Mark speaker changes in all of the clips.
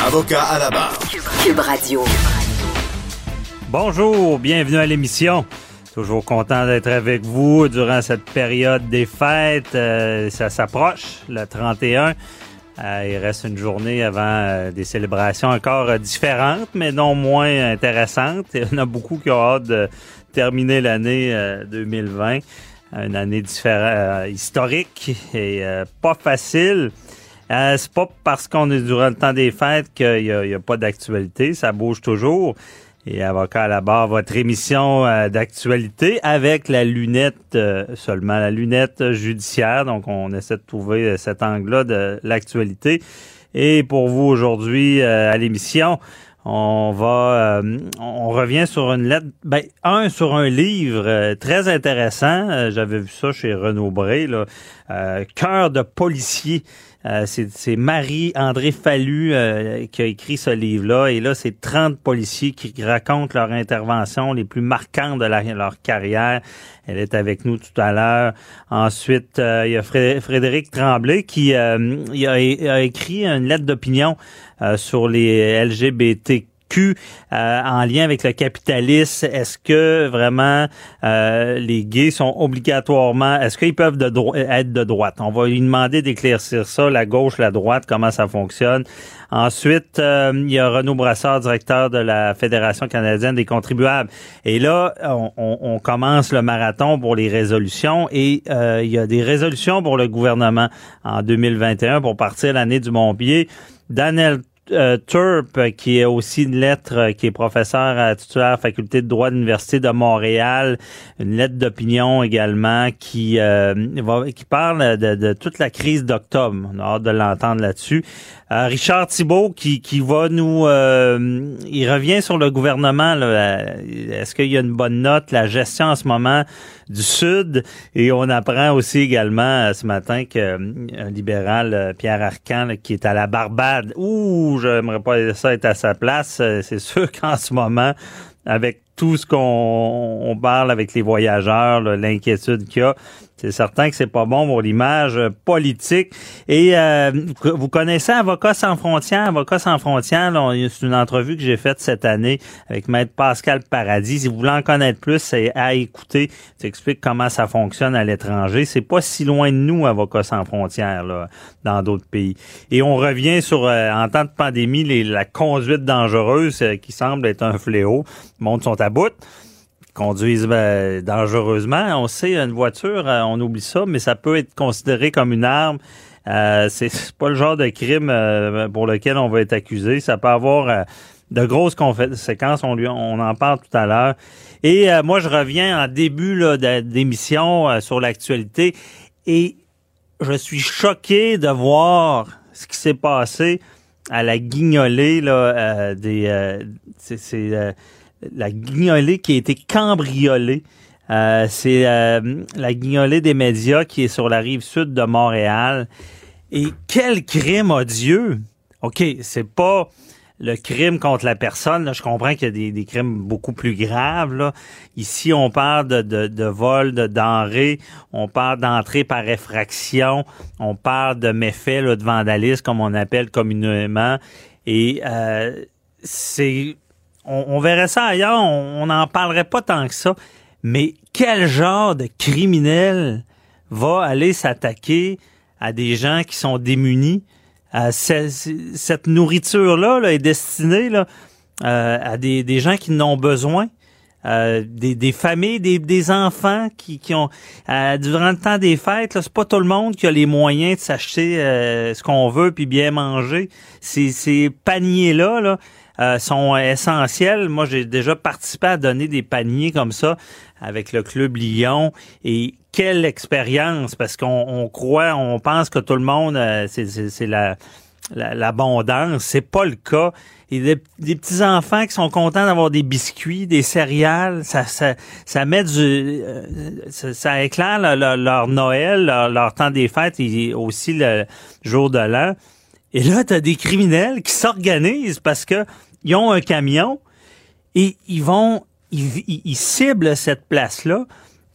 Speaker 1: Avocat à la barre.
Speaker 2: Cube Radio.
Speaker 3: Bonjour, bienvenue à l'émission. Toujours content d'être avec vous durant cette période des fêtes. Euh, ça s'approche, le 31. Euh, il reste une journée avant euh, des célébrations encore différentes, mais non moins intéressantes. Il y en a beaucoup qui ont hâte de terminer l'année 2020. Une année différente, historique et pas facile. C'est pas parce qu'on est durant le temps des fêtes qu'il n'y a, a, pas d'actualité. Ça bouge toujours et avocat à la barre, votre émission euh, d'actualité avec la lunette, euh, seulement la lunette judiciaire. Donc, on essaie de trouver euh, cet angle-là de l'actualité. Et pour vous aujourd'hui à l'émission, on va, on revient sur une lettre, ben, un sur un livre très intéressant. J'avais vu ça chez Renaud Bré, là, Cœur de policier euh, c'est Marie-André Fallu euh, qui a écrit ce livre-là. Et là, c'est 30 policiers qui racontent leur intervention les plus marquantes de leur carrière. Elle est avec nous tout à l'heure. Ensuite, euh, il y a Frédéric Tremblay qui a, a, écrit une lettre d'opinion sur les LGBT euh, en lien avec le capitalisme. Est-ce que vraiment euh, les gays sont obligatoirement, est-ce qu'ils peuvent être de droite? On va lui demander d'éclaircir ça, la gauche, la droite, comment ça fonctionne. Ensuite, euh, il y a Renaud Brassard, directeur de la Fédération canadienne des contribuables. Et là, on, on, commence le marathon pour les résolutions et il y a des résolutions pour le gouvernement en 2021 pour partir l'année du Montpied. Daniel euh, Turp, qui est aussi une lettre, euh, qui est professeur à titulaire à la faculté de droit de l'Université de Montréal, une lettre d'opinion également qui euh, qui parle de, toute la crise d'octobre. On a hâte de l'entendre là-dessus. Richard Thibault qui, qui va nous... il revient sur le gouvernement. Est-ce qu'il y a une bonne note? La gestion en ce moment du Sud? Et on apprend aussi également ce matin qu'un libéral, Pierre Arcan, qui est à la Barbade. Ouh, j'aimerais pas ça être à sa place. Euh, c'est sûr qu'en ce moment, avec tout ce qu'on parle avec les voyageurs, l'inquiétude qu'il y a, c'est certain que c'est pas bon pour l'image politique. Et euh, vous connaissez Avocats sans frontières? Avocats sans frontières, c'est une entrevue que j'ai faite cette année avec Maître Pascal Paradis. Si vous voulez en connaître plus, c'est à écouter. Tu expliques comment ça fonctionne à l'étranger. C'est pas si loin de nous, Avocats sans frontières, là, dans d'autres pays. Et on revient sur, euh, en temps de pandémie, les, la conduite dangereuse euh, qui semble être un fléau. Monde sont à bout conduisent ben, dangereusement. On sait, une voiture, euh, on oublie ça, mais ça peut être considéré comme une arme. Euh, c'est pas le genre de crime euh, pour lequel on va être accusé. Ça peut avoir euh, de grosses conséquences. On, lui, on en parle tout à l'heure. Et moi, je reviens en début d'émission sur l'actualité et je suis choqué de voir ce qui s'est passé à la guignolée là, des... la guignolée qui a été cambriolée. Euh, c'est euh, la guignolée des médias qui est sur la rive sud de Montréal. Et quel crime odieux! OK, c'est pas le crime contre la personne. Là, je comprends qu'il y a des, crimes beaucoup plus graves. Là. Ici, on parle de, vol de denrées, on parle d'entrée par effraction, on parle de méfaits de vandalisme, comme on appelle communément. Et euh, c'est on, verrait ça ailleurs, on n'en parlerait pas tant que ça. Mais quel genre de criminel va aller s'attaquer à des gens qui sont démunis? cette nourriture-là est destinée euh, à des, gens qui n'ont besoin. Euh, des, familles, des, enfants qui, qui ont euh, durant le temps des fêtes, c'est pas tout le monde qui a les moyens de s'acheter ce qu'on veut puis bien manger. Ces, ces paniers là, là euh, sont essentiels. Moi, j'ai déjà participé à donner des paniers comme ça avec le club Lyon et quelle expérience parce qu'on croit, on pense que tout le monde, euh, c'est la l'abondance. C'est pas le cas. Y a des, petits enfants qui sont contents d'avoir des biscuits, des céréales. Ça, ça, ça met du, euh, ça, éclaire leur, Noël, leur, temps des fêtes et aussi le jour de l'an. Et là, tu as des criminels qui s'organisent parce que ils ont un camion et ils vont, ils ciblent cette place-là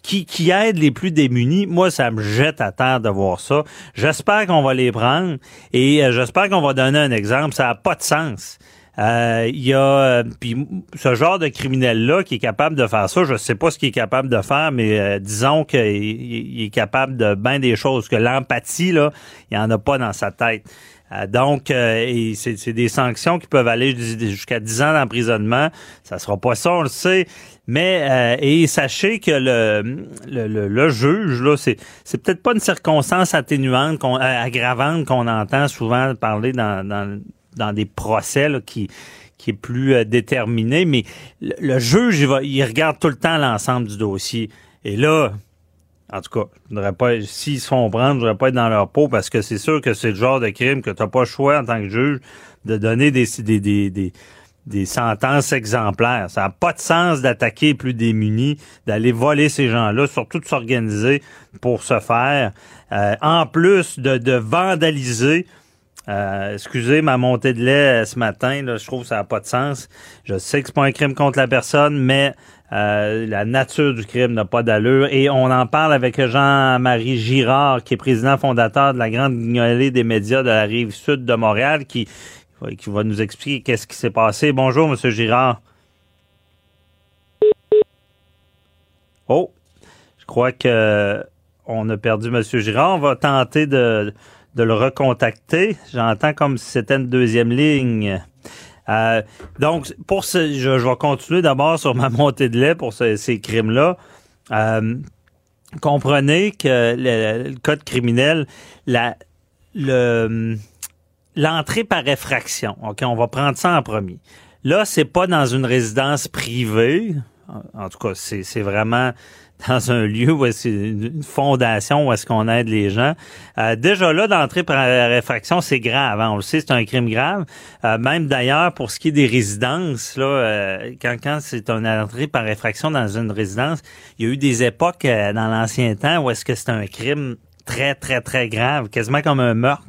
Speaker 3: qui, qui aident les plus démunis. Moi, ça me jette à terre de voir ça. J'espère qu'on va les prendre et euh, j'espère qu'on va donner un exemple. Ça n'a pas de sens. Euh, il y a euh, ce genre de criminel là qui est capable de faire ça, je sais pas ce qu'il est capable de faire, mais disons qu'il il est capable de bien des choses. Que l'empathie là, il y en a pas dans sa tête. Donc, c'est des sanctions qui peuvent aller jusqu'à 10 ans d'emprisonnement. Ça sera pas ça, on le sait. Mais euh, et sachez que le, le, le, juge, là, c'est, c'est peut-être pas une circonstance atténuante, qu'on, euh, aggravante qu'on entend souvent parler dans, dans, dans des procès qui, qui est plus euh, déterminé, mais le, juge, il, va, il regarde tout le temps l'ensemble du dossier. Et là, en tout cas, je pas, s'ils se font prendre, je voudrais pas être dans leur peau parce que c'est sûr que c'est le genre de crime que tu n'as pas le choix en tant que juge de donner des, des, des, des des sentences exemplaires. Ça n'a pas de sens d'attaquer les plus démunis, d'aller voler ces gens-là, surtout de s'organiser pour se faire. Euh, en plus de, de vandaliser, euh, excusez ma montée de lait ce matin, là, je trouve que ça n'a pas de sens. Je sais que c'est pas un crime contre la personne, mais la nature du crime n'a pas d'allure. Et on en parle avec Jean-Marie Girard, qui est président fondateur de la Grande Guignolée des médias de la rive sud de Montréal, qui va nous expliquer qu'est-ce qui s'est passé. Bonjour, Monsieur Girard. Oh, je crois que on a perdu Monsieur Girard. On va tenter de, le recontacter. J'entends comme si c'était une deuxième ligne. Euh, donc, pour ce, je, vais continuer d'abord sur ma montée de lait pour ces crimes-là. Euh, comprenez que le, le, code criminel, la, le, l'entrée par effraction. OK, on va prendre ça en premier. Là, c'est pas dans une résidence privée. En tout cas, c'est vraiment dans un lieu où c'est une fondation où est-ce qu'on aide les gens. Euh, déjà là, d'entrer par effraction, c'est grave. Hein. On le sait, c'est un crime grave. Euh, même d'ailleurs, pour ce qui est des résidences, là, euh, quand, quand c'est une entrée par effraction dans une résidence, il y a eu des époques dans l'ancien temps où est-ce que c'est un crime très, très, très grave, quasiment comme un meurtre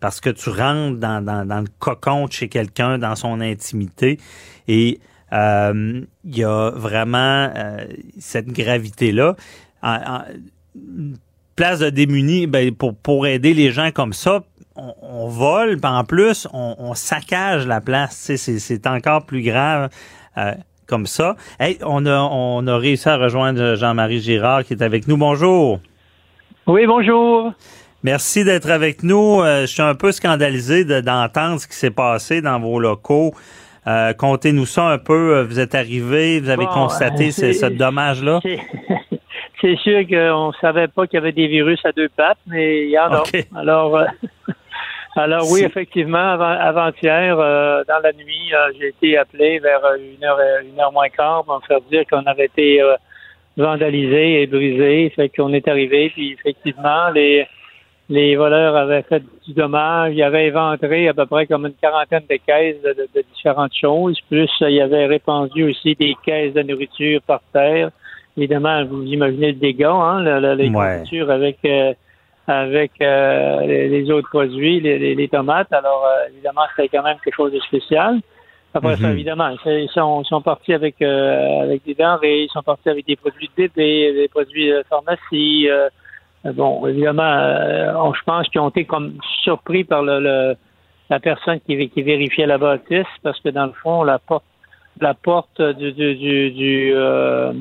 Speaker 3: parce que tu rentres dans, dans, le cocon de chez quelqu'un, dans son intimité, et euh, il y a vraiment euh, cette gravité-là. place de démunis, ben, pour, pour aider les gens comme ça, on, vole, en plus, on, saccage la place. C'est encore plus grave. Euh, comme ça. Hey, on a, on a réussi à rejoindre Jean-Marie Girard qui est avec nous. Bonjour.
Speaker 4: Oui, bonjour.
Speaker 3: Merci d'être avec nous. Euh, je suis un peu scandalisé d'entendre ce qui s'est passé dans vos locaux. Euh, Contez-nous ça un peu. Euh, vous êtes arrivé, vous avez constaté euh, ce, dommage-là?
Speaker 4: C'est sûr qu'on ne savait pas qu'il y avait des virus à deux pattes, mais il y en a. Alors, alors oui, effectivement, avant-hier, dans la nuit, j'ai été appelé vers une heure, une heure moins quart pour me faire dire qu'on avait été vandalisé et brisé. Fait qu'on est arrivé, puis effectivement, les les voleurs avaient fait du dommage. Ils avaient éventré à peu près comme une quarantaine de caisses de, différentes choses. Plus, ils avaient répandu aussi des caisses de nourriture par terre. Évidemment, vous imaginez le dégât, hein, la, les nourritures avec euh, avec euh, les, autres produits, les, tomates. Alors, euh, évidemment, c'était quand même quelque chose de spécial. Après ça, mhm. évidemment, ils sont, sont partis avec avec des denrées, ils sont partis avec des produits de bébé, des produits de pharmacie, euh, bon, évidemment, euh, je pense qu'ils ont été comme surpris par le, la personne qui, qui, vérifiait la bâtisse, parce que dans le fond, la porte, la porte du, du, du, du, euh,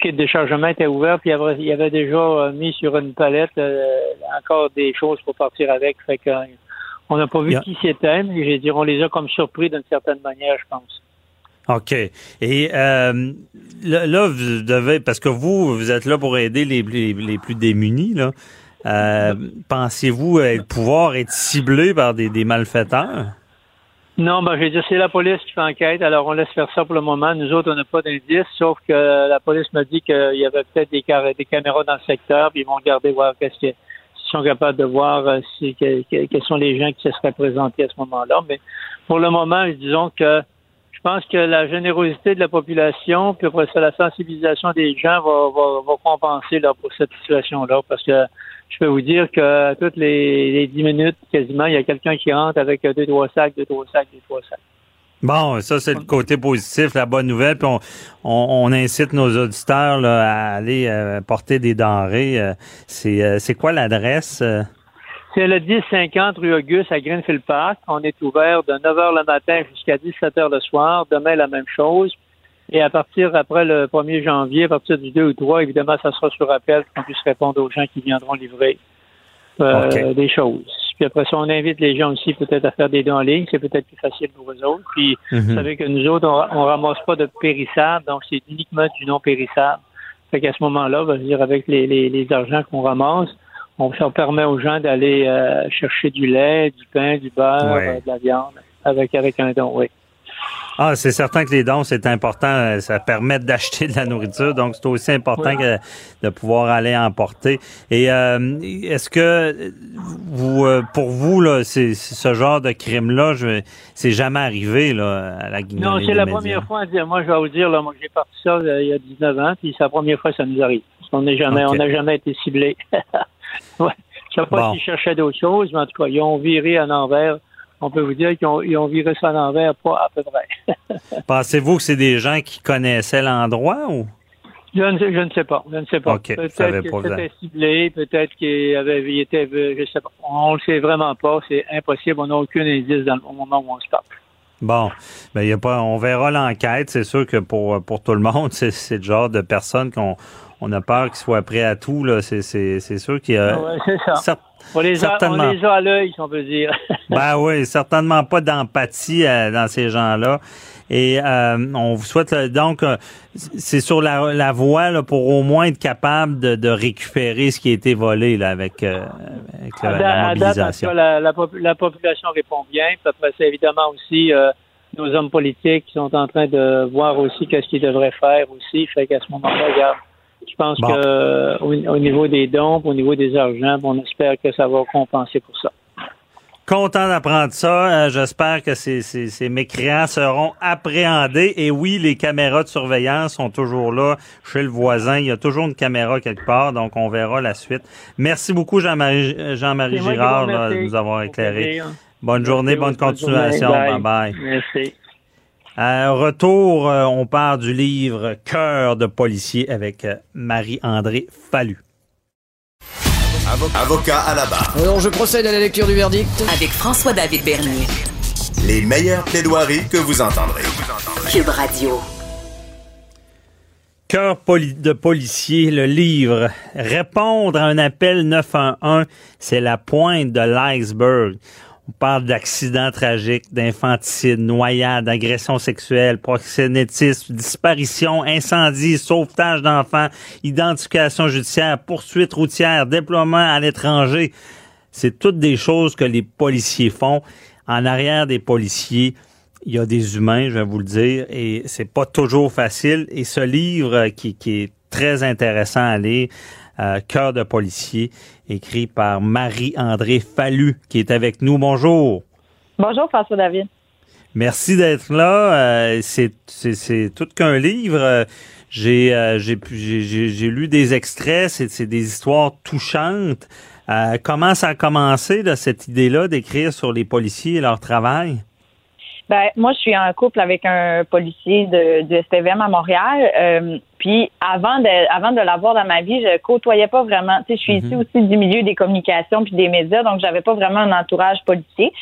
Speaker 4: kit de chargement était ouverte, puis il y avait, déjà mis sur une palette encore des choses pour partir avec. Fait que, on n'a pas vu qui c'était, mais je dire, on les a comme surpris d'une certaine manière, je pense.
Speaker 3: OK. Et euh, là, vous devez, parce que vous, vous êtes là pour aider les, les, plus démunis, là. Euh, Pensez-vous pouvoir être ciblé par des, des malfaiteurs?
Speaker 4: Non, ben, je veux dire, c'est la police qui fait enquête, alors on laisse faire ça pour le moment. Nous autres, on n'a pas d'indice, sauf que la police m'a dit qu'il y avait peut-être des, caméras dans le secteur, puis ils vont regarder voir qu'est-ce qui sont capables de voir euh, si, quels sont les gens qui se seraient présentés à ce moment-là. Mais pour le moment, disons que pense que la générosité de la population, puis après ça, la sensibilisation des gens va, va, va compenser là, pour cette situation-là. Parce que je peux vous dire que toutes les, dix minutes, quasiment, il y a quelqu'un qui rentre avec deux, trois sacs, deux, trois sacs, deux, trois sacs.
Speaker 3: Bon, ça, c'est le côté positif, la bonne nouvelle. Puis on, incite nos auditeurs à aller euh, porter des denrées. Euh, euh, c'est quoi l'adresse?
Speaker 4: C'est le 1050 rue Auguste à Greenfield Park. On est ouvert de 9 h le matin jusqu'à 17 h le soir. Demain, la même chose. Et à partir après le 1er janvier, à partir du 2 ou 3, évidemment, ça sera sur appel pour qu'on puisse répondre aux gens qui viendront livrer des choses. Puis après ça, on invite les gens aussi peut-être à faire des dons en ligne. C'est peut-être plus facile pour eux autres. Puis vous mhm. savez que nous autres, on, on ramasse pas de périssables, donc c'est uniquement du non périssable. Fait qu'à ce moment-là, va dire avec les, les, les argents qu'on ramasse, on ça permet aux gens d'aller euh, chercher du lait, du pain, du beurre, euh, de la viande avec avec un don, oui.
Speaker 3: Ah, c'est certain que les dons, c'est important. Euh, ça permet d'acheter de la nourriture. Donc, c'est aussi important que de pouvoir aller emporter. Et euh, est-ce que vous, euh, pour vous, là, c'est ce genre de crime-là, c'est jamais arrivé là, à la Guinée?
Speaker 4: Non, c'est la première fois. Moi, je vais vous dire, là, moi, j'ai parti ça il y a 19 ans, puis c'est la première fois que ça nous arrive. On n'est jamais, on n'a jamais été ciblé. ouais. Je sais pas s'ils cherchaient d'autres choses, mais en tout cas, ils ont viré à l'envers on peut vous dire qu'ils ont, viré ça à l'envers, pas à peu près.
Speaker 3: Pensez-vous que c'est des gens qui connaissaient l'endroit ou?
Speaker 4: Je ne, sais, pas. Je ne sais pas. peut-être que c'était ciblé, peut-être qu'il avait été, je sais pas. On ne le sait vraiment pas. C'est impossible. On n'a aucun indice dans le moment où on se tape.
Speaker 3: Bon, ben y a pas, on verra l'enquête. C'est sûr que pour pour tout le monde, c'est le genre de personnes qu'on on a peur qu'ils soient prêts à tout. Là, c'est sûr qu'il y a.
Speaker 4: Ouais, c'est ça. On les, a, on les a à l'œil, si on peut dire.
Speaker 3: ben oui, certainement pas d'empathie euh, dans ces gens-là. Et euh, on vous souhaite donc euh, c'est sur la, la voie là, pour au moins être capable de, de, récupérer ce qui a été volé là, avec, avec la, mobilisation.
Speaker 4: la, la, population répond bien. Puis après, c'est évidemment aussi nos hommes politiques qui sont en train de voir aussi qu'est-ce qu'ils devraient faire aussi. Fait qu'à ce moment-là, regarde, je pense qu'au que au, niveau des dons, au niveau des argents, on espère que ça va compenser pour ça.
Speaker 3: Content d'apprendre ça. Euh, j'espère que ces, ces, mécréants seront appréhendés. Et oui, les caméras de surveillance sont toujours là chez le voisin. Il y a toujours une caméra quelque part, donc on verra la suite. Merci beaucoup, Jean-Marie Jean Girard, de nous avoir éclairé. Bonne journée, bonne continuation. bye. bye.
Speaker 4: Merci.
Speaker 3: À retour, euh, on part du livre Cœur de policier avec euh, Marie-André Fallu.
Speaker 1: Avocat à la barre.
Speaker 5: Alors, je procède à la lecture du verdict.
Speaker 2: Avec François-David Bernier.
Speaker 1: Les meilleures plaidoiries que vous entendrez.
Speaker 2: Cube Radio.
Speaker 3: Cœur de policier, le livre. Répondre à un appel 911, c'est la pointe de l'iceberg. On parle d'accidents tragiques, d'infanticide, noyades, d'agressions sexuelles, proxénétisme, disparition, incendie, sauvetage d'enfants, identification judiciaire, poursuite routière, déploiement à l'étranger. C'est toutes des choses que les policiers font. En arrière des policiers, il y a des humains, je vais vous le dire, et c'est pas toujours facile. Et ce livre qui, qui est très intéressant à lire, euh, Cœur de policier, écrit par Marie-André Fallu, qui est avec nous. Bonjour.
Speaker 6: Bonjour, François David.
Speaker 3: Merci d'être là. Euh, c'est, tout qu'un livre. J'ai, euh, j'ai, j'ai, lu des extraits, c'est, des histoires touchantes. comment ça a commencé, cette idée-là d'écrire sur les policiers et leur travail?
Speaker 6: Ben, moi, je suis en couple avec un policier de, de STVM à Montréal. Euh, puis avant de, avant de l'avoir dans ma vie, je côtoyais pas vraiment. Tu sais, je suis ici mhm. aussi du milieu des communications puis des médias, donc j'avais pas vraiment un entourage policier.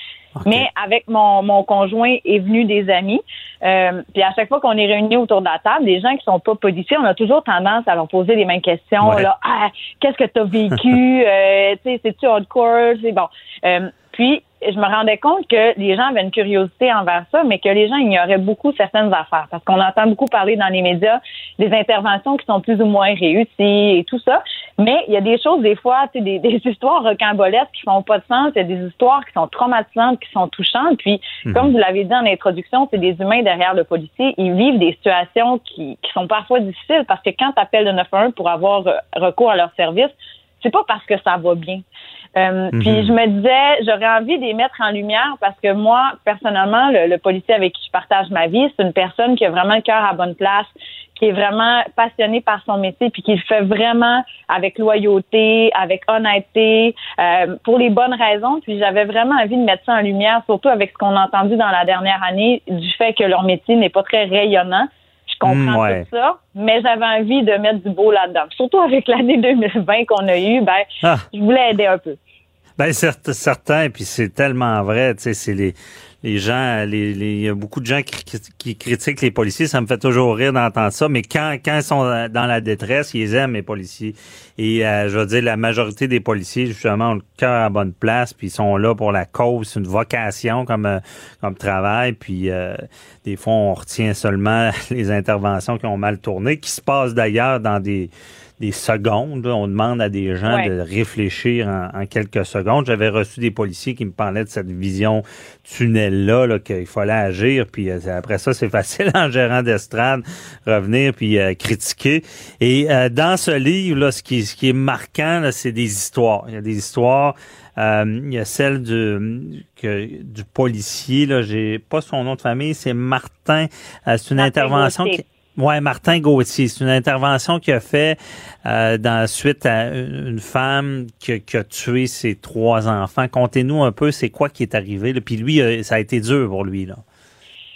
Speaker 6: Mais avec mon, mon conjoint est venu des amis. Euh, puis à chaque fois qu'on est réunis autour de la table, des gens qui sont pas policiers, on a toujours tendance à leur poser les mêmes questions. Là, ah, qu'est-ce que tu as vécu? euh, tu sais, c'est-tu hardcore? C'est bon. Euh, puis je me rendais compte que les gens avaient une curiosité envers ça, mais que les gens ignoraient beaucoup certaines affaires. Parce qu'on entend beaucoup parler dans les médias des interventions qui sont plus ou moins réussies et tout ça. Mais il y a des choses, des fois, des, des histoires rocambolesques qui font pas de sens. Il y a des histoires qui sont traumatisantes, qui sont touchantes. Puis, mhm. comme vous l'avez dit en introduction, c'est des humains derrière le policier. Ils vivent des situations qui, qui sont parfois difficiles parce que quand tu appelles le 911 pour avoir recours à leur service, c'est pas parce que ça va bien. Euh, puis
Speaker 3: Mhm.
Speaker 6: je me disais, j'aurais envie de les mettre en lumière parce que moi, personnellement, le, le policier avec qui je partage ma vie, c'est une personne qui a vraiment le cœur à bonne place, qui est vraiment passionné par son métier, puis qui le fait vraiment avec loyauté, avec honnêteté, euh, pour les bonnes raisons. Puis j'avais vraiment envie de mettre ça en lumière, surtout avec ce qu'on a entendu dans la dernière année du fait que leur métier n'est pas très rayonnant. Comprends
Speaker 3: Mm, ouais.
Speaker 6: tout ça, mais j'avais envie de mettre du beau là-dedans. Surtout avec l'année 2020 qu'on a eue, ben,
Speaker 3: Ah.
Speaker 6: je voulais aider un peu.
Speaker 3: Ben certes, certain, puis c'est tellement vrai, tu sais, c'est les les gens, les, il y a beaucoup de gens qui, qui critiquent les policiers, ça me fait toujours rire d'entendre ça, mais quand quand ils sont dans la détresse, ils aiment les policiers. Et euh, je veux dire, la majorité des policiers justement ont le cœur à bonne place, puis ils sont là pour la cause, c'est une vocation comme euh, comme travail, puis euh, des fois on retient seulement les interventions qui ont mal tourné, qui se passent d'ailleurs dans des des secondes. On demande à des gens
Speaker 6: Ouais.
Speaker 3: de réfléchir en, en quelques secondes. J'avais reçu des policiers qui me parlaient de cette vision tunnel-là, là, qu'il fallait agir. Puis euh, après ça, c'est facile en gérant d'estrade revenir puis euh, critiquer. Et euh, dans ce livre, là, ce qui, ce qui est marquant, là, c'est des histoires. Il y a des histoires. Euh, il y a celle du, que, du policier, là, j'ai pas son nom de famille, c'est Martin. Euh, c'est une
Speaker 6: Martin
Speaker 3: intervention
Speaker 6: Gauthier.
Speaker 3: qui, Ouais, Martin Gauthier. C'est une intervention qu'il a fait euh, dans suite à une femme qui, a- tué ses trois enfants. Contez-nous un peu, c'est quoi qui est arrivé. Là. Puis lui, euh, ça a été dur pour lui. Là.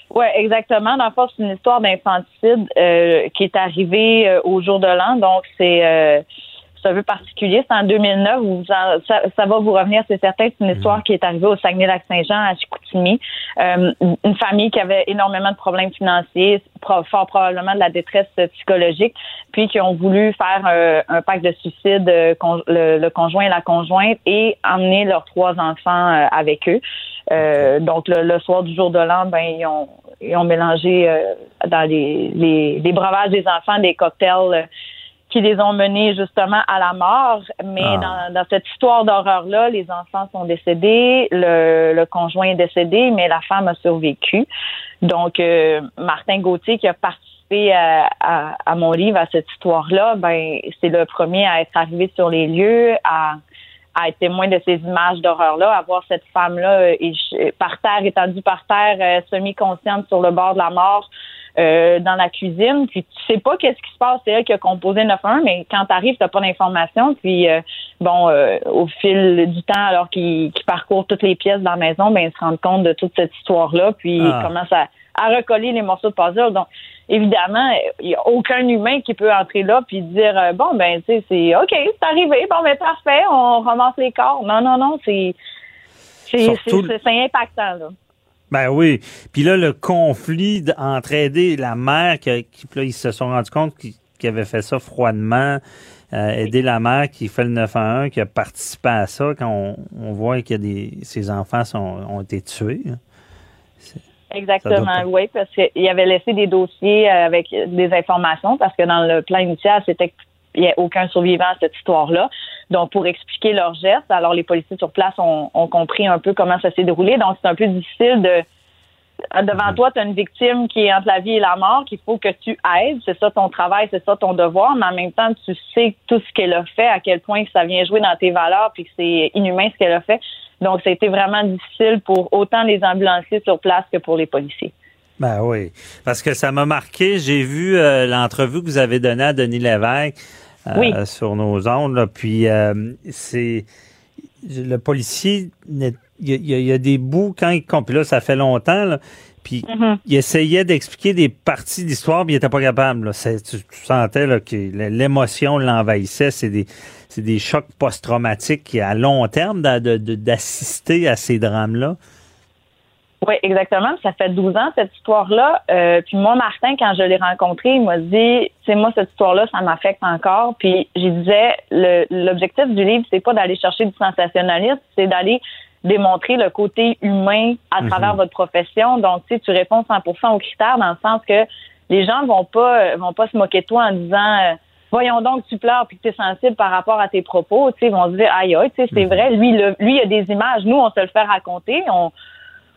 Speaker 6: Oui, exactement. Dans le fond, c'est une histoire d'infanticide euh, qui est arrivée euh, au jour de l'an. Donc, c'est c'est un peu particulier. C'est en 2009. Vous en- ça, ça va vous revenir, c'est certain. C'est une histoire qui est arrivée au Saguenay-Lac-Saint-Jean, à Chicoutimi. Euh, une famille qui avait énormément de problèmes financiers, fort probablement de la détresse psychologique, puis qui ont voulu faire euh, un pacte de suicide, euh, con- le, le conjoint et la conjointe, et emmener leurs trois enfants avec eux. Donc, le, le soir du jour de l'an, ben, ils ont, ils ont mélangé dans les, les, les breuvages des enfants des cocktails qui les ont menés justement à la mort. Mais
Speaker 3: Ah.
Speaker 6: dans, dans cette histoire d'horreur-là, les enfants sont décédés, le, le conjoint est décédé, mais la femme a survécu. Donc, euh, Martin Gauthier, qui a participé à, à, à mon livre, à cette histoire-là, ben, c'est le premier à être arrivé sur les lieux, à, à être témoin de ces images d'horreur-là, à voir cette femme-là euh, par terre, étendue par terre, euh, semi-consciente sur le bord de la mort, euh, dans la cuisine. Puis tu sais pas qu'est-ce qui se passe. C'est elle qui a composé 9-1, mais quand t'arrives, t'as pas d'informations. Puis euh, bon, euh, au fil du temps, alors qu'ils qu'ils parcourent toutes les pièces dans la maison, ben ils se rendent compte de toute cette histoire-là. Puis
Speaker 3: Ah.
Speaker 6: ils commencent à, à recoller les morceaux de puzzle. Donc évidemment, il y a aucun humain qui peut entrer là puis dire euh, bon ben tu sais c'est ok, c'est arrivé, bon ben parfait, on ramasse les corps. Non non non, c'est- c'est impactant là.
Speaker 3: Ben oui. Puis là, le conflit entre aider la mère, qui, là, ils se sont rendus compte qu'ils avaient fait ça froidement, euh, aider la mère qui fait le 911, qui a participé à ça, quand on, on voit que des, ses enfants sont, ont été tués. hein. Doit
Speaker 6: Exactement, oui, parce qu'il avait laissé des dossiers avec des informations, parce que dans le plan initial, c'était qu'il n'y a aucun survivant à cette histoire-là. Donc, pour expliquer leurs gestes, alors les policiers sur place ont, ont compris un peu comment ça s'est déroulé. Donc, c'est un peu difficile de... Devant toi, tu as une victime qui est entre la vie et la mort, qu'il faut que tu aides. C'est ça ton travail, c'est ça ton devoir, mais en même temps, tu sais tout ce qu'elle a fait, à quel point ça vient jouer dans tes valeurs, puis que c'est inhumain ce qu'elle a fait. Donc, ça a été vraiment difficile pour autant les ambulanciers sur place que pour les policiers.
Speaker 3: Ben oui, parce que ça m'a marqué. J'ai vu euh, l'entrevue que vous avez donnée à Denis Lévesque
Speaker 6: Oui.
Speaker 3: sur nos ondes. là. Puis euh, c'est le policier. Il y, a, il y des bouts quand il compte. Là, ça fait longtemps. là, puis
Speaker 6: Mhm.
Speaker 3: il essayait d'expliquer des parties d'histoire, mais il était pas capable. Là. Tu, tu sentais là, que l'émotion l'envahissait. C'est des des chocs post-traumatiques à long terme d'assister à ces drames-là.
Speaker 6: Oui, exactement. Ça fait 12 ans, cette histoire-là. Euh, puis moi, Martin, quand je l'ai rencontré, il m'a dit, c'est moi, cette histoire-là, ça m'affecte encore. Puis je disais, le- l'objectif du livre, c'est pas d'aller chercher du sensationnalisme, c'est d'aller démontrer le côté humain à
Speaker 3: Mhm.
Speaker 6: travers votre profession. Donc, tu sais, tu réponds 100% aux critères dans le sens que les gens vont pas euh, vont pas se moquer de toi en disant euh, voyons donc tu pleures puis que tu es sensible par rapport à tes propos, tu sais, ils vont se dire aïe aïe, tu sais, c'est vrai, lui le- lui il a des images, nous on se le fait raconter, on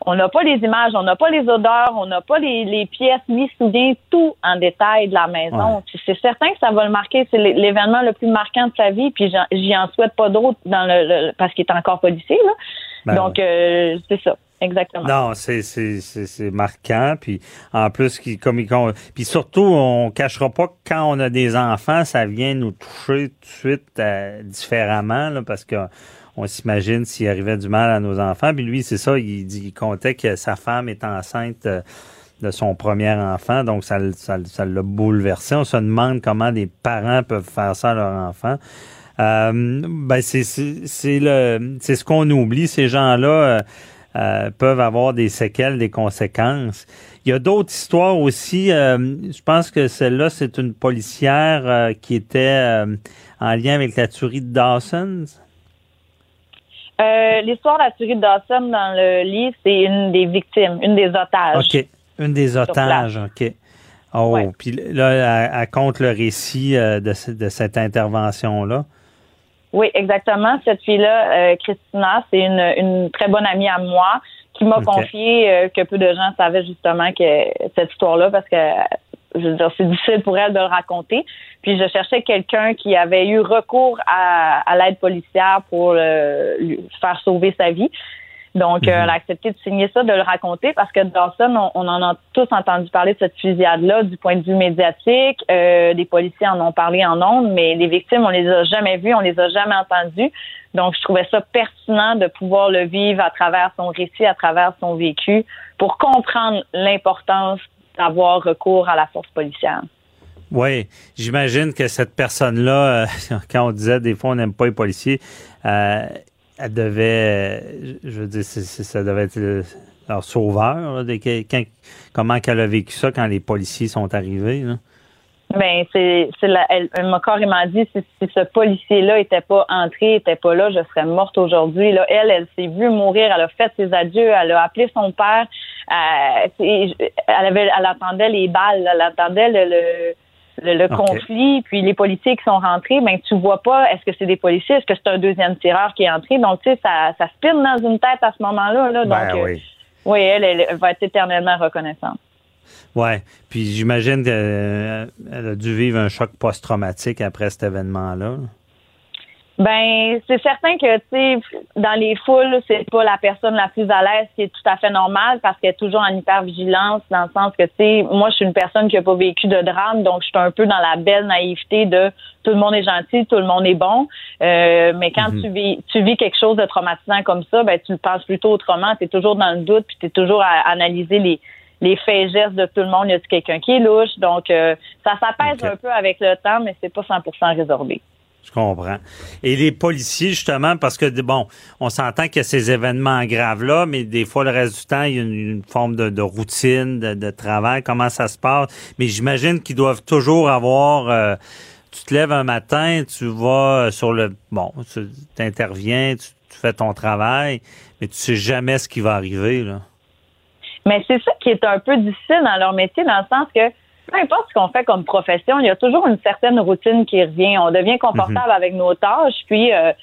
Speaker 6: on n'a pas les images, on n'a pas les odeurs, on n'a pas les, pièces. Lui se souvient tout en détail de la maison. C'est certain que ça va le marquer. C'est l'événement le plus marquant de sa vie. Puis j'y en souhaite pas d'autres dans le, parce qu'il est encore policier. Là. Ben Donc euh, c'est ça. Exactement.
Speaker 3: Non, c'est c'est marquant puis en plus qui comme puis surtout on cachera pas que quand on a des enfants, ça vient nous toucher tout de suite euh, différemment là, parce que on s'imagine s'il arrivait du mal à nos enfants. Puis lui, c'est ça, il, dit, il comptait que sa femme est enceinte euh, de son premier enfant, donc ça, ça, ça l'a bouleversé. On se demande comment des parents peuvent faire ça à leur enfant. Euh, ben c'est le c'est ce qu'on oublie. Ces gens-là euh, euh, peuvent avoir des séquelles, des conséquences. Il y a d'autres histoires aussi. je pense que celle-là, c'est une policière qui était en lien avec la tuerie de Dawson.
Speaker 6: Euh, l'histoire de la tuerie de Dawson dans le livre, c'est une des victimes, une des otages.
Speaker 3: OK. Une des otages, OK. Oh, puis là, elle, compte le récit euh, de, de, cette intervention-là.
Speaker 6: Oui, exactement. Cette fille-là, euh, Christina, c'est une, une, très bonne amie à moi qui m'a confié que peu de gens savaient justement que cette histoire-là parce que je veux dire, c'est difficile pour elle de le raconter. Puis je cherchais quelqu'un qui avait eu recours à, l'aide policière pour lui faire sauver sa vie. Donc, euh, mhm. elle a accepté de signer ça, de le raconter, parce que Dawson, on, on en a tous entendu parler de cette fusillade-là du point de vue médiatique. Euh, des policiers en ont parlé en ondes, mais les victimes, on les a jamais vues, on les a jamais entendues. Donc, je trouvais ça pertinent de pouvoir le vivre à travers son récit, à travers son vécu, pour comprendre l'importance d'avoir recours à la force policière.
Speaker 3: Oui, j'imagine que cette personne-là, euh, quand on disait des fois on n'aime pas les policiers, euh, elle devait, je veux dire, ça devait être leur sauveur. comment qu'elle a vécu ça quand les policiers sont arrivés?
Speaker 6: Ben, c'est, c'est elle, m'a carrément dit si, ce policier-là était pas entré, était pas là, je serais morte aujourd'hui. Là, elle, elle s'est vue mourir, elle a fait ses adieux, elle a appelé son père. Euh, elle avait, elle attendait les balles, elle attendait le, le, conflit, puis les policiers qui sont rentrés, ben tu vois pas, est-ce que c'est des policiers, est-ce que c'est un deuxième tireur qui est entré, donc tu sais, ça, ça spinne dans une tête à ce moment-là, là, ben donc oui. Euh, oui, elle, elle va être éternellement reconnaissante.
Speaker 3: Ouais, puis j'imagine qu'elle euh, a dû vivre un choc post-traumatique après cet événement-là.
Speaker 6: Ben, c'est certain que, tu sais, dans les foules, c'est pas la personne la plus à l'aise, qui est tout à fait normal parce qu'elle est toujours en hypervigilance, dans le sens que, tu sais, moi, je suis une personne qui a pas vécu de drame, donc je suis un peu dans la belle naïveté de tout le monde est gentil, tout le monde est bon. Euh, mais quand mhm. tu vis tu vis quelque chose de traumatisant comme ça, ben tu le penses plutôt autrement. Tu es toujours dans le doute, puis tu es toujours à analyser les, les faits gestes de tout le monde. Y a quelqu'un qui est louche? Donc, euh, ça s'apaise un peu avec le temps, mais c'est pas 100% résorbé.
Speaker 3: Je comprends. Et les policiers, justement, parce que, bon, on s'entend qu'il y a ces événements graves-là, mais des fois, le reste du temps, il y a une, forme de, routine, de, travail, comment ça se passe. Mais j'imagine qu'ils doivent toujours avoir... Euh, tu te lèves un matin, tu vas sur le... Bon, tu interviens, tu, tu fais ton travail, mais tu sais jamais ce qui va arriver, là.
Speaker 6: Mais c'est ça qui est un peu difficile dans leur métier, dans le sens que peu importe ce qu'on fait comme profession, il y a toujours une certaine routine qui revient. On devient confortable mhm. avec nos tâches, puis euh,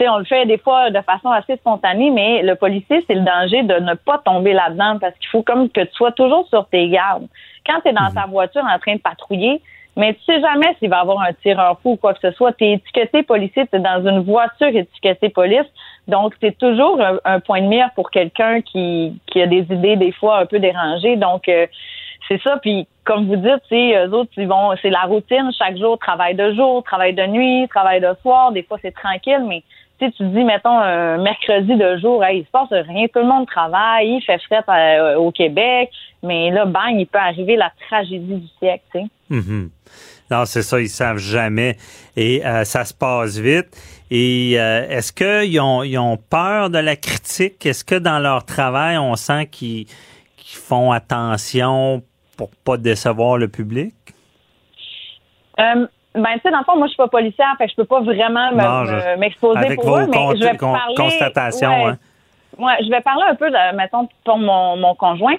Speaker 6: on le fait des fois de façon assez spontanée, mais le policier, c'est le danger de ne pas tomber là-dedans parce qu'il faut comme que tu sois toujours sur tes gardes. Quand tu es dans mhm. ta voiture en train de patrouiller, mais tu sais jamais s'il va y avoir un tireur fou ou quoi que ce soit. Tu es étiqueté policier, tu es dans une voiture étiquetée police. Donc, c'est toujours un, point de mire pour quelqu'un qui, qui a des idées des fois un peu dérangées. Donc, euh, c'est ça. Puis, comme vous dites, eux autres, ils vont, c'est la routine. Chaque jour, travail de jour, travail de nuit, travail de soir. Des fois, c'est tranquille, mais tu tu dis, mettons, un mercredi de jour, il se passe rien, tout le monde travaille, il fait fret euh, au Québec, mais là, bang, il peut arriver la tragédie du siècle, tu sais.
Speaker 3: Mm-hmm. Non, c'est ça, ils savent jamais. Et euh, ça se passe vite. Et euh, est-ce qu'ils ont, ils ont peur de la critique? Est-ce que dans leur travail, on sent qu'ils font attention pour pas décevoir le public?
Speaker 6: Euh, ben, tu sais, dans le fond, moi, je suis pas policière, fait que je peux pas vraiment m'exposer pour eux, mais je vais parler...
Speaker 3: constatations, hein?
Speaker 6: Ouais, je vais parler un peu, de, mettons, pour mon, mon conjoint.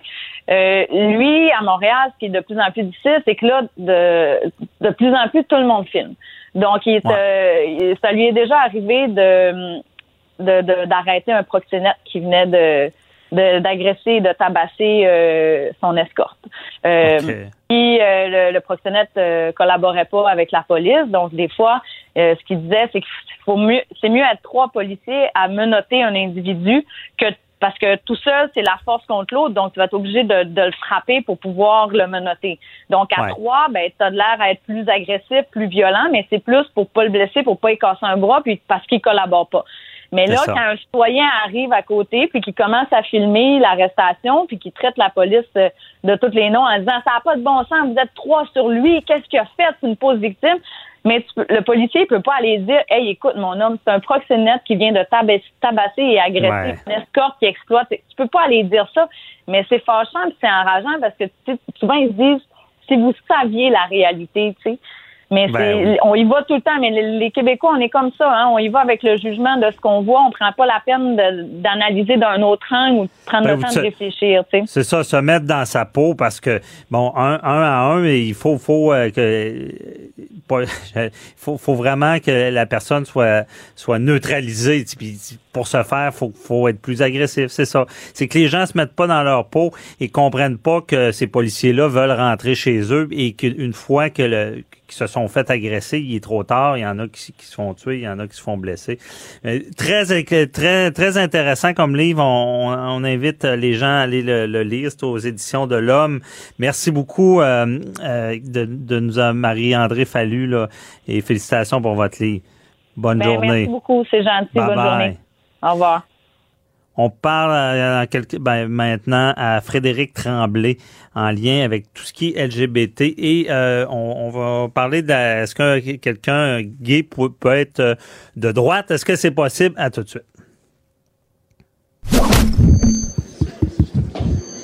Speaker 6: Euh, lui, à Montréal, ce qui est de plus en plus difficile, c'est que là, de, de plus en plus, tout le monde filme. Donc, il est, euh, ça lui est déjà arrivé de d'arrêter un proxénète qui venait de d'agresser et de tabasser euh, son escorte. Euh, Puis euh, le, proxénète collaborait pas avec la police, donc des fois, ce qu'il disait, c'est qu'il faut mieux, c'est mieux être trois policiers à menotter un individu que parce que tout seul, c'est la force contre l'autre, donc tu vas être obligé de, le frapper pour pouvoir le menotter. Donc à trois, ben tu as l'air à être plus agressif, plus violent, mais c'est plus pour pas le blesser, pour pas y casser un bras, puis parce qu'il collabore pas. Mais là, quand un citoyen arrive à côté, puis qu'il commence à filmer l'arrestation, puis qu'il traite la police euh, de tous les noms en disant ça n'a pas de bon sens, vous êtes trois sur lui, qu'est-ce qu'il a fait, c'est une pause victime. Mais le policier peut pas aller dire Hey, écoute, mon homme, c'est un proxénète qui vient de tabasser et agresser une escorte qui exploite. Tu peux pas aller dire ça. Mais c'est fâchant c'est enrageant parce que souvent ils se disent si vous saviez la réalité, tu sais. Mais ben on y va tout le temps. Mais les, Québécois, on est comme ça. Hein? On y va avec le jugement de ce qu'on voit. On prend pas la peine d'analyser d'un autre angle ou de prendre ben le temps de réfléchir.
Speaker 3: C'est ça, se mettre dans sa peau parce que, bon, un, à un, il faut, faut euh, que faut, faut vraiment que la personne soit soit neutralisée. Puis pour ce faire, faut faut être plus agressif. C'est ça. C'est que les gens se mettent pas dans leur peau et comprennent pas que ces policiers-là veulent rentrer chez eux et qu'une fois que le qui se sont fait agresser, il est trop tard. Il y en a qui, qui se font tuer, il y en a qui se font blesser. très, très, très intéressant comme livre. On, on invite les gens à aller le, lire. C'est aux éditions de l'Homme. Merci beaucoup euh, euh, de, de, nous avoir Marie-André Fallu là, et félicitations pour votre livre. Bonne ben, journée.
Speaker 6: Merci beaucoup, c'est gentil. Bonne journée. Au revoir.
Speaker 3: On parle ben, maintenant à Frédéric Tremblay en lien avec tout ce qui est LGBT et euh, on, va parler de est-ce que quelqu'un gay peut, être euh, de droite? Est-ce que c'est possible? À tout de suite.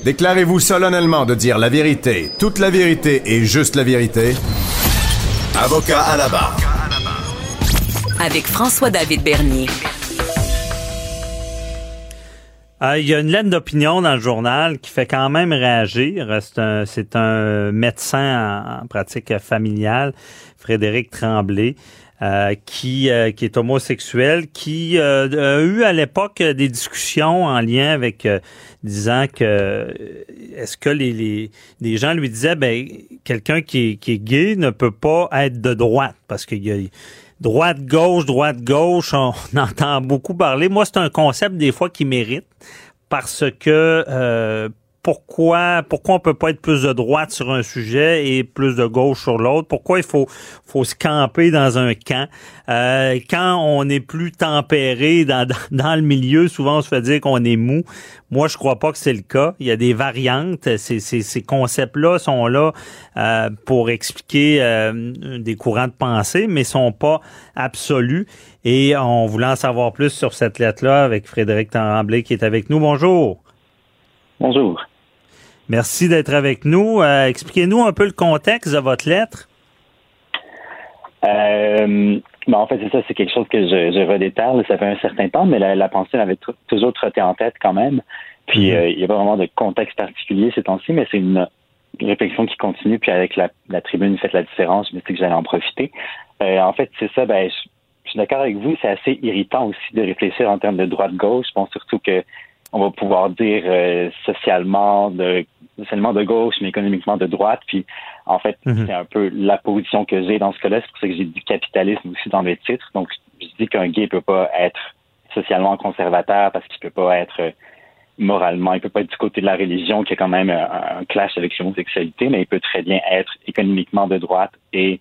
Speaker 1: Déclarez-vous solennellement de dire la vérité, toute la vérité et juste la vérité. Avocat à la barre.
Speaker 2: Avec François-David Bernier.
Speaker 3: Euh, il y a une lettre d'opinion dans le journal qui fait quand même réagir. C'est un, médecin en, pratique familiale, Frédéric Tremblay. Euh, qui, euh, qui est homosexuel, qui a eu à l'époque des discussions en lien avec disant que est-ce que les, gens lui disaient ben quelqu'un qui qui est gay ne peut pas être de droite parce qu'il y a droite-gauche, droite-gauche, on entend beaucoup parler. Moi, c'est un concept des fois qui mérite parce que euh, pourquoi pourquoi on peut pas être plus de droite sur un sujet et plus de gauche sur l'autre? Pourquoi il faut faut se camper dans un camp? Euh, Quand on est plus tempéré dans, dans, le milieu, souvent on se fait dire qu'on est mou. Moi, je crois pas que c'est le cas. Il y a des variantes. Ces, ces, ces concepts-là sont là euh, pour expliquer euh, des courants de pensée, mais sont pas absolus. Et on voulait en savoir plus sur cette lettre-là avec Frédéric Tremblay qui est avec nous. Bonjour.
Speaker 7: Bonjour.
Speaker 3: Merci d'être avec nous. Euh, expliquez-nous un peu le contexte de votre lettre.
Speaker 7: Euh, ben, en fait, c'est ça, c'est quelque chose que je, je. Ça fait un certain temps, mais la, pensée m'avait toujours trotté en tête quand même. Puis, mhm. euh, il n'y a pas vraiment de contexte particulier ces temps-ci, mais c'est une réflexion qui continue. Puis, avec la, la tribune, faites la différence. Je me suis dit que j'allais en profiter. en fait, c'est ça. Ben, je, je suis d'accord avec vous. C'est assez irritant aussi de réfléchir en termes de droite-gauche. Je pense surtout que on va pouvoir dire euh, socialement de socialement de gauche, mais économiquement de droite. Puis en fait, mhm. c'est un peu la position que j'ai dans ce cas-là. C'est pour ça que j'ai du capitalisme aussi dans le titre. Donc, je dis qu'un gay peut pas être socialement conservateur parce qu'il peut pas être euh, moralement, il peut pas être du côté de la religion qui a quand même un, clash avec l'homosexualité, mais il peut très bien être économiquement de droite et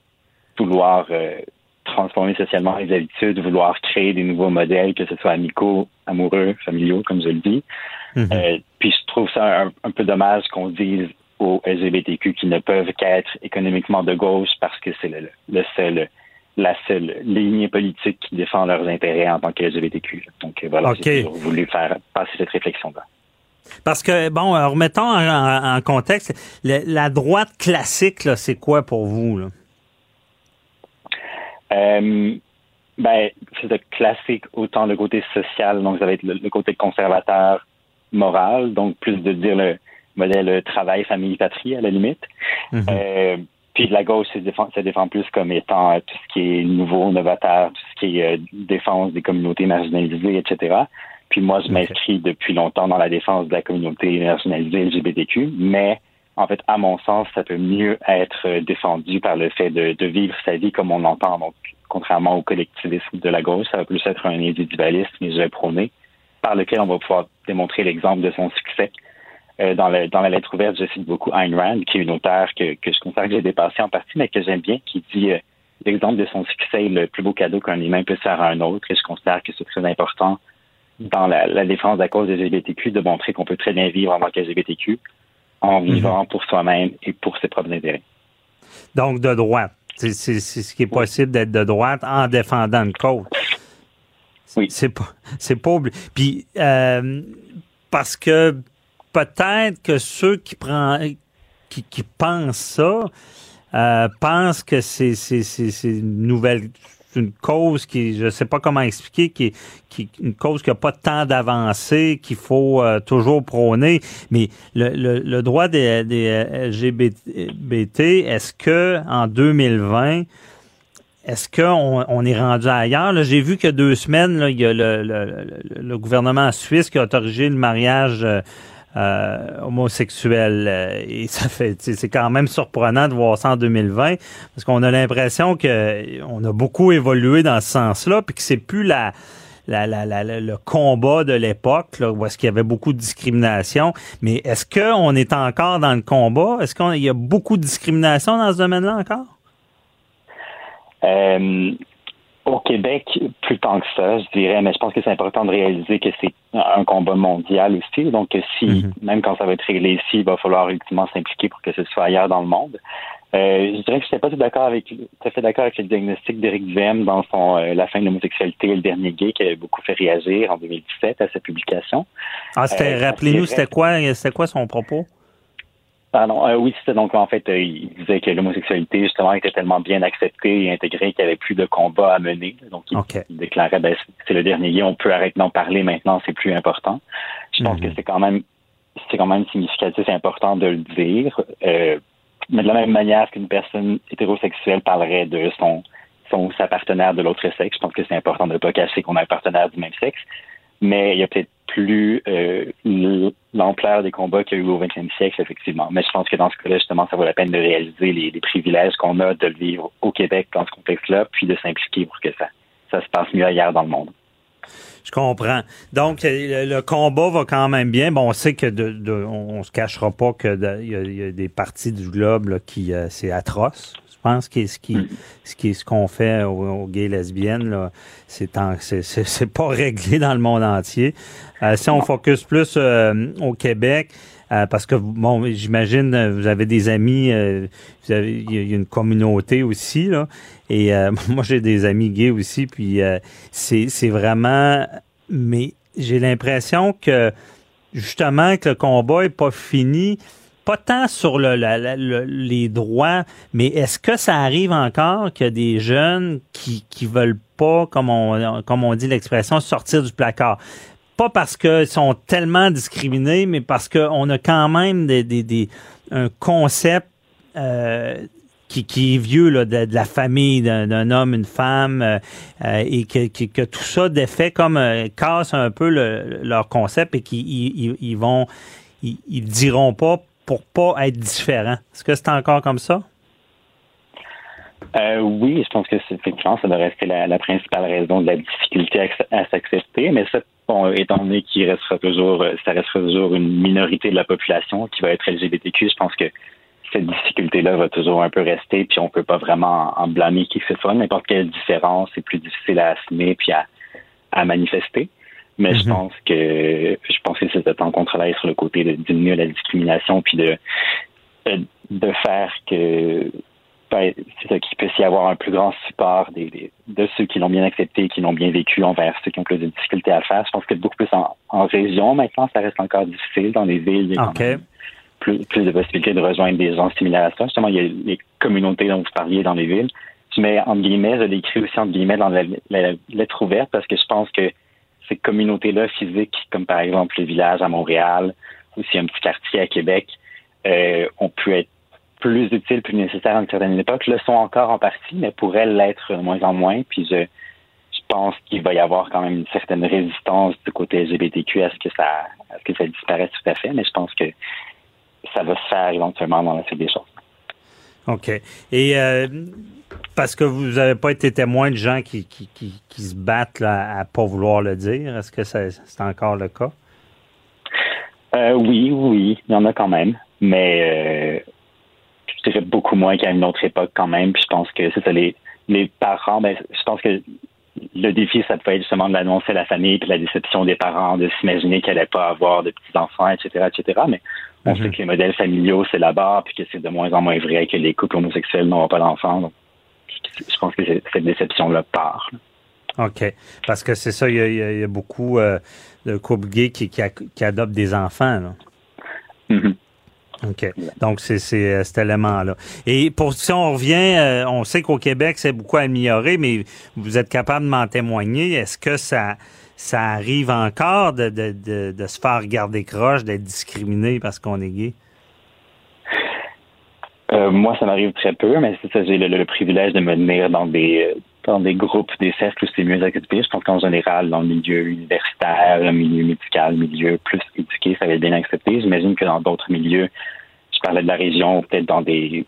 Speaker 7: vouloir euh, transformer socialement les habitudes, vouloir créer des nouveaux modèles, que ce soit amicaux, amoureux, familiaux, comme je le dis. Mhm. Euh, puis je trouve ça un, peu dommage qu'on dise aux LGBTQ qu'ils ne peuvent qu'être économiquement de gauche parce que c'est le, seul la seule ligne politique qui défend leurs intérêts en tant que LGBTQ. Donc euh, voilà, j'ai voulu faire passer cette réflexion-là.
Speaker 3: Parce que, bon, remettons en, contexte, la droite classique, c'est quoi pour vous? Là?
Speaker 7: Euh, ben, c'est classique autant le côté social, donc ça va être le, côté conservateur moral, donc plus de dire le modèle travail, famille, patrie à la limite. Mhm. euh, puis la gauche, ça défend, plus comme étant tout ce qui est nouveau, novateur, tout ce qui est euh, défense des communautés marginalisées, etc. Puis moi, je m'inscris depuis longtemps dans la défense de la communauté nationalisée LGBTQ, mais en fait, à mon sens, ça peut mieux être défendu par le fait de, vivre sa vie comme on l'entend. Donc, contrairement au collectivisme de la gauche, ça va plus être un individualisme, et je vais prôner, par lequel on va pouvoir démontrer l'exemple de son succès. Euh, dans, la lettre ouverte, je cite beaucoup Ayn Rand, qui est une auteure que, que je considère que j'ai dépassé en partie, mais que j'aime bien, qui dit euh, l'exemple de son succès est le plus beau cadeau qu'un humain peut faire à un autre, et je considère que c'est très important dans la, défense de la cause des LGBTQ de montrer qu'on peut très bien vivre en tant qu'LGBTQ en mhm. vivant pour soi-même et pour ses propres intérêts.
Speaker 3: Donc, de droite. C'est ce qui est possible d'être de droite en défendant une cause.
Speaker 7: Oui.
Speaker 3: C'est pas, c'est pas Puis, euh, parce que peut-être que ceux qui prennent, qui, qui pensent ça, euh, pensent que c'est, c'est, c'est une nouvelle une cause qui, je sais pas comment expliquer, qui, qui une cause qui n'a pas tant d'avancée, qu'il faut euh, toujours prôner. Mais le, le, le droit des, des LGBT, est-ce que en 2020, est-ce qu'on on est rendu ailleurs? J'ai vu que deux semaines, là, il y a le, le, le, gouvernement suisse qui a autorisé le mariage euh, euh, homosexuels. Euh, et ça fait, c'est quand même surprenant de voir ça en 2020 parce qu'on a l'impression que on a beaucoup évolué dans ce sens-là, puis que c'est plus la la, la, le combat de l'époque, où est-ce qu'il y avait beaucoup de discrimination. Mais est-ce qu'on est encore dans le combat? Est-ce qu'il y a beaucoup de discrimination dans ce domaine-là encore?
Speaker 7: Euh, au Québec, plus tant que ça, je dirais, mais je pense que c'est important de réaliser que c'est un combat mondial aussi. Donc, si, mhm. même quand ça va être réglé ici, il va falloir ultimement s'impliquer pour que ce soit ailleurs dans le monde. Euh, je dirais que je n'étais pas tout d'accord avec, tout à fait d'accord avec le diagnostic d'Éric Duhem dans son euh, La fin de l'homosexualité et le dernier gay qui avait beaucoup fait réagir en 2017 à sa publication.
Speaker 3: Ah, c'était, euh, rappelez-nous, c'était quoi, c'était quoi son propos?
Speaker 7: Pardon, euh, oui, c'était donc en fait, euh, il disait que l'homosexualité justement était tellement bien acceptée et intégrée qu'il n'y avait plus de combat à mener. Donc il, déclarait, ben, c'est le dernier on peut arrêter d'en parler maintenant, c'est plus important. Je pense que mhm. c'est quand même, c'est quand même significatif et important de le dire. Euh, mais de la même manière qu'une personne hétérosexuelle parlerait de son, son sa partenaire de l'autre sexe, je pense que c'est important de ne pas cacher qu'on a un partenaire du même sexe mais il y a peut-être plus euh, l'ampleur des combats qu'il y a eu au 20e siècle, effectivement. Mais je pense que dans ce cas-là, justement, ça vaut la peine de réaliser les, privilèges qu'on a de vivre au Québec dans ce contexte-là, puis de s'impliquer pour que ça, ça se passe mieux ailleurs dans le monde.
Speaker 3: Je comprends. Donc, le, combat va quand même bien. Bon, on sait que de, se cachera pas que il y, a des parties du globe qui euh, c'est atroce. Pense que ce qui, ce qui, ce qu'on fait aux, gays lesbiennes, là, c'est, c'est, pas réglé dans le monde entier. Euh, si on focus plus euh, au Québec, euh, parce que bon, j'imagine vous avez des amis, vous avez, il y a une communauté aussi là, et moi j'ai des amis gays aussi, puis c'est, c'est vraiment, mais j'ai l'impression que justement que le combat est pas fini pas tant sur le, les droits, mais est-ce que ça arrive encore a des jeunes qui qui veulent pas, comme on comme on dit l'expression, sortir du placard? Pas parce qu'ils sont tellement discriminés, mais parce qu'on a quand même des, des, des un concept euh, qui, qui, est vieux là, de, la famille d'un homme, une femme, euh, euh, et que, que, tout ça défait comme casse un peu leur concept et qu'ils ils, ils, vont ils, ils diront pas pour pas être différent. Est-ce que c'est encore comme ça?
Speaker 7: Euh, oui, je pense que effectivement, ça doit rester la, principale raison de la difficulté à, s'accepter, mais ça, étant donné qu'il restera toujours, euh, ça restera toujours une minorité de la population qui va être LGBTQ, je pense que cette difficulté-là va toujours un peu rester, puis on peut pas vraiment en blâmer qui que ce soit. N'importe quelle différence est plus difficile à assumer puis à manifester. Mais je mhm. pense que je pense que c'est de temps qu'on travaille sur le côté de diminuer la discrimination puis de de faire que ben, c'est ça qu'il puisse y avoir un plus grand support des, de ceux qui l'ont bien accepté, qui l'ont bien vécu envers ceux qui ont plus de difficultés à faire. Je pense que beaucoup plus en, en région maintenant, ça reste encore difficile. Dans les villes, il y a plus, plus de possibilités de rejoindre des gens similaires à ça. Justement, il y a les communautés dont vous parliez dans les villes. Je mets entre guillemets, je l'écris aussi entre guillemets dans la, la lettre ouverte parce que je pense que ces communautés-là physiques, comme par exemple le village à Montréal, ou si un petit quartier à Québec, euh, ont pu être plus utiles, plus nécessaires à une certaine époque, le sont encore en partie, mais pourraient l'être de moins en moins. Puis je, pense qu'il va y avoir quand même une certaine résistance du côté LGBTQ à ce que ça, à ce que ça disparaisse tout à fait, mais je pense que ça va se faire éventuellement dans la suite des choses.
Speaker 3: OK. Et euh, parce que vous n'avez pas été témoin de gens qui, qui, qui, se battent là, à pas vouloir le dire, est-ce que c'est encore le cas?
Speaker 7: Euh, oui, oui, il y en a quand même, mais euh, je dirais beaucoup moins qu'à une autre époque quand même. Puis je pense que c'est ça, les, les parents, ben, je pense que le défi, ça peut être justement de l'annoncer à la famille, puis la déception des parents, de s'imaginer qu'elle n'allait pas avoir de petits-enfants, etc., etc. Mais on sait mhm. que les modèles familiaux, c'est barre, puis que c'est de moins en moins vrai que les couples homosexuels n'auront pas d'enfants. Je pense que cette déception-là part.
Speaker 3: OK. Parce que c'est ça, il y, a, beaucoup euh, de couples gays qui, qui, adoptent des enfants. Là.
Speaker 7: Mhm.
Speaker 3: OK. Donc, c'est euh, cet élément-là. Et pour si on revient, euh, on sait qu'au Québec, c'est beaucoup amélioré, mais vous êtes capable de m'en témoigner. Est-ce que ça, ça arrive encore de, de, de, se faire garder croche, d'être discriminé parce qu'on est gay?
Speaker 7: Euh, moi, ça m'arrive très peu, mais c'est ça, j'ai le, privilège de me tenir dans des dans des groupes, des cercles où c'est mieux accepté. Je pense qu'en général, dans le milieu universitaire, le milieu médical, le milieu plus éduqué, ça va être bien accepté. J'imagine que dans d'autres milieux, je parlais de la région, peut-être dans des,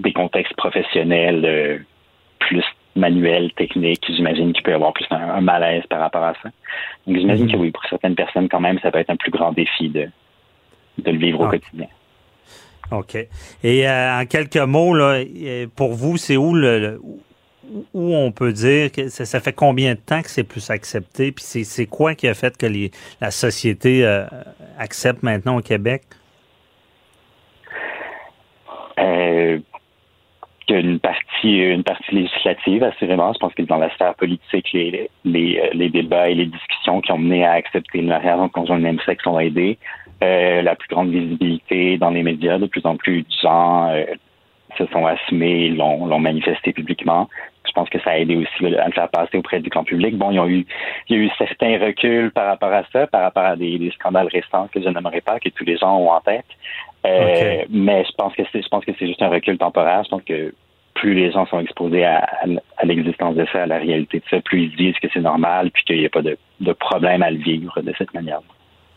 Speaker 7: des contextes professionnels euh, plus manuels, techniques, j'imagine qu'il peut y avoir plus un, malaise par rapport à ça. Donc j'imagine que mhm. oui, pour certaines personnes quand même, ça peut être un plus grand défi de, de le vivre au quotidien.
Speaker 3: OK. Et euh, en quelques mots, là, pour vous, c'est où le, où on peut dire que ça, fait combien de temps que c'est plus accepté? Puis c'est quoi qui a fait que les, la société euh, accepte maintenant au Québec?
Speaker 7: Euh, une partie, une partie législative, assurément. Je pense que dans la sphère politique, les, les, débats et les discussions qui ont mené à accepter le mariage en conjoint de même sexe ont aidé. Euh, la plus grande visibilité dans les médias, de plus en plus de gens euh, se sont assumés, l'ont manifesté publiquement je pense que ça a aidé aussi à le faire passer auprès du grand public. Bon, il y a eu, il y a eu certains reculs par rapport à ça, par rapport à des, scandales récents que je n'aimerais pas, que tous les gens ont en tête. Euh, mais je pense que c'est, je pense que c'est juste un recul temporaire. Je pense que plus les gens sont exposés à, l'existence de ça, à la réalité de ça, plus ils disent que c'est normal, puis qu'il n'y a pas de, de problème à le vivre de cette manière.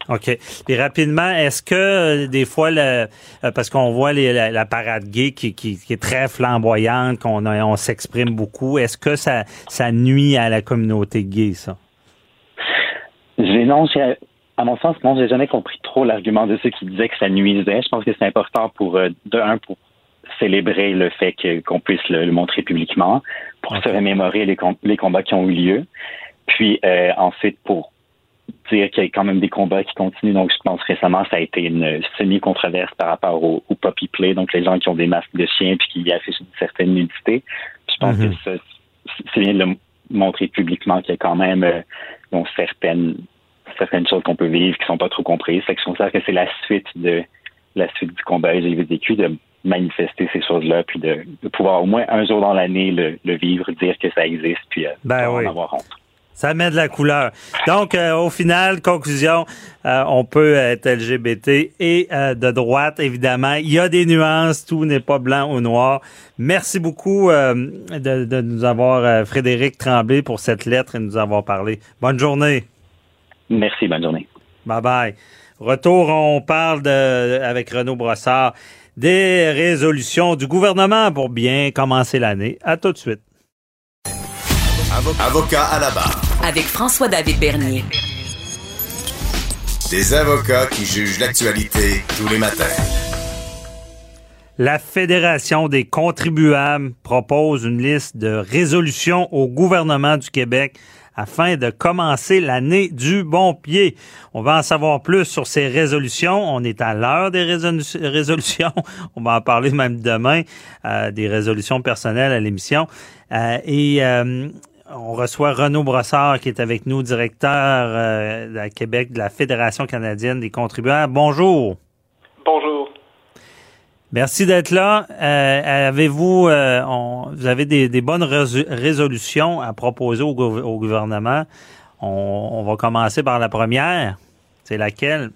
Speaker 3: OK. Et rapidement, est-ce que euh, des fois, le, euh, parce qu'on voit la, parade gay qui, qui, est très flamboyante, qu'on on s'exprime beaucoup, est-ce que ça, ça nuit à la communauté gay, ça?
Speaker 7: Non, à mon sens, non, j'ai jamais compris trop l'argument de ceux qui disaient que ça nuisait. Je pense que c'est important pour, euh, de un, pour célébrer le fait qu'on puisse le, montrer publiquement, pour se remémorer les, les combats qui ont eu lieu, puis ensuite pour dire qu'il y a quand même des combats qui continuent. Donc, je pense récemment, ça a été une semi-controverse par rapport au, au, puppy play, donc les gens qui ont des masques de chiens puis qui affichent une certaine nudité. je pense que mhm. c'est bien de le montrer publiquement qu'il y a quand même euh, certaines certaines choses qu'on peut vivre qui sont pas trop comprises. Fait que je considère que c'est la suite de la suite du combat LGBTQ de manifester ces choses-là, puis de, pouvoir au moins un jour dans l'année le, vivre, dire que ça existe, puis euh,
Speaker 3: ben en avoir honte. Ça met de la couleur. Donc, euh, au final, conclusion, euh, on peut être LGBT et euh, de droite, évidemment. Il y a des nuances, tout n'est pas blanc ou noir. Merci beaucoup de, de, nous avoir, Frédéric Tremblay, pour cette lettre et de nous avoir parlé. Bonne journée.
Speaker 7: Merci, bonne journée.
Speaker 3: Bye bye. Retour, on parle de, avec Renaud Brossard des résolutions du gouvernement pour bien commencer l'année. À tout de suite.
Speaker 2: Avocat à la barre. Avec François-David Bernier.
Speaker 1: Des avocats qui jugent l'actualité tous les matins.
Speaker 3: La Fédération des contribuables propose une liste de résolutions au gouvernement du Québec afin de commencer l'année du bon pied. On va en savoir plus sur ces résolutions. On est à l'heure des résolutions. On va en parler même demain, euh, des résolutions personnelles à l'émission. Euh, et euh, on reçoit Renaud Brossard qui est avec nous, directeur euh, à Québec de la Fédération canadienne des contribuables. Bonjour.
Speaker 8: Bonjour.
Speaker 3: Merci d'être là. Euh, avez-vous, euh, vous avez des, bonnes résolutions à proposer au, gouvernement? On, va commencer par la première. C'est laquelle?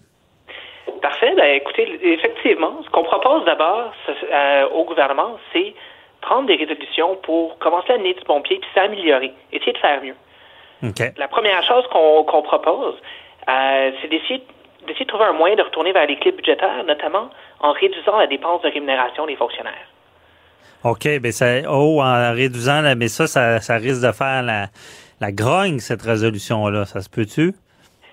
Speaker 8: Parfait. Ben, écoutez, effectivement, ce qu'on propose d'abord au gouvernement, c'est prendre des résolutions pour commencer l'année du bon pied puis s'améliorer, essayer de faire mieux. La première chose qu'on propose, euh, c'est d'essayer d'essayer de trouver un moyen de retourner vers l'équilibre budgétaire, notamment en réduisant la dépense de rémunération des fonctionnaires.
Speaker 3: OK, ben ça, oh, en réduisant, mais ça, ça, risque de faire la, la grogne, cette résolution-là. Ça se peut-tu?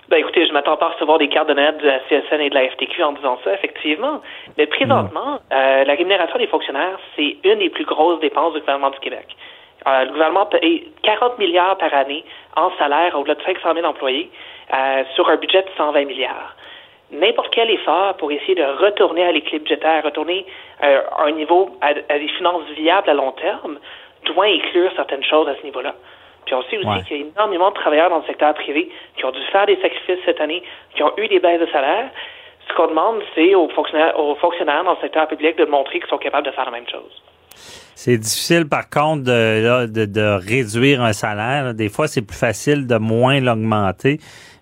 Speaker 8: Ben écoutez, je m'attends pas à recevoir des cartes de note de la CSN et de la FTQ en disant ça, effectivement. Mais présentement, euh, la rémunération des fonctionnaires, c'est une des plus grosses dépenses du gouvernement du Québec. Euh, le gouvernement paye 40 milliards par année en salaire au-delà de 500 000 employés euh, sur un budget de 120 milliards. N'importe quel effort pour essayer de retourner à l'équilibre budgétaire, retourner à un niveau, à, à des finances viables à long terme, doit inclure certaines choses à ce niveau-là. Puis on sait aussi qu'il y a énormément de travailleurs dans le secteur privé qui ont dû faire des sacrifices cette année, qui ont eu des baisses de salaire. Ce qu'on demande, c'est aux fonctionnaires, aux fonctionnaires dans le secteur public de montrer qu'ils sont capables de faire la même chose.
Speaker 3: C'est difficile, par contre, de, de, de réduire un salaire. Des fois, c'est plus facile de moins l'augmenter.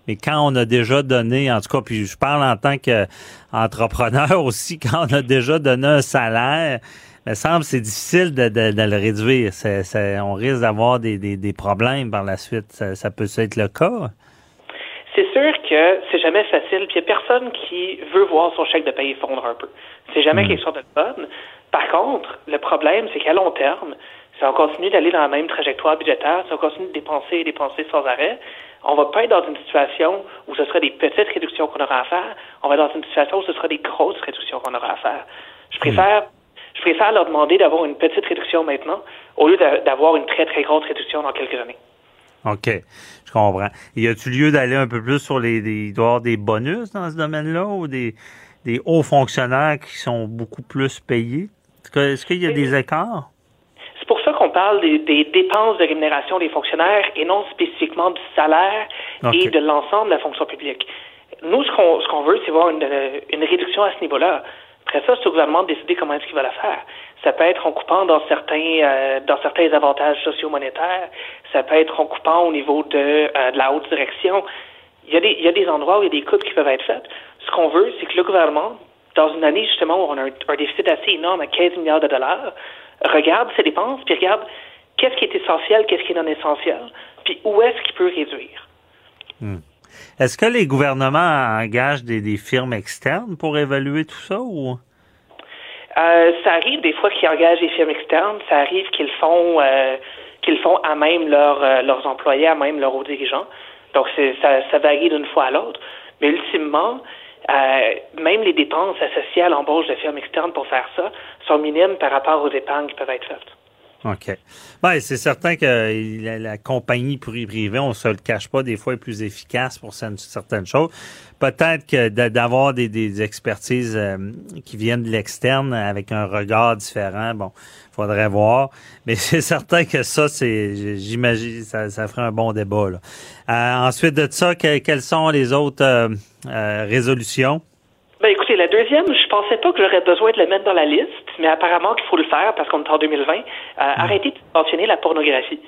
Speaker 3: Mais quand on a déjà donné, en tout cas, puis je parle en tant qu'entrepreneur aussi, quand on a déjà donné un salaire, me semble c'est difficile de, le réduire. on risque d'avoir des, problèmes par la suite. Ça, peut être le cas.
Speaker 8: C'est sûr que c'est jamais facile. Puis il n'y a personne qui veut voir son chèque de paye fondre un peu. C'est jamais hmm. quelque chose de bonne. Par contre, le problème, c'est qu'à long terme, si on continue d'aller dans la même trajectoire budgétaire, si on continue de dépenser et dépenser sans arrêt, on va pas être dans une situation où ce sera des petites réductions qu'on aura à faire. On va être dans une situation où ce sera des grosses réductions qu'on aura à faire. Je préfère je préfère leur demander d'avoir une petite réduction maintenant au lieu d'avoir une très, très grosse réduction dans quelques années.
Speaker 3: OK. Je comprends. Y a-t-il lieu d'aller un peu plus sur les, des, des bonus dans ce domaine-là ou des, des hauts fonctionnaires qui sont beaucoup plus payés? Est-ce qu'il y a des écarts?
Speaker 8: C'est pour ça qu'on parle des, dépenses de rémunération des fonctionnaires et non spécifiquement du salaire et de l'ensemble de la fonction publique. Nous, ce qu'on veut, c'est voir une, une réduction à ce niveau-là. Après ça, c'est au gouvernement de décider comment est-ce qu'il va la faire. Ça peut être en coupant dans certains euh, dans certains avantages socio-monétaires. Ça peut être en coupant au niveau de, euh, de la haute direction. Il y, a des, il y a des endroits où il y a des coupes qui peuvent être faites. Ce qu'on veut, c'est que le gouvernement, dans une année justement où on a un, déficit assez énorme à 15 milliards de dollars, regarde ses dépenses, puis regarde qu'est-ce qui est essentiel, qu'est-ce qui est non essentiel, puis où est-ce qu'il peut réduire.
Speaker 3: Hmm. Est-ce que les gouvernements engagent des, firmes externes pour évaluer tout ça ou?
Speaker 8: Euh, ça arrive des fois qu'ils engagent des firmes externes. Ça arrive qu'ils font euh, qu'ils font à même euh, leurs employés, à même leurs hauts dirigeants. Donc ça, ça varie d'une fois à l'autre. Mais ultimement, même les dépenses associées à l'embauche de firmes externes pour faire ça sont minimes par rapport aux épargnes qui peuvent être faites.
Speaker 3: OK. Ben, c'est certain que la, compagnie privée, on se le cache pas, des fois est plus efficace pour certaines choses. Peut-être que d'avoir des, expertises euh, qui viennent de l'externe avec un regard différent, bon, faudrait voir. Mais c'est certain que ça, c'est, j'imagine, ça, ça ferait un bon débat. Euh, ensuite de ça, quelles sont les autres euh, résolutions?
Speaker 8: Ben écoutez, la deuxième, je pensais pas que j'aurais besoin de la mettre dans la liste, mais apparemment qu'il faut le faire parce qu'on est en 2020. Euh, arrêtez de mentionner la pornographie,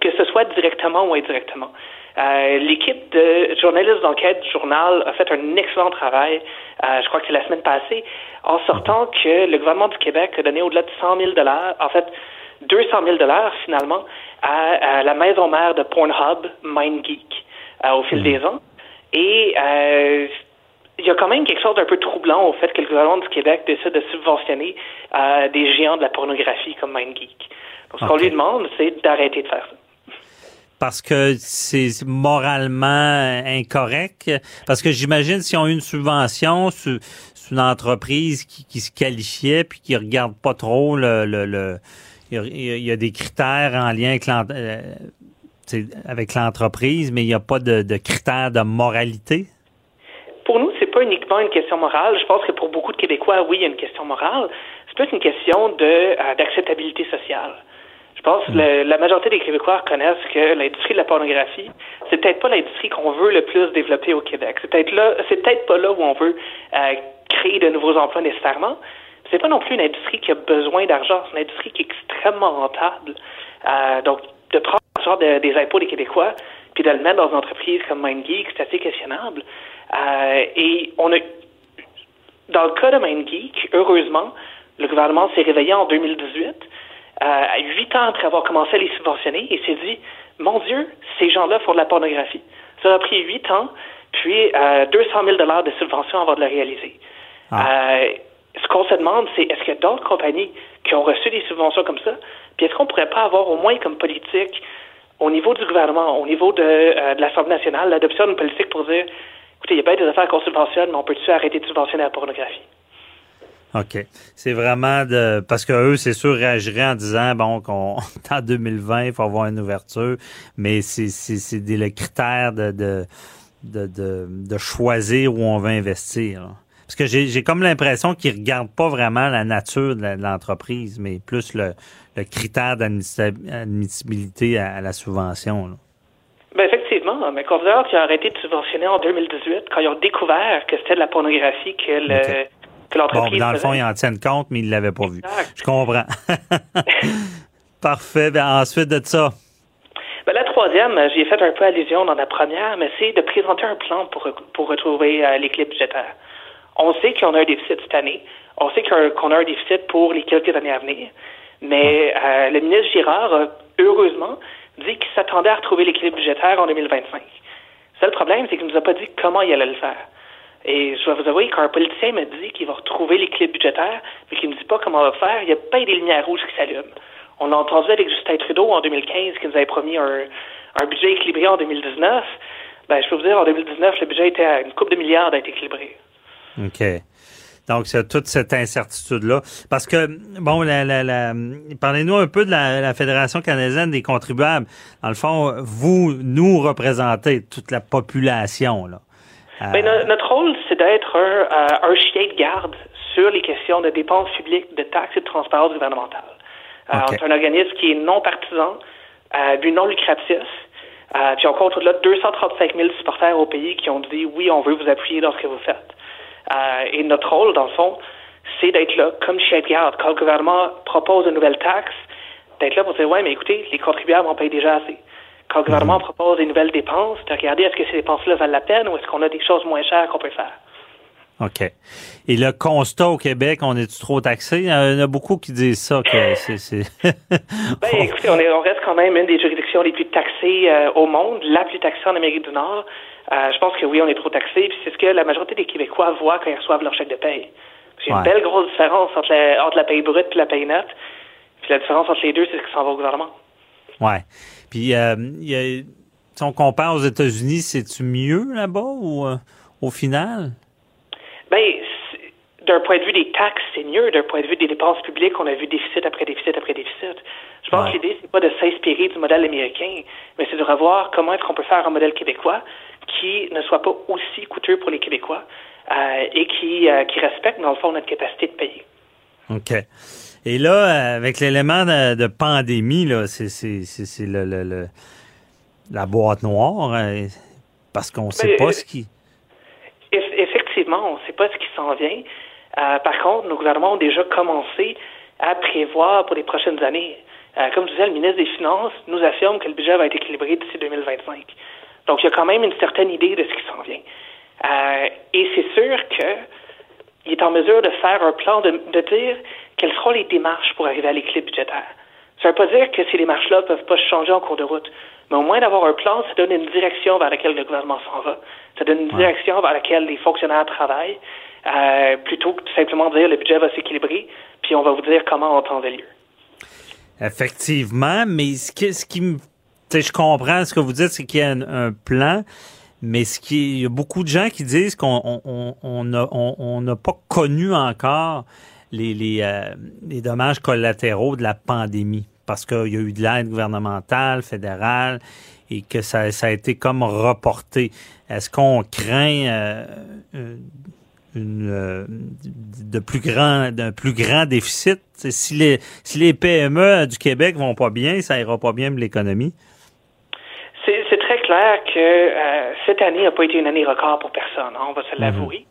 Speaker 8: que ce soit directement ou indirectement. Euh, l'équipe de journalistes d'enquête du journal a fait un excellent travail, euh, je crois que c'est la semaine passée, en sortant que le gouvernement du Québec a donné au-delà de 100 000 dollars, en fait 200 000 dollars finalement, à, la maison mère de Pornhub, MindGeek, au fil des ans. Et il y a quand même quelque chose d'un peu troublant au fait que le gouvernement du Québec décide de subventionner euh, des géants de la pornographie comme MindGeek. Donc, ce qu'on lui demande, c'est d'arrêter de faire ça
Speaker 3: parce que c'est moralement incorrect? Parce que j'imagine si on a une subvention, c'est une entreprise qui, se qualifiait puis qui regarde pas trop le... le, il, y a, des critères en lien avec euh, l'entreprise, mais il n'y a pas de, de critères de moralité?
Speaker 8: Pour nous, c'est pas uniquement une question morale. Je pense que pour beaucoup de Québécois, oui, il y a une question morale. C'est plus une question de euh, d'acceptabilité sociale. Je pense que la majorité des Québécois reconnaissent que l'industrie de la pornographie, c'est peut-être pas l'industrie qu'on veut le plus développer au Québec. C'est peut-être là, c'est peut-être pas là où on veut euh, créer de nouveaux emplois nécessairement. C'est pas non plus une industrie qui a besoin d'argent. C'est une industrie qui est extrêmement rentable. Euh, donc, de prendre genre des impôts des Québécois puis de le mettre dans une entreprise comme MindGeek, c'est assez questionnable. Euh, et on a, dans le cas de MindGeek, heureusement, le gouvernement s'est réveillé en 2018. à huit ans après avoir commencé à les subventionner, et s'est dit, mon Dieu, ces gens-là font de la pornographie. Ça a pris huit ans, puis 200 000 dollars de subventions avant de le réaliser. Ah. ce qu'on se demande, c'est est-ce qu'il y a d'autres compagnies qui ont reçu des subventions comme ça? Puis est-ce qu'on pourrait pas avoir au moins comme politique au niveau du gouvernement, au niveau de, euh, de l'Assemblée nationale, l'adoption d'une politique pour dire, écoutez, il y a pas des affaires qu'on subventionne, mais on peut-tu arrêter de subventionner la pornographie?
Speaker 3: OK. C'est vraiment de parce que eux, c'est sûr, réagiraient en disant bon qu'on en 2020, il faut avoir une ouverture, mais c'est c'est le critère de de, de de, choisir où on va investir. Parce que j'ai comme l'impression qu'ils regardent pas vraiment la nature de l'entreprise, mais plus le, le critère d'admissibilité à, la subvention.
Speaker 8: Effectivement, mais considérant qu'ils ont arrêté de subventionner en 2018, quand ils ont découvert que c'était de la pornographie que l'entreprise.
Speaker 3: Bon, dans le fond, ils en tiennent compte, mais ils ne l'avaient pas vu. Je comprends. Parfait. Ben, ensuite de ça?
Speaker 8: Ben, la troisième, j'y ai fait un peu allusion dans la première, mais c'est de présenter un plan pour, pour retrouver euh, l'équilibre budgétaire. On sait qu'on a un déficit cette année. On sait qu'on a un déficit pour les quelques années à venir. Mais euh, le ministre Girard a heureusement dit qu'il s'attendait à retrouver l'équilibre budgétaire en 2025. C'est le problème, c'est qu'il ne nous a pas dit comment il allait le faire. Et je dois vous avouer, quand un politicien me dit qu'il va retrouver l'équilibre budgétaire, mais qu'il ne me dit pas comment on va faire, il n'y a pas des lumières rouges qui s'allument. On a entendu avec Justin Trudeau en 2015 qu'il nous avait promis un, un budget équilibré en 2019. Ben, je peux vous dire, en 2019, le budget était à une coupe de milliards d'être équilibré.
Speaker 3: OK. Donc, c'est toute cette incertitude-là. Parce que, bon, la, la, parlez-nous un peu de la, Fédération canadienne des contribuables. Dans le fond, vous, nous représentez toute la population. Là.
Speaker 8: Euh, ben, notre rôle, c'est d'être un, euh, un, chien de garde sur les questions de dépenses publiques, de taxes et de transparence gouvernementale. Euh, c'est un organisme qui est non partisan, but non lucratif. puis on compte au-delà de 235 000 supporters au pays qui ont dit oui, on veut vous appuyer dans ce que vous faites. Euh, et notre rôle, dans le fond, c'est d'être là comme chef garde. Quand le gouvernement propose une nouvelle taxe, d'être là pour dire, ouais, mais écoutez, les contribuables en payent déjà assez. Quand le gouvernement mhm. propose des nouvelles dépenses, de regarder est-ce que ces dépenses-là valent la peine ou est-ce qu'on a des choses moins chères qu'on peut faire.
Speaker 3: OK. Et le constat au Québec, on est trop taxé? Il y en a beaucoup qui disent ça. Que c'est,
Speaker 8: ben, écoutez, on, est, on, reste quand même une des juridictions les plus taxées euh, au monde, la plus taxée en Amérique du Nord. Euh, je pense que oui, on est trop taxé, puis c'est ce que la majorité des Québécois voient quand ils reçoivent leur chèque de paye. A une belle grosse différence entre la, entre la paye brute et la paye nette. Puis la différence entre les deux, c'est ce qui s'en va au gouvernement.
Speaker 3: Oui. Puis, euh, y a, si on compare aux États-Unis, c'est-tu mieux là-bas ou euh, au final?
Speaker 8: Ben, d'un point de vue des taxes, c'est mieux. D'un point de vue des dépenses publiques, on a vu déficit après déficit après déficit. Je pense que l'idée, c'est pas de s'inspirer du modèle américain, mais c'est de revoir comment est-ce qu'on peut faire un modèle québécois qui ne soit pas aussi coûteux pour les Québécois euh, et qui, euh, qui respecte, dans le fond, notre capacité de payer.
Speaker 3: OK. Et là, avec l'élément de, pandémie, là, c'est, c'est, le, le, la boîte noire, hein, parce qu'on ne sait pas ce qui...
Speaker 8: Effectivement, on ne sait pas ce qui s'en vient. Euh, par contre, nos gouvernements ont déjà commencé à prévoir pour les prochaines années. comme je disais, le ministre des Finances nous affirme que le budget va être équilibré d'ici 2025. Donc, il y a quand même une certaine idée de ce qui s'en vient. Euh, et c'est sûr qu'il est en mesure de faire un plan, de, dire quelles seront les démarches pour arriver à l'équilibre budgétaire. Ça ne veut pas dire que ces démarches-là ne peuvent pas changer en cours de route, mais au moins d'avoir un plan, ça donne une direction vers laquelle le gouvernement s'en va. Ça donne une direction vers laquelle les fonctionnaires travaillent, euh, plutôt que de simplement dire le budget va s'équilibrer, puis on va vous dire comment en temps et lieu.
Speaker 3: Effectivement, mais ce qui, ce qui je comprends ce que vous dites, c'est qu'il y a un, plan, mais ce qui, il y a beaucoup de gens qui disent qu'on on n'a on, pas connu encore les, les, euh, les, dommages collatéraux de la pandémie, parce qu'il y a eu de l'aide gouvernementale, fédérale, et que ça, ça a été comme reporté. Est-ce qu'on craint euh, une, de plus grand d'un plus grand déficit? Si les, si les PME du Québec vont pas bien, ça ira pas bien pour l'économie.
Speaker 8: C'est très clair que euh, cette année n'a pas été une année record pour personne, hein, on va se mhm. l'avouer.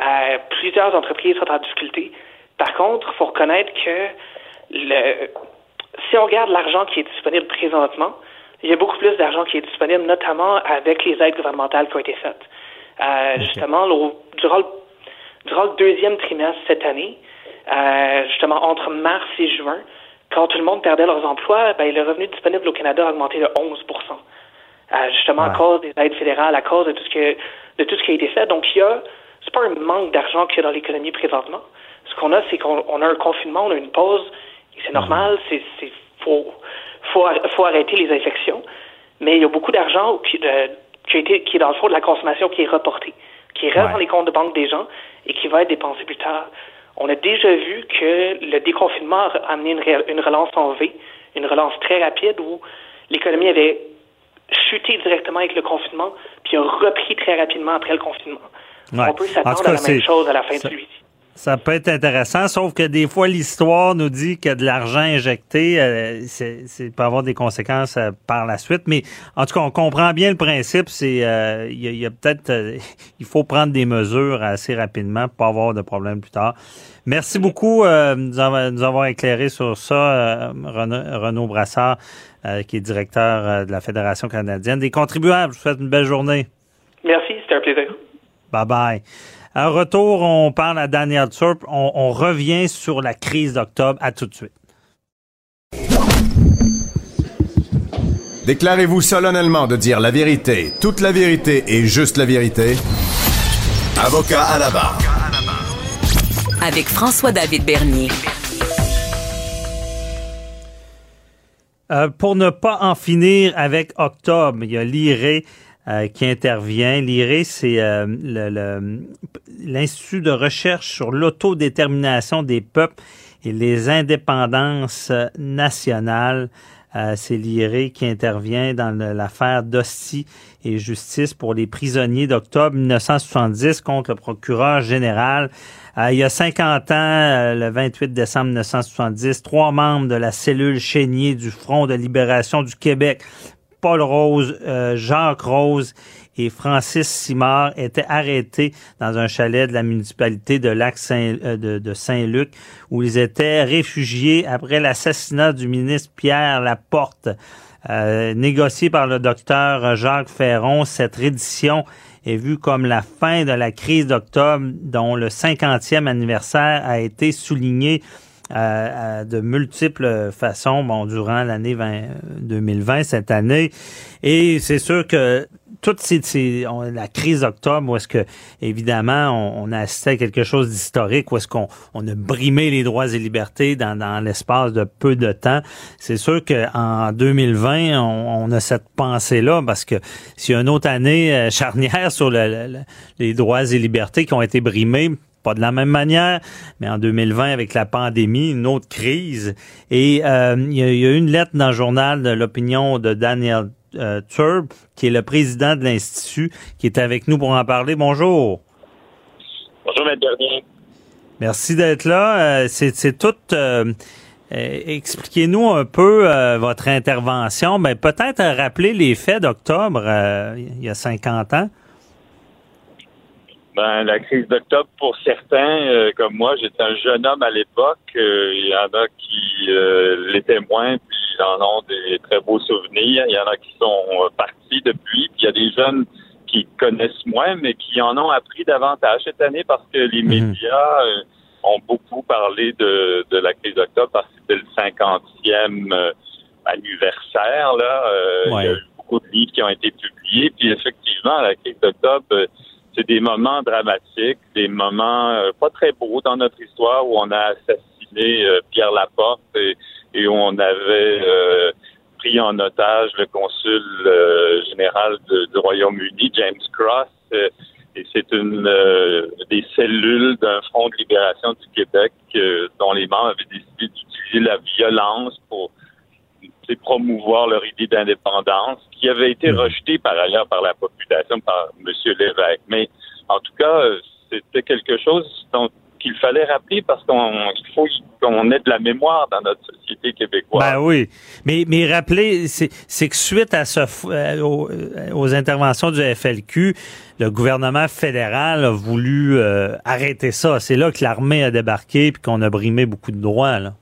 Speaker 8: Euh, plusieurs entreprises sont en difficulté. Par contre, il faut reconnaître que le, si on regarde l'argent qui est disponible présentement, il y a beaucoup plus d'argent qui est disponible, notamment avec les aides gouvernementales qui ont été faites. Euh, justement, durant, le, durant, le, deuxième trimestre cette année, justement entre mars et juin, quand tout le monde perdait leurs emplois, ben, le revenu disponible au Canada a augmenté de 11% justement à cause des aides fédérales, à cause de tout ce que de tout ce qui a été fait. Donc il y a c'est pas un manque d'argent qu'il y a dans l'économie présentement. Ce qu'on a, c'est qu'on a un confinement, on a une pause, et c'est normal, c'est faut, faut, faut arrêter les infections. Mais il y a beaucoup d'argent qui, qui, a été, qui est dans le fond de la consommation qui est reporté, qui reste dans les comptes de banque des gens et qui va être dépensé plus tard. On a déjà vu que le déconfinement a amené une, une relance en V, une relance très rapide où l'économie avait chuté directement avec le confinement, puis a repris très rapidement après le confinement. On peut s'attendre à la même chose à la fin de celui-ci.
Speaker 3: Ça peut être intéressant, sauf que des fois, l'histoire nous dit que de l'argent injecté, euh, c'est peut avoir des conséquences euh, par la suite. Mais en tout cas, on comprend bien le principe. C'est euh, il y a, peut-être il faut prendre des mesures assez rapidement pour pas avoir de problème plus tard. Merci beaucoup de nous, avoir, éclairé sur ça, Renaud, Brassard, qui est directeur de la Fédération canadienne des contribuables. Je vous souhaite une belle journée.
Speaker 8: Merci, c'était un plaisir.
Speaker 3: Bye bye. Un retour, on parle à Daniel Turp. On, revient sur la crise d'octobre. À tout de suite.
Speaker 1: Déclarez-vous solennellement de dire la vérité, toute la vérité et juste la vérité. Avocat à la barre.
Speaker 2: Avec François-David Bernier.
Speaker 3: Euh, pour ne pas en finir avec octobre, il y a l'IRE euh, qui intervient. L'IRE, c'est euh, l'Institut de recherche sur l'autodétermination des peuples et les indépendances nationales. Euh, c'est l'IRE qui intervient dans l'affaire d'Hostie et justice pour les prisonniers d'octobre 1970 contre le procureur général. il y a 50 ans, le 28 décembre 1970, trois membres de la cellule chénier du Front de libération du Québec Paul Rose, euh, Jacques Rose et Francis Simard étaient arrêtés dans un chalet de la municipalité de Lac euh, Saint-Luc où ils étaient réfugiés après l'assassinat du ministre Pierre Laporte. Euh, négocié par le docteur Jacques Ferron, cette reddition est vue comme la fin de la crise d'octobre dont le 50e anniversaire a été souligné de multiples façons bon, durant l'année 2020, cette année. Et c'est sûr que toute ces, la crise d'octobre, où est-ce que, évidemment, on, a assisté à quelque chose d'historique, où est-ce qu'on on a brimé les droits et libertés dans, l'espace de peu de temps. C'est sûr qu'en 2020, on, on, a cette pensée-là, parce que s'il y a une autre année euh, charnière sur les droits et libertés qui ont été brimés, pas de la même manière, mais en 2020, avec la pandémie, une autre crise. Et euh, il y, a eu une lettre dans le journal de l'opinion de Daniel euh, Turb, qui est le président de l'Institut, qui est avec nous pour en parler. Bonjour.
Speaker 9: Bonjour, M. Bernier.
Speaker 3: Merci d'être là. Euh, c'est tout... Expliquez-nous un peu votre intervention. Ben, peut-être rappeler les faits d'octobre il y a 50 ans.
Speaker 9: Ben, la crise d'octobre, pour certains, euh, comme moi, j'étais un jeune homme à l'époque. Euh, il y en a qui euh, l'étaient moins, puis ils en ont des très beaux souvenirs. Il y en a qui sont partis depuis, puis il y a des jeunes qui connaissent moins, mais qui en ont appris davantage cette année parce que les mhm. médias ont beaucoup parlé de, de la crise d'octobre parce que c'était le 50e anniversaire. Là. Il y a eu beaucoup de livres qui ont été publiés, puis effectivement, la crise d'octobre c'est des moments dramatiques, des moments euh, pas très beaux dans notre histoire où on a assassiné euh, Pierre Laporte et, où on avait euh, pris en otage le consul général du Royaume-Uni, James Cross. et c'est une des cellules d'un front de libération du Québec dont les membres avaient décidé d'utiliser la violence pour promouvoir leur idée d'indépendance, qui avait été hmm. rejetée par ailleurs par la population, par M. Lévesque. Mais en tout cas, c'était quelque chose dont qu'il fallait rappeler parce qu'il faut qu'on ait de la mémoire dans notre société québécoise.
Speaker 3: Ben oui, mais mais rappeler, c'est que suite à ce euh, aux, interventions du FLQ, le gouvernement fédéral a voulu euh, arrêter ça. C'est là que l'armée a débarqué puis qu'on a brimé beaucoup de droits là.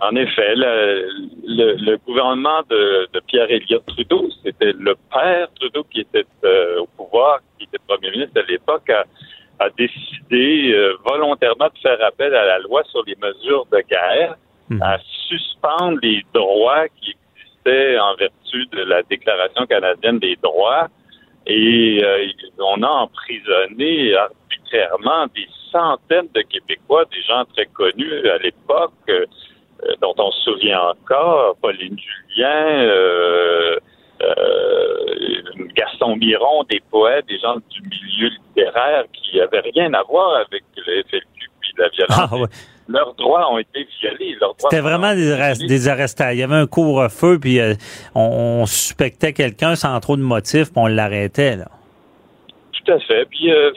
Speaker 9: En effet, le, gouvernement de, Pierre Elliott Trudeau, c'était le père Trudeau qui était euh, au pouvoir, qui était premier ministre à l'époque, a, décidé euh, volontairement de faire appel à la loi sur les mesures de guerre mhm. à suspendre les droits qui existaient en vertu de la Déclaration canadienne des droits. Et euh, on a emprisonné arbitrairement des centaines de Québécois, des gens très connus à l'époque, dont on se souvient encore, Pauline Julien, euh, Gaston Miron, des poètes, des gens du milieu littéraire qui n'avaient rien à voir avec le FLQ puis la violence. Ah, leurs droits ont été violés.
Speaker 3: C'était vraiment des, des arrestations. Il y avait un couvre-feu, puis euh, on, suspectait quelqu'un sans trop de motifs, puis on l'arrêtait. Là.
Speaker 9: Tout à fait. Puis euh,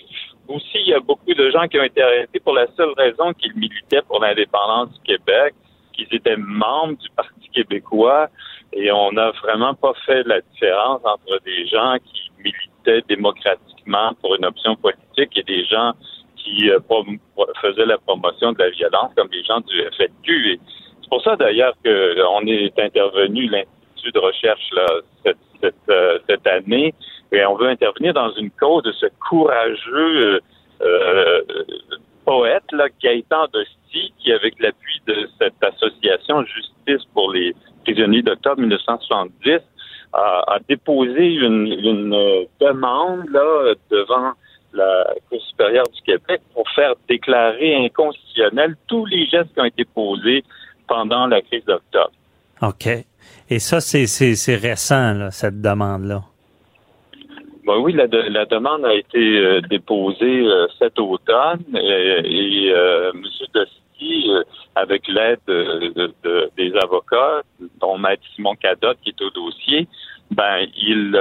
Speaker 9: aussi, il y a beaucoup de gens qui ont été arrêtés pour la seule raison qu'ils militaient pour l'indépendance du Québec, qu'ils étaient membres du Parti québécois, et on n'a vraiment pas fait la différence entre des gens qui militaient démocratiquement pour une option politique et des gens qui euh, faisaient la promotion de la violence, comme les gens du FNQ. c'est pour ça d'ailleurs qu'on est intervenu, l'Institut de recherche, euh, cette, année, et on veut intervenir dans une cause de ce courageux euh, poète, là, Gaëtan Qui, avec l'appui de cette association Justice pour les prisonniers d'octobre 1970, a, a déposé une, une demande là, devant la Cour supérieure du Québec pour faire déclarer inconstitutionnels tous les gestes qui ont été posés pendant la crise d'octobre.
Speaker 3: OK. Et ça, c'est récent, cette demande-là.
Speaker 9: Ben oui, la, la, demande a été euh, déposée euh, cet automne et, euh, M. Dosti, avec l'aide de, des avocats, dont Maître Simon Cadotte qui est au dossier, ben il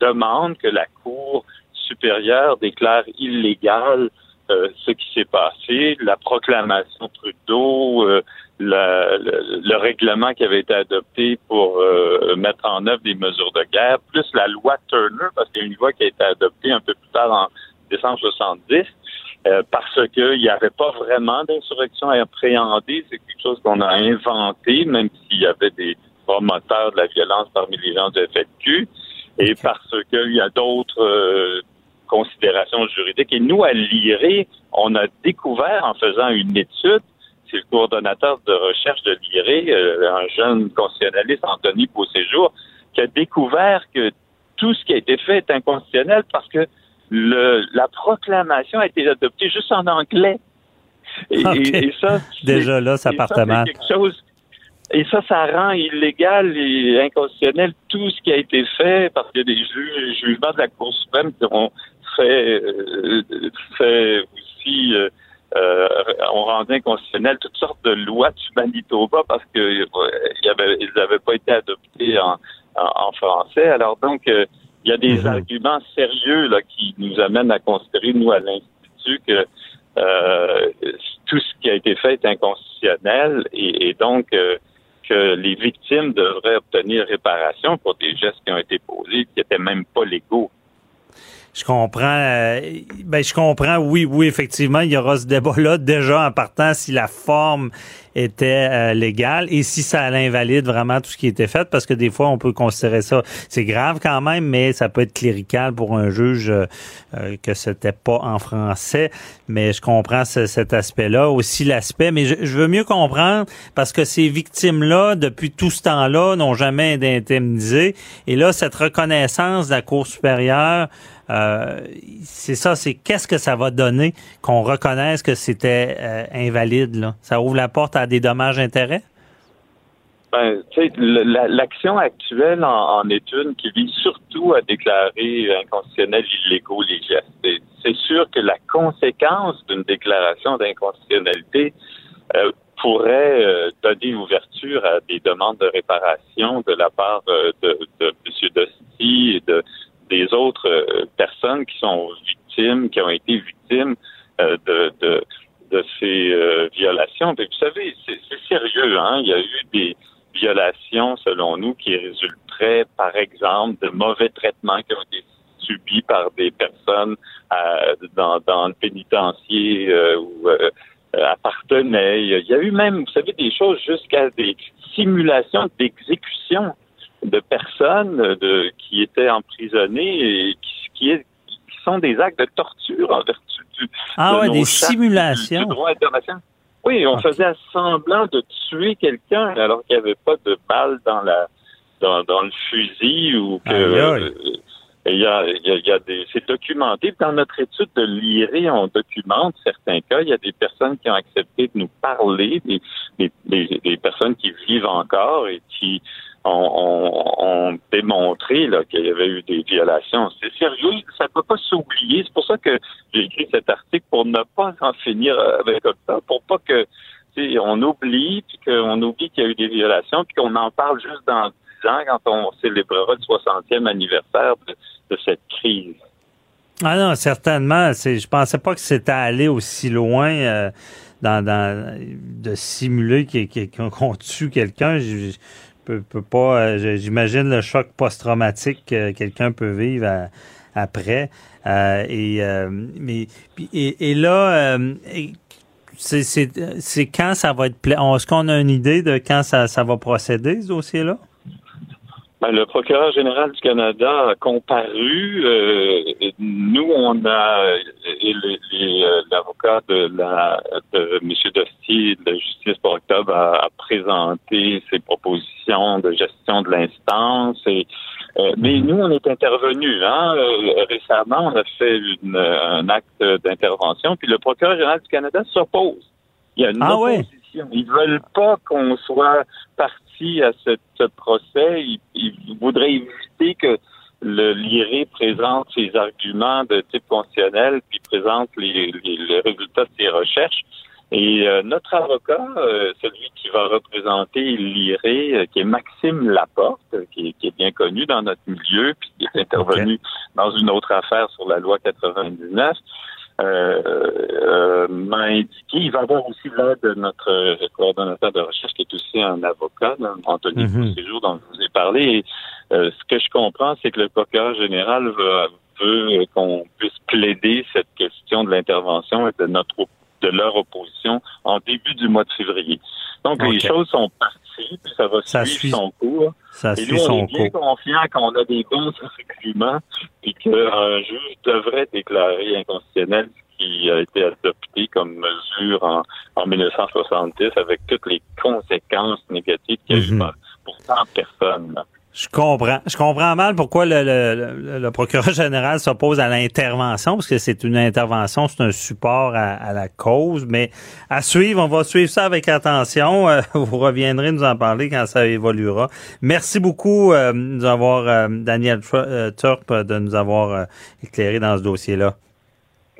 Speaker 9: demande que la Cour supérieur déclare illégal euh, ce qui s'est passé, la proclamation Trudeau, euh, le, règlement qui avait été adopté pour euh, mettre en œuvre des mesures de guerre, plus la loi Turner, parce qu'il y a une loi qui a été adoptée un peu plus tard en décembre 70, parce qu'il n'y avait pas vraiment d'insurrection à appréhender. C'est quelque chose qu'on a inventé, même s'il y avait des promoteurs de la violence parmi les gens de FLQ et parce qu'il y a d'autres considérations juridiques. Et nous, à l'IRE, on a découvert en faisant une étude, c'est le coordonnateur de recherche de l'IRE, euh, un jeune constitutionnaliste, Anthony Beauséjour, qui a découvert que tout ce qui a été fait est inconstitutionnel parce que le, la proclamation a été adoptée juste en anglais.
Speaker 3: Et, ça, déjà là, ça part mal.
Speaker 9: Et ça, ça rend illégal et inconstitutionnel tout ce qui a été fait parce a des jugements de la Cour suprême qui ont fait, euh, fait aussi euh, euh, on rendait inconstitutionnel toutes sortes de lois du Manitoba parce que ils n'avaient pas été adoptés en, en, français. Alors donc, il y a des mhm. arguments sérieux là, qui nous amènent à considérer, nous, à l'Institut, que tout ce qui a été fait est inconstitutionnel et, donc que les victimes devraient obtenir réparation pour des gestes qui ont été posés qui n'étaient même pas légaux.
Speaker 3: Je comprends. Euh, ben, je comprends. Oui, oui, effectivement, il y aura ce débat-là déjà en partant si la forme était euh, légale et si ça invalide vraiment tout ce qui était fait, parce que des fois, on peut considérer ça. C'est grave quand même, mais ça peut être clérical pour un juge euh, que c'était pas en français. Mais je comprends cet aspect-là. Aussi l'aspect, mais je, je, veux mieux comprendre parce que ces victimes-là, depuis tout ce temps-là, n'ont jamais été indemnisées. Et là, cette reconnaissance de la Cour supérieure, euh, c'est ça, c'est qu'est-ce que ça va donner qu'on reconnaisse que c'était euh, invalide. Là? Ça ouvre la porte à des dommages-intérêts?
Speaker 9: Ben, l'action actuelle en, est une qui vise surtout à déclarer inconstitutionnels illégaux les. C'est sûr que la conséquence d'une déclaration d'inconstitutionnalité euh, pourrait donner ouverture à des demandes de réparation de la part de, de M. Dosti et de, des autres euh, personnes qui sont victimes, qui ont été victimes euh, de, de, de, ces euh, violations. vous savez, c'est sérieux. Hein? Il y a eu des violations, selon nous, qui résulteraient, par exemple, de mauvais traitements qui ont été subis par des personnes dans, dans le pénitencier où appartenaient. Il y a eu même, vous savez, des choses jusqu'à des simulations d'exécution de personnes de, qui étaient emprisonnées et qui, qui, est, qui sont des actes de torture en vertu du
Speaker 3: ah ouais, des simulations.
Speaker 9: Du, droit international. Oui, on faisait semblant de tuer quelqu'un alors qu'il n'y avait pas de balle dans la dans, dans le fusil ou que il y a, il y a, des, c'est documenté. Dans notre étude de l'IRE, on documente certains cas. Il y a des personnes qui ont accepté de nous parler, des, des, des, personnes qui vivent encore et qui ont, ont, démontré qu'il y avait eu des violations. C'est sérieux, ça ne peut pas s'oublier. C'est pour ça que j'ai écrit cet article pour ne pas en finir avec ça, pour pas que on oublie, puis qu'on oublie qu'il y a eu des violations, puis qu'on en parle juste dans 10 ans quand on célébrera le 60e anniversaire de, cette crise.
Speaker 3: Ah non, certainement. Je pensais pas que c'était allé aussi loin euh, dans, de simuler qu'on tue quelqu'un. Peux, pas. Euh, j'imagine le choc post-traumatique que quelqu'un peut vivre après. Euh, et, mais, et, et là, c'est, c'est, quand ça va être. Est-ce qu'on a une idée de quand ça, ça va procéder, ce dossier-là?
Speaker 9: Ben, le procureur général du Canada a comparu. Euh, nous, on a euh, l'avocat de la de M. Dostier de la Justice pour Octobre a, présenté ses propositions de gestion de l'instance. Et euh, mais nous, on est intervenu. Hein, récemment, on a fait une, un acte d'intervention. Puis le procureur général du Canada s'oppose. Il y a une ah opposition. Ils veulent pas qu'on soit parti à ce procès, il, voudrait éviter que le l'IRE présente ses arguments de type constitutionnel, puis présente les, résultats de ses recherches. Et euh, notre avocat, euh, celui qui va représenter l'IRE, euh, qui est Maxime Laporte, qui, est bien connu dans notre milieu, puis qui est intervenu dans une autre affaire sur la loi 99, euh, euh, m'a indiqué. Il va avoir aussi l'aide de notre coordonnateur de recherche qui est aussi un avocat, Anthony mm dont je vous ai parlé. Et, euh, ce que je comprends, c'est que le procureur général veut, veut qu'on puisse plaider cette question de l'intervention et de notre de leur opposition en début du mois de février. Donc les choses sont parties, puis ça va suivre son cours.
Speaker 3: Ça
Speaker 9: et
Speaker 3: suit
Speaker 9: nous, on est bien confiant qu'on a des bons arguments, puis qu'un juge devrait déclarer inconstitutionnel ce qui a été adopté comme mesure en, en 1970 avec toutes les conséquences négatives qu'il y a eu mhm. pour tant de personnes.
Speaker 3: Je comprends. Je comprends mal pourquoi le, le, le procureur général s'oppose à l'intervention, parce que c'est une intervention, c'est un support à, la cause. Mais à suivre, on va suivre ça avec attention. Euh, vous reviendrez nous en parler quand ça évoluera. Merci beaucoup euh, nous avoir, euh, Daniel Turp, de nous avoir éclairé dans ce dossier-là.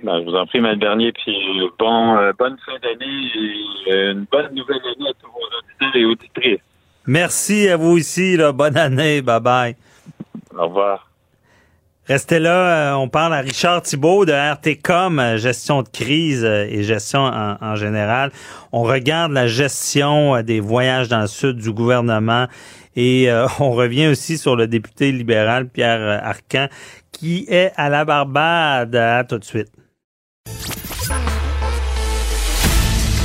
Speaker 9: Ben, je vous en prie, M. Bernier, puis bon, bonne fin d'année et une bonne nouvelle année à tous vos auditeurs et auditrices.
Speaker 3: Merci à vous aussi. Là. Bonne année. Bye bye.
Speaker 9: Au revoir.
Speaker 3: Restez là, euh, on parle à Richard Thibault de RTCOM, euh, gestion de crise euh, et gestion en, général. On regarde la gestion des voyages dans le sud du gouvernement et on revient aussi sur le député libéral Pierre Arcan qui est à la Barbade. À tout de suite.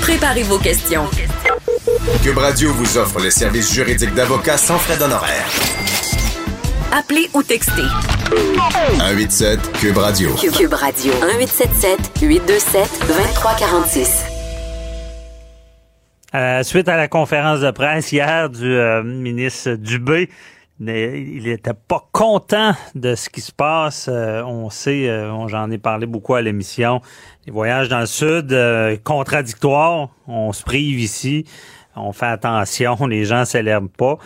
Speaker 2: Préparez vos questions.
Speaker 1: Cube Radio vous offre les services juridiques d'avocats sans frais d'honoraires.
Speaker 2: Appelez ou textez.
Speaker 1: 187 Cube Radio.
Speaker 2: Cube, Radio. 1877 827 2346.
Speaker 3: suite à la conférence de presse hier du euh, ministre Dubé, il n'était pas content de ce qui se passe. Euh, on sait, euh, j'en ai parlé beaucoup à l'émission. Les voyages dans le sud, contradictoires. On se prive ici on fait attention, les gens s'élèvent pas.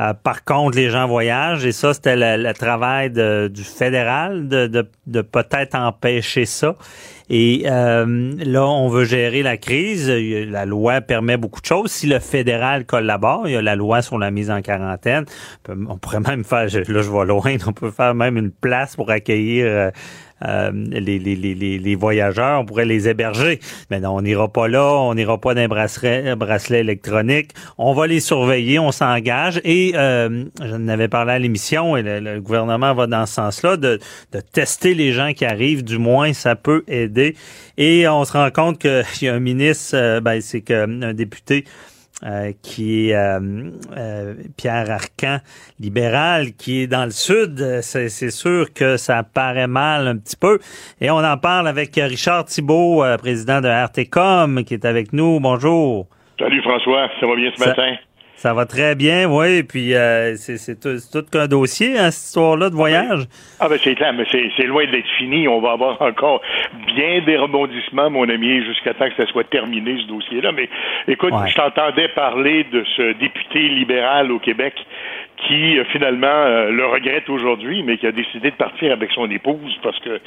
Speaker 3: Euh, par contre, les gens voyagent et ça, c'était le, travail du fédéral de, peut-être empêcher ça. Et euh, là, on veut gérer la crise. La loi permet beaucoup de choses. Si le fédéral collabore, il y a la loi sur la mise en quarantaine. On pourrait même faire, là je vais loin, on peut faire même une place pour accueillir euh, les, les, les, les, voyageurs, on pourrait les héberger. Mais non, on n'ira pas là, on n'ira pas d'un bracelet, bracelet électronique. On va les surveiller, on s'engage. Et euh, j'en avais parlé à l'émission, et le, gouvernement va dans ce sens-là, de, de tester les gens qui arrivent, du moins, ça peut aider. Et on se rend compte qu'il y a un ministre, euh, ben, c'est qu'un député euh, qui est euh, euh, Pierre Arcan, libéral, qui est dans le sud. C'est, sûr que ça paraît mal un petit peu. Et on en parle avec Richard Thibault, président de RTCOM, qui est avec nous. Bonjour.
Speaker 10: Salut François, ça va bien ce matin?
Speaker 3: Ça va très bien, oui. Puis euh, c'est tout, qu'un dossier, hein, cette histoire-là de voyage?
Speaker 10: Ah ben c'est clair, mais c'est loin d'être fini. On va avoir encore bien des rebondissements, mon ami, jusqu'à temps que ça soit terminé, ce dossier-là. Mais écoute, je t'entendais parler de ce député libéral au Québec qui euh, finalement euh, le regrette aujourd'hui, mais qui a décidé de partir avec son épouse parce que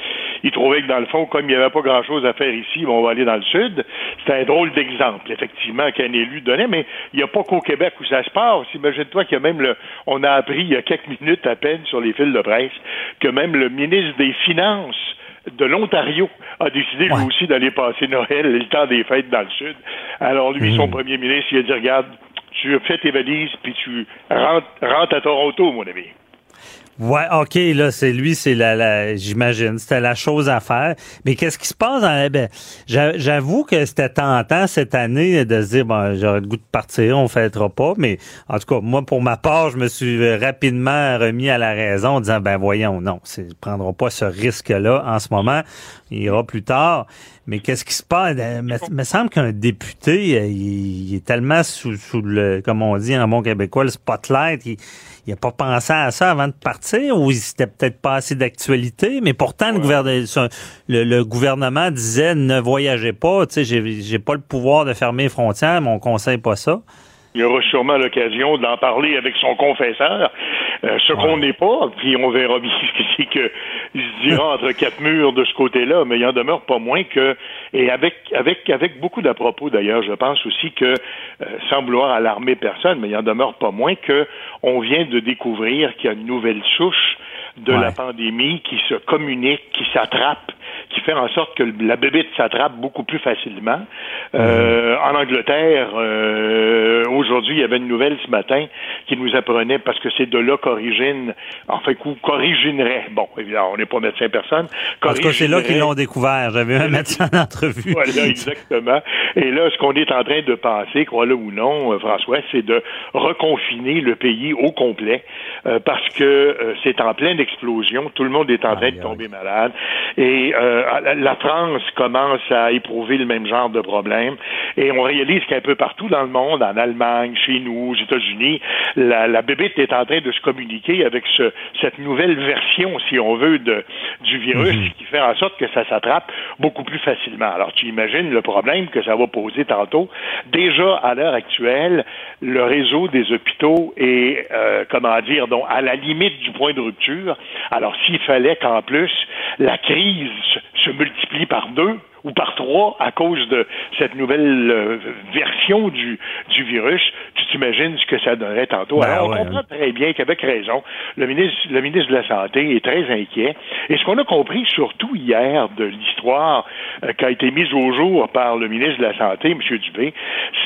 Speaker 10: il trouvait que dans le fond, comme il n'y avait pas grand-chose à faire ici, on va aller dans le sud. C'est un drôle d'exemple, effectivement, qu'un élu donnait, mais il n'y a pas qu'au Québec où ça se passe. Imagine-toi qu'il y a même le, on a appris il y a quelques minutes à peine sur les fils de presse que même le ministre des Finances de l'Ontario a décidé lui aussi d'aller passer Noël, le temps des fêtes dans le sud. Alors lui, son mmh. premier ministre, il a dit regarde, tu fais tes valises, puis tu rentres, rentres à Toronto, mon ami.
Speaker 3: Ouais, ok, là, c'est lui, c'est la, la j'imagine, c'était la chose à faire. Mais qu'est-ce qui se passe dans ben, j'avoue que c'était tentant cette année de se dire, bon, j'aurais le goût de partir, on fêtera pas. Mais en tout cas, moi, pour ma part, je me suis rapidement remis à la raison en disant, ben voyons, non, c'est prendront pas ce risque-là en ce moment. Il ira plus tard. Mais qu'est-ce qui se passe? Il me, semble qu'un député, il, est tellement sous, sous le, comme on dit en bon québécois, le spotlight. Il, il n'a pas pensé à ça avant de partir ou c'était peut-être pas assez d'actualité, mais pourtant le, gouvernement, le, gouvernement disait ne voyagez pas, tu sais, j'ai pas le pouvoir de fermer les frontières, mais on conseille pas ça.
Speaker 10: Il aura sûrement l'occasion d'en parler avec son confesseur, euh, ce qu'on n'est pas, puis on verra bien ce que se dira entre quatre murs de ce côté-là, mais il en demeure pas moins que, et avec avec avec beaucoup d'à propos d'ailleurs, je pense aussi que, euh, sans vouloir alarmer personne, mais il en demeure pas moins que on vient de découvrir qu'il y a une nouvelle souche de la pandémie qui se communique, qui s'attrape fait en sorte que la bébite s'attrape beaucoup plus facilement. Euh, en Angleterre, euh, aujourd'hui, il y avait une nouvelle ce matin qui nous apprenait, parce que c'est de là qu'origine, en fait, qu'originerait, bon, évidemment, on n'est pas médecin personne.
Speaker 3: Parce que c'est là qu'ils l'ont découvert. J'avais un médecin en entrevue.
Speaker 10: voilà, exactement. Et là, ce qu'on est en train de penser, crois-le ou non, euh, François, c'est de reconfiner le pays au complet, parce que c'est en pleine explosion. Tout le monde est en train de tomber malade. Et euh, la France commence à éprouver le même genre de problème et on réalise qu'un peu partout dans le monde, en Allemagne, chez nous, aux États-Unis, la, la bébête est en train de se communiquer avec ce, cette nouvelle version, si on veut, de, du virus mhm. qui fait en sorte que ça s'attrape beaucoup plus facilement. Alors tu imagines le problème que ça va poser tantôt. Déjà, à l'heure actuelle, le réseau des hôpitaux est, euh, comment dire, donc à la limite du point de rupture. Alors s'il fallait qu'en plus la crise se multiplie par deux, ou par trois à cause de cette nouvelle euh, version du, du virus, tu t'imagines ce que ça donnerait tantôt. Ben Alors, on comprend très bien qu'avec raison, le ministre, le ministre de la Santé est très inquiet. Et ce qu'on a compris surtout hier de l'histoire euh, qui a été mise au jour par le ministre de la Santé, M. Dubé,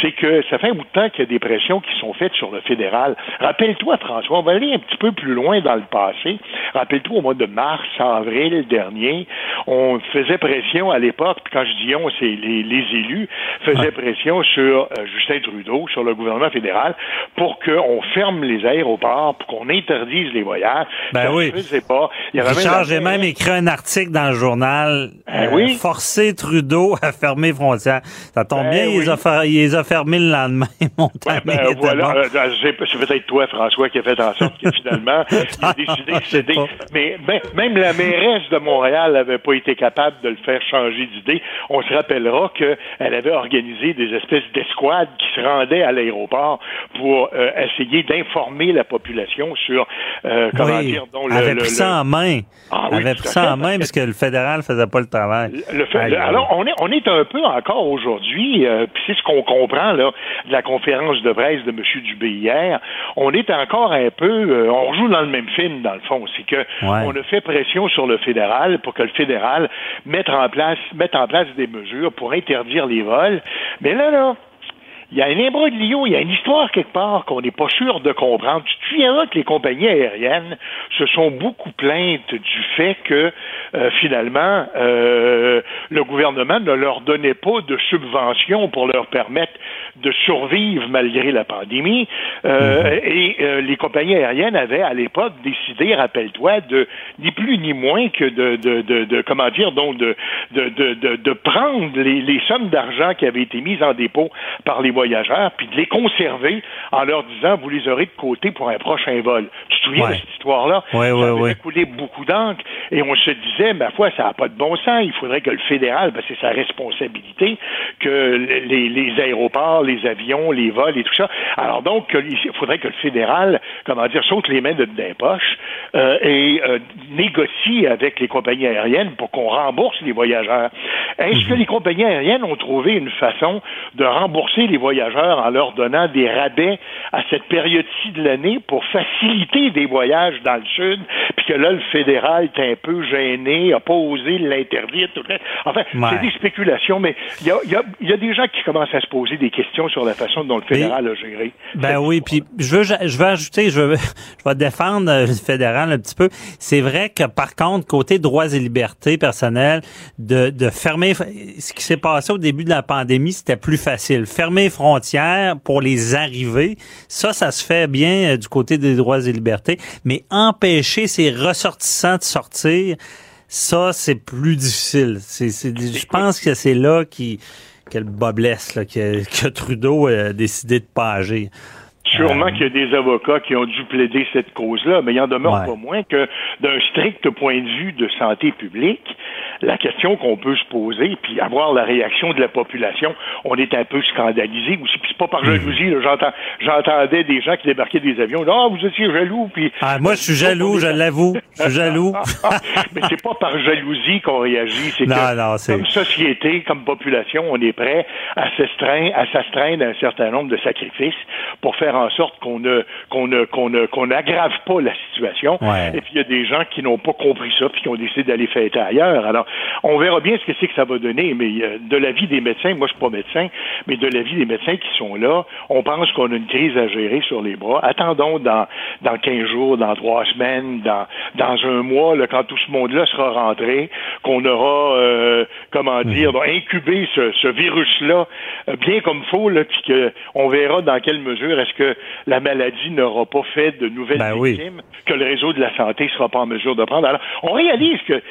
Speaker 10: c'est que ça fait un bout de temps qu'il y a des pressions qui sont faites sur le fédéral. Rappelle-toi, François, on va aller un petit peu plus loin dans le passé. Rappelle-toi, au mois de mars, avril dernier, on faisait pression à l'époque quand je dis on, c'est les, élus, faisaient pression sur euh, Justin Trudeau, sur le gouvernement fédéral, pour qu'on ferme les aéroports, pour qu'on interdise les voyages.
Speaker 3: Ben ça oui.
Speaker 10: Se pas.
Speaker 3: Il Richard, j'ai même écrit un article dans le journal. Ben euh, oui. Forcer Trudeau à fermer les frontières. Ça tombe ben bien, il, les a il, les a fermés le lendemain, mon
Speaker 10: ben, voilà. Euh, c'est peut-être toi, François, qui a fait en sorte que finalement, il a décidé de céder. Mais même la mairesse de Montréal n'avait pas été capable de le faire changer d'idée on se rappellera qu'elle avait organisé des espèces d'escouades qui se rendaient à l'aéroport pour euh, essayer d'informer la population sur
Speaker 3: euh, comment dire dont le, avait pris ça en main. Ah, oui, avait pris ça en main parce que le fédéral faisait pas le travail.
Speaker 10: alors on est on est un peu encore aujourd'hui, euh, puis c'est ce qu'on comprend là de la conférence de presse de M. Dubé hier. On est encore un peu, on joue dans le même film dans le fond, c'est que on a fait pression sur le fédéral pour que le fédéral mette en place mette en place des mesures pour interdire les vols. Mais là, là, il y a un imbroglio, il y a une histoire quelque part qu'on n'est pas sûr de comprendre. Tu te que les compagnies aériennes se sont beaucoup plaintes du fait que euh, finalement euh, le gouvernement ne leur donnait pas de subventions pour leur permettre de survivre malgré la pandémie. Euh, mhm. Et les compagnies aériennes avaient à l'époque décidé, rappelle-toi, de ni plus ni moins que de, de, de, de comment dire donc de de, de, de, prendre les, les sommes d'argent qui avaient été mises en dépôt par les voyageurs, puis de les conserver en leur disant vous les aurez de côté pour un prochain vol. Tu souviens de cette histoire-là?
Speaker 3: Oui, oui,
Speaker 10: ça
Speaker 3: avait
Speaker 10: coulé beaucoup d'encre et on se disait, ma foi, ça n'a pas de bon sens. Il faudrait que le fédéral, ben, c'est sa responsabilité, que les, les aéroports, les avions, les vols et tout ça. Alors donc, il faudrait que le fédéral, comment dire, saute les mains de des poches euh, et euh, négocie avec les compagnies aériennes pour qu'on rembourse les voyageurs. Est-ce que mhm. les compagnies aériennes ont trouvé une façon de rembourser les voyageurs en leur donnant des rabais à cette période-ci de l'année pour faciliter des voyages dans le sud, puis que là, le fédéral est un peu gêné, a pas osé l'interdire. Tout Enfin, c'est des spéculations, mais il y a, y, a, y a, des gens qui commencent à se poser des questions sur la façon dont le fédéral a géré.
Speaker 3: Ben oui, puis je veux, je veux ajouter, je veux, je vais défendre le fédéral un petit peu. C'est vrai que par contre, côté droits et libertés personnelles, de, de fermer, ce qui s'est passé au début de la pandémie, c'était plus facile. Fermer les frontières pour les arrivées, ça, ça se fait bien euh, du côté des droits et libertés, mais empêcher ces ressortissants de sortir, ça, c'est plus difficile. C'est, je pense que c'est là qui, que le bas blesse, là, que, que Trudeau a décidé de pas agir.
Speaker 10: Sûrement qu'il y a des avocats qui ont dû plaider cette cause-là, mais il en demeure pas moins que d'un strict point de vue de santé publique, la question qu'on peut se poser, puis avoir la réaction de la population, on est un peu scandalisé aussi. Puis c'est pas par jalousie, j'entends, j'entendais des gens qui débarquaient des avions, ah vous étiez jaloux, puis
Speaker 3: ah, moi je suis jaloux, je l'avoue, je suis jaloux.
Speaker 10: mais c'est pas par jalousie qu'on réagit, c'est que comme société, comme population, on est prêt à s'astreindre, à s'astreindre à un certain nombre de sacrifices pour faire en sorte qu'on ne qu'on ne qu'on ne qu'on n'aggrave pas la situation. Et puis il y a des gens qui n'ont pas compris ça puis qui ont décidé d'aller fêter ailleurs. Alors on verra bien ce que c'est que ça va donner, mais euh, de l'avis des médecins, moi je suis pas médecin, mais de l'avis des médecins qui sont là, on pense qu'on a une crise à gérer sur les bras. Attendons dans dans 15 jours, dans trois semaines, dans dans un mois, là, quand tout ce monde-là sera rentré, qu'on aura euh, comment mhm. dire, incubé ce, ce virus-là euh, bien comme faut, là, puis qu'on verra dans quelle mesure est-ce que la maladie n'aura pas fait de nouvelles ben victimes, que le réseau de la santé ne sera pas en mesure de prendre. Alors, on réalise que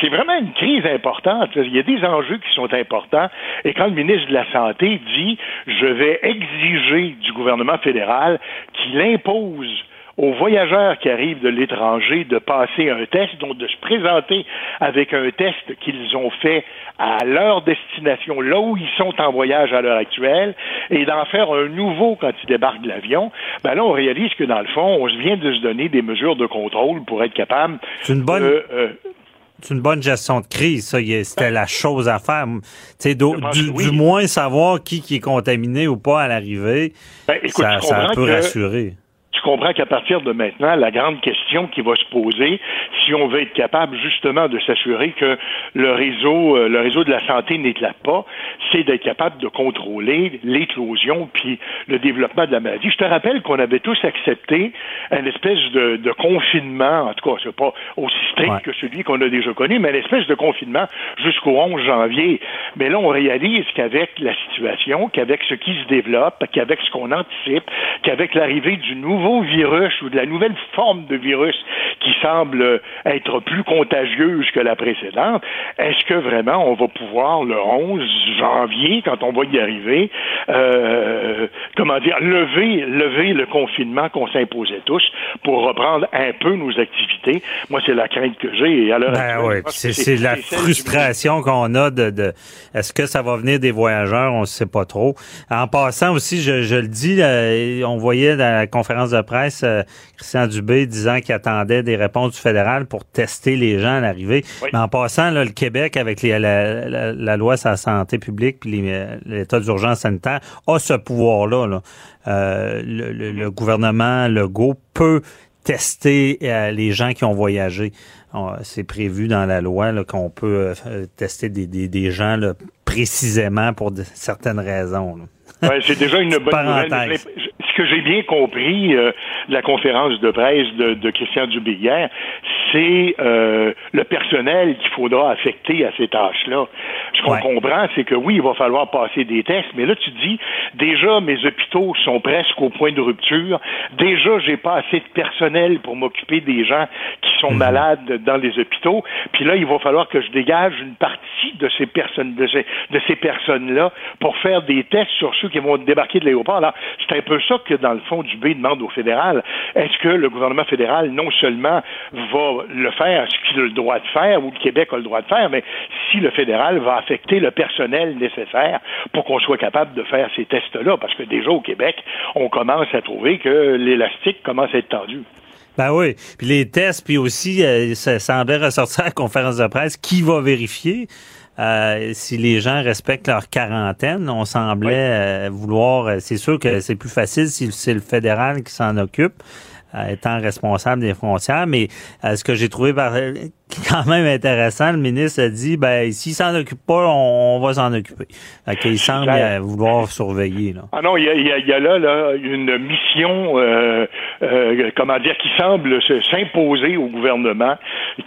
Speaker 10: c'est vraiment une crise importante. Il y a des enjeux qui sont importants. Et quand le ministre de la Santé dit, je vais exiger du gouvernement fédéral qu'il impose aux voyageurs qui arrivent de l'étranger de passer un test, donc de se présenter avec un test qu'ils ont fait à leur destination, là où ils sont en voyage à l'heure actuelle, et d'en faire un nouveau quand ils débarquent de l'avion, ben là, on réalise que dans le fond, on vient de se donner des mesures de contrôle pour être capable
Speaker 3: C'est une bonne... Euh, c'est une bonne gestion de crise, ça. C'était la chose à faire. Du, du, moins savoir qui, qui est contaminé ou pas à l'arrivée, ben, ça, ça peut rassurer
Speaker 10: tu comprends qu'à partir de maintenant, la grande question qui va se poser, si on veut être capable justement de s'assurer que le réseau, euh, le réseau de la santé n'éclate pas, c'est d'être capable de contrôler l'éclosion puis le développement de la maladie. Je te rappelle qu'on avait tous accepté une espèce de, confinement, en tout cas, c'est pas aussi strict que celui qu'on a déjà connu, mais une espèce de confinement jusqu'au 11 janvier. Mais là, on réalise qu'avec la situation, qu'avec ce qui se développe, qu'avec ce qu'on anticipe, qu'avec l'arrivée du nouveau virus ou de la nouvelle forme de virus qui semble être plus contagieuse que la précédente, est-ce que vraiment on va pouvoir le 11 janvier, quand on va y arriver, euh, comment dire, lever, lever le confinement qu'on s'imposait tous pour reprendre un peu nos activités? Moi, c'est la crainte que j'ai.
Speaker 3: ben c'est la frustration qu'on a de, de est-ce que ça va venir des voyageurs? On ne sait pas trop. En passant aussi, je, je le dis, on voyait dans la conférence de presse, euh, Christian Dubé, disant qu'il attendait des réponses du fédéral pour tester les gens à l'arrivée. Mais en passant, le Québec, avec la, loi sur la santé publique puis euh, l'état d'urgence sanitaire, a ce pouvoir-là. Euh, le, gouvernement Legault peut tester les gens qui ont voyagé. C'est prévu dans la loi qu'on peut tester des, gens précisément pour certaines raisons.
Speaker 10: c'est déjà une bonne nouvelle que j'ai bien compris euh, de la conférence de presse de, de Christian Dubé hier, c'est euh, le personnel qu'il faudra affecter à ces tâches-là. Ce qu'on comprend, c'est que oui, il va falloir passer des tests, mais là, tu dis, déjà, mes hôpitaux sont presque au point de rupture. Déjà, j'ai pas assez de personnel pour m'occuper des gens qui sont mhm. malades dans les hôpitaux. Puis là, il va falloir que je dégage une partie de ces personnes, de ces, de ces personnes-là pour faire des tests sur ceux qui vont débarquer de l'aéroport. Alors, c'est un peu ça que, dans le fond, Dubé demande au fédéral. Est-ce que le gouvernement fédéral, non seulement va le faire, ce qu'il a le droit de faire, ou le Québec a le droit de faire, mais si le fédéral va affecter le personnel nécessaire pour qu'on soit capable de faire ces tests-là, parce que déjà au Québec, on commence à trouver que l'élastique commence à être tendu.
Speaker 3: Ben oui. Puis les tests, puis aussi, euh, ça semblait ressortir à la conférence de presse. Qui va vérifier? Euh, si les gens respectent leur quarantaine? On semblait euh, vouloir... C'est sûr que c'est plus facile si c'est le fédéral qui s'en occupe. Euh, étant responsable des frontières. Mais euh, ce que j'ai trouvé quand même intéressant, le ministre a dit, ben s'il s'en occupe pas, on, va s'en occuper. Fait il semble vouloir surveiller. Là.
Speaker 10: Ah non, il y a, y a, là, là, une mission, euh, comment dire, qui semble s'imposer au gouvernement,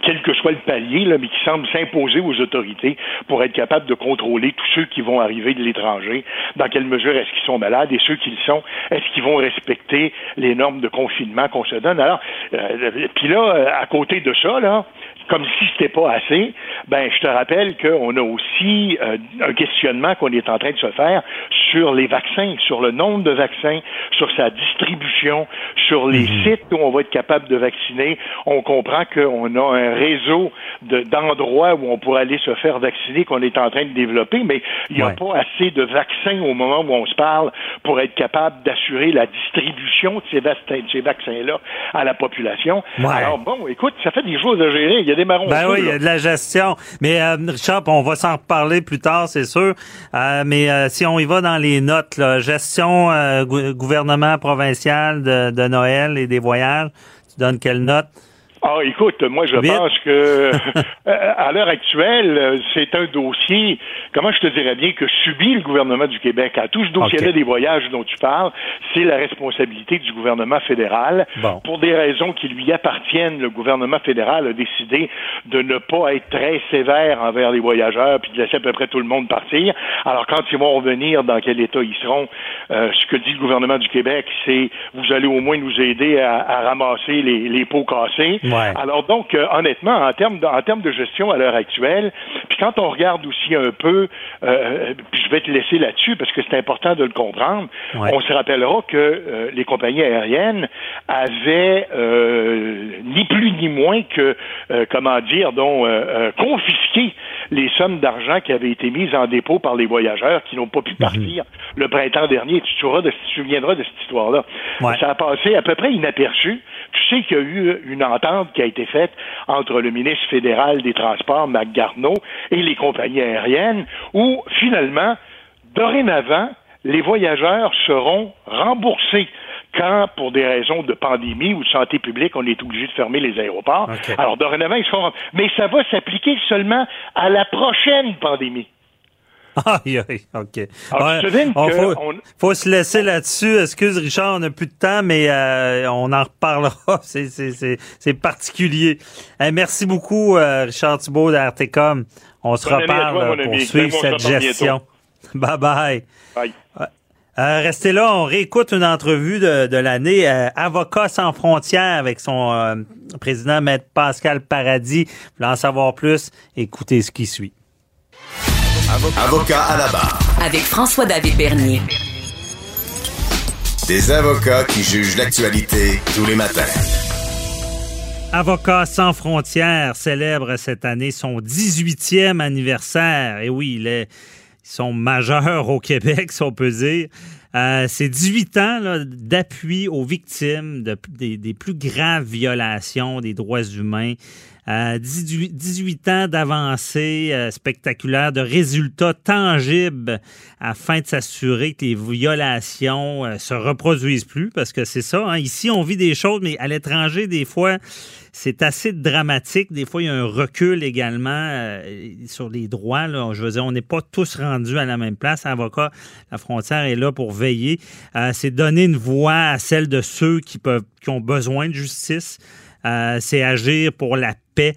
Speaker 10: quel que soit le palier, là, mais qui semble s'imposer aux autorités pour être capable de contrôler tous ceux qui vont arriver de l'étranger. Dans quelle mesure est-ce qu'ils sont malades et ceux qui le sont, est-ce qu'ils vont respecter les normes de confinement qu'on se donne? Alors, euh, puis là, euh, à côté de ça, là, comme si c'était pas assez, ben je te rappelle qu'on a aussi euh, un questionnement qu'on est en train de se faire sur les vaccins, sur le nombre de vaccins, sur sa distribution, sur les mhm. sites où on va être capable de vacciner. On comprend qu'on a un réseau d'endroits où on pourrait aller se faire vacciner qu'on est en train de développer, mais il n'y a pas assez de vaccins au moment où on se parle pour être capable d'assurer la distribution de ces, vaccins-là à la population. Alors bon, écoute, ça fait des choses à gérer. Il y a des marrons.
Speaker 3: Ben oui, il y a de la gestion. Mais euh, Richard, on va s'en reparler plus tard, c'est sûr. Euh, mais euh, si on y va dans les notes, là, gestion euh, gouvernement provincial de, de Noël et des voyages, tu donnes quelle note?
Speaker 10: Ah, écoute, moi je pense que euh, à l'heure actuelle, c'est un dossier, comment je te dirais bien, que subit le gouvernement du Québec. À tout ce dossier-là des voyages dont tu parles, c'est la responsabilité du gouvernement fédéral. Pour des raisons qui lui appartiennent, le gouvernement fédéral a décidé de ne pas être très sévère envers les voyageurs puis de laisser à peu près tout le monde partir. Alors quand ils vont revenir, dans quel état ils seront, euh, ce que dit le gouvernement du Québec, c'est vous allez au moins nous aider à, ramasser les, les pots cassés. Alors donc, euh, honnêtement, en termes de, en termes de gestion à l'heure actuelle, puis quand on regarde aussi un peu, euh, puis je vais te laisser là-dessus parce que c'est important de le comprendre, on se rappellera que euh, les compagnies aériennes avaient ni plus ni moins que, comment dire, donc confisqué les sommes d'argent qui avaient été mises en dépôt par les voyageurs qui n'ont pas pu mhm. partir le printemps dernier. Tu te, souviendras de cette histoire-là. Ça a passé à peu près inaperçu. Tu sais qu'il y a eu une entente qui a été faite entre le ministre fédéral des Transports, Mac Garneau, et les compagnies aériennes, où finalement, dorénavant, les voyageurs seront remboursés quand, pour des raisons de pandémie ou de santé publique, on est obligé de fermer les aéroports. Alors, dorénavant, ils seront... Mais ça va s'appliquer seulement à la prochaine pandémie.
Speaker 3: Aïe, aïe, OK. faut, faut, se laisser là-dessus. Excuse, Richard, on n'a plus de temps, mais euh, on en reparlera. C'est particulier. merci beaucoup, euh, Richard Thibault d'Artecom. On se reparle pour suivre cette gestion. Bye-bye. Bye. Euh, restez là, on réécoute une entrevue de, de l'année Avocat sans frontières avec son président Maître Pascal Paradis. Vous voulez en savoir plus? Écoutez ce qui suit.
Speaker 2: Avocat à la barre. Avec François-David Bernier.
Speaker 1: Des avocats qui jugent l'actualité tous les matins.
Speaker 3: Avocats sans frontières célèbre cette année son 18e anniversaire. Et oui, ils sont majeurs au Québec, si on peut dire. Euh, c'est 18 ans d'appui aux victimes de, des, des, plus graves violations des droits humains 18, 18 ans d'avancée spectaculaire, de résultats tangibles afin de s'assurer que les violations se reproduisent plus, parce que c'est ça. Hein. Ici, on vit des choses, mais à l'étranger, des fois, c'est assez dramatique. Des fois, il y a un recul également euh, sur les droits. Je veux dire, on n'est pas tous rendus à la même place. Avocat, la frontière est là pour veiller. Euh, c'est donner une voix à celle de ceux qui peuvent, qui ont besoin de justice. Euh, c'est agir pour la paix.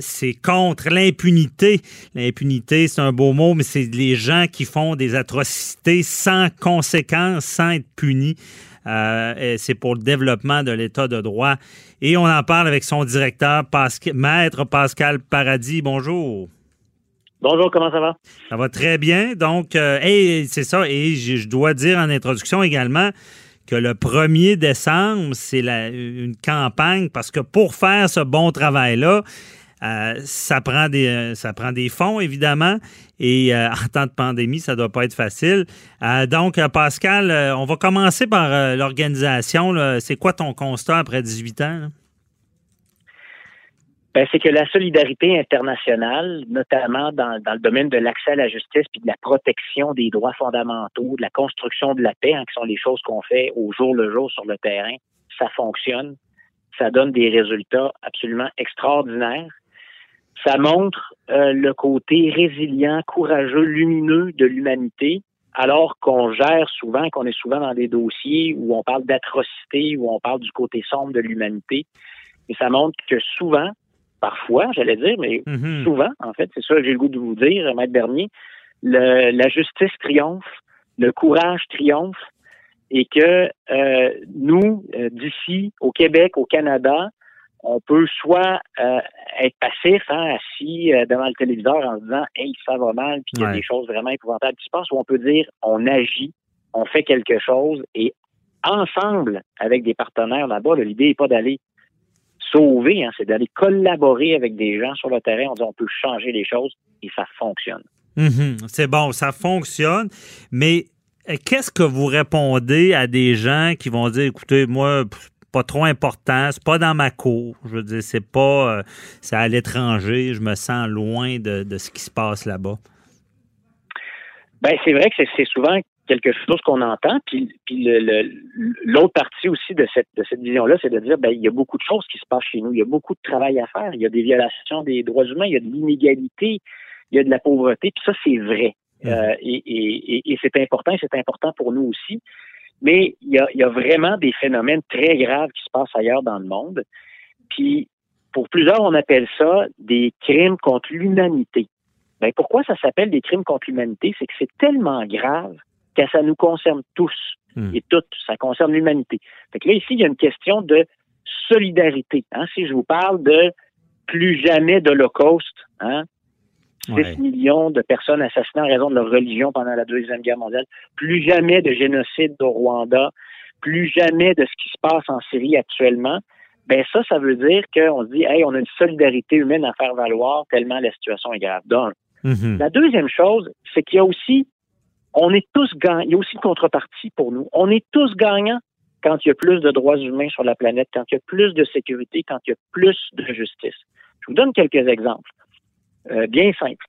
Speaker 3: c'est contre l'impunité. L'impunité, c'est un beau mot, mais c'est les gens qui font des atrocités sans conséquences, sans être punis. Euh, c'est pour le développement de l'État de droit. Et on en parle avec son directeur, Maître Pascal Paradis. Bonjour.
Speaker 11: Bonjour, comment ça va?
Speaker 3: Ça va très bien. Donc, euh, c'est ça. Et je, dois dire en introduction également que le 1er décembre, c'est une campagne parce que pour faire ce bon travail-là, euh, ça, prend des, euh, ça prend des fonds, évidemment, et euh, en temps de pandémie, ça ne doit pas être facile. donc, Pascal, on va commencer par l'organisation. C'est quoi ton constat après 18 ans?
Speaker 11: Ben, c'est que la solidarité internationale, notamment dans, le domaine de l'accès à la justice puis de la protection des droits fondamentaux, de la construction de la paix, hein, qui sont les choses qu'on fait au jour le jour sur le terrain, ça fonctionne. Ça donne des résultats absolument extraordinaires. Ça montre euh, le côté résilient, courageux, lumineux de l'humanité, alors qu'on gère souvent, qu'on est souvent dans des dossiers où on parle d'atrocité, où on parle du côté sombre de l'humanité. Et ça montre que souvent, parfois, j'allais dire, mais mm-hmm. souvent, en fait, c'est ça que j'ai le goût de vous dire, Maître Bernier, la justice triomphe, le courage triomphe, et que euh, nous, euh, d'ici, au Québec, au Canada, on peut soit euh, être passif, hein, assis devant le téléviseur en se disant Hey, ça va mal, puis il y a des choses vraiment épouvantables qui se passent, ou on peut dire on agit, on fait quelque chose, et ensemble, avec des partenaires là-bas, l'idée n'est pas d'aller sauver, hein, c'est d'aller collaborer avec des gens sur le terrain. On dit on peut changer les choses et ça fonctionne.
Speaker 3: Mm-hmm. c'est bon, ça fonctionne, mais euh, qu'est-ce que vous répondez à des gens qui vont dire, écoutez, moi, pas trop important, c'est pas dans ma cour. Je veux dire, c'est pas, euh, c'est à l'étranger. Je me sens loin de, ce qui se passe là-bas.
Speaker 11: Ben c'est vrai que c'est souvent quelque chose qu'on entend. Puis, puis l'autre partie aussi de cette, de cette vision-là, c'est de dire, ben il y a beaucoup de choses qui se passent chez nous. Il y a beaucoup de travail à faire. Il y a des violations des droits humains. Il y a de l'inégalité. Il y a de la pauvreté. Puis ça, c'est vrai. Mmh. Euh, et, et, et c'est important. C'est important pour nous aussi. Mais il y a, vraiment des phénomènes très graves qui se passent ailleurs dans le monde. Puis, pour plusieurs, on appelle ça des crimes contre l'humanité. Ben, pourquoi ça s'appelle des crimes contre l'humanité? C'est que c'est tellement grave que ça nous concerne tous hmm. et toutes. Ça concerne l'humanité. Fait que là, ici, il y a une question de solidarité. Hein? Si je vous parle de plus jamais d'Holocauste, hein? 6 millions de personnes assassinées en raison de leur religion pendant la Deuxième Guerre mondiale. Plus jamais de génocide au Rwanda. Plus jamais de ce qui se passe en Syrie actuellement. Ben ça, ça veut dire qu'on se dit, hey, on a une solidarité humaine à faire valoir tellement la situation est grave. Donc, mm-hmm. la deuxième chose, c'est qu'il y a aussi, on est tous gagnants. Il y a aussi une contrepartie pour nous. On est tous gagnants quand il y a plus de droits humains sur la planète, quand il y a plus de sécurité, quand il y a plus de justice. Je vous donne quelques exemples. Euh, bien simple.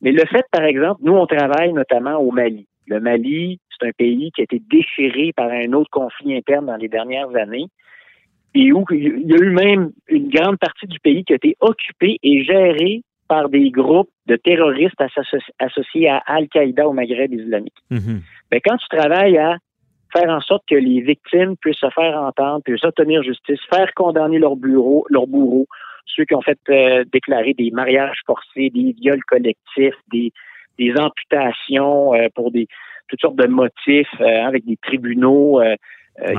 Speaker 11: Mais le fait, par exemple, nous, on travaille notamment au Mali. Le Mali, c'est un pays qui a été déchiré par un autre conflit interne dans les dernières années et où il y a eu même une grande partie du pays qui a été occupée et gérée par des groupes de terroristes associés à Al-Qaïda au Maghreb islamique. Mm quand tu travailles à faire en sorte que les victimes puissent se faire entendre, puissent obtenir justice, faire condamner leur bureau, leur bourreau, ceux qui ont fait euh, déclarer des mariages forcés, des viols collectifs, des, des amputations euh, pour des toutes sortes de motifs euh, avec des tribunaux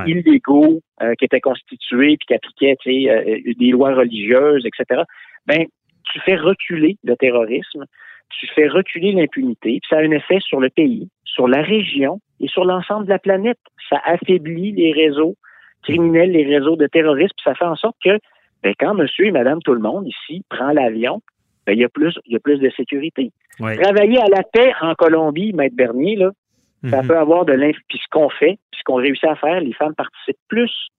Speaker 11: illégaux qui étaient constitués puis qui appliquaient des lois religieuses, etc. Ben, tu fais reculer le terrorisme, tu fais reculer l'impunité, puis ça a un effet sur le pays, sur la région et sur l'ensemble de la planète. Ça affaiblit les réseaux criminels, les réseaux de terrorisme, puis ça fait en sorte que ben, quand monsieur et madame tout le monde ici prend l'avion, ben, il y a plus, il y a plus de sécurité. Travailler à la paix en Colombie, Maître Bernier, là, ça mhm. peut avoir de l'inf... Puis ce qu'on fait, puis ce qu'on réussit à faire, les femmes participent plus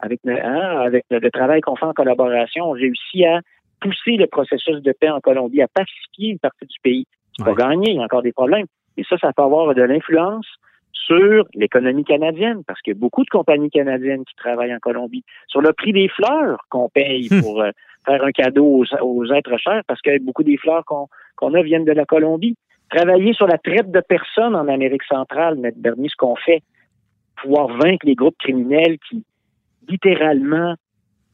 Speaker 11: avec, hein, avec le, travail qu'on fait en collaboration, on réussit à pousser le processus de paix en Colombie, à pacifier une partie du pays. C'est pas gagné, il y a encore des problèmes. Et ça, ça peut avoir de l'influence sur l'économie canadienne, parce qu'il y a beaucoup de compagnies canadiennes qui travaillent en Colombie, sur le prix des fleurs qu'on paye hmm. pour euh, faire un cadeau aux, êtres chers, parce que beaucoup des fleurs qu'on a viennent de la Colombie. Travailler sur la traite de personnes en Amérique centrale, mettre Bernier, ce qu'on fait, pouvoir vaincre les groupes criminels qui, littéralement,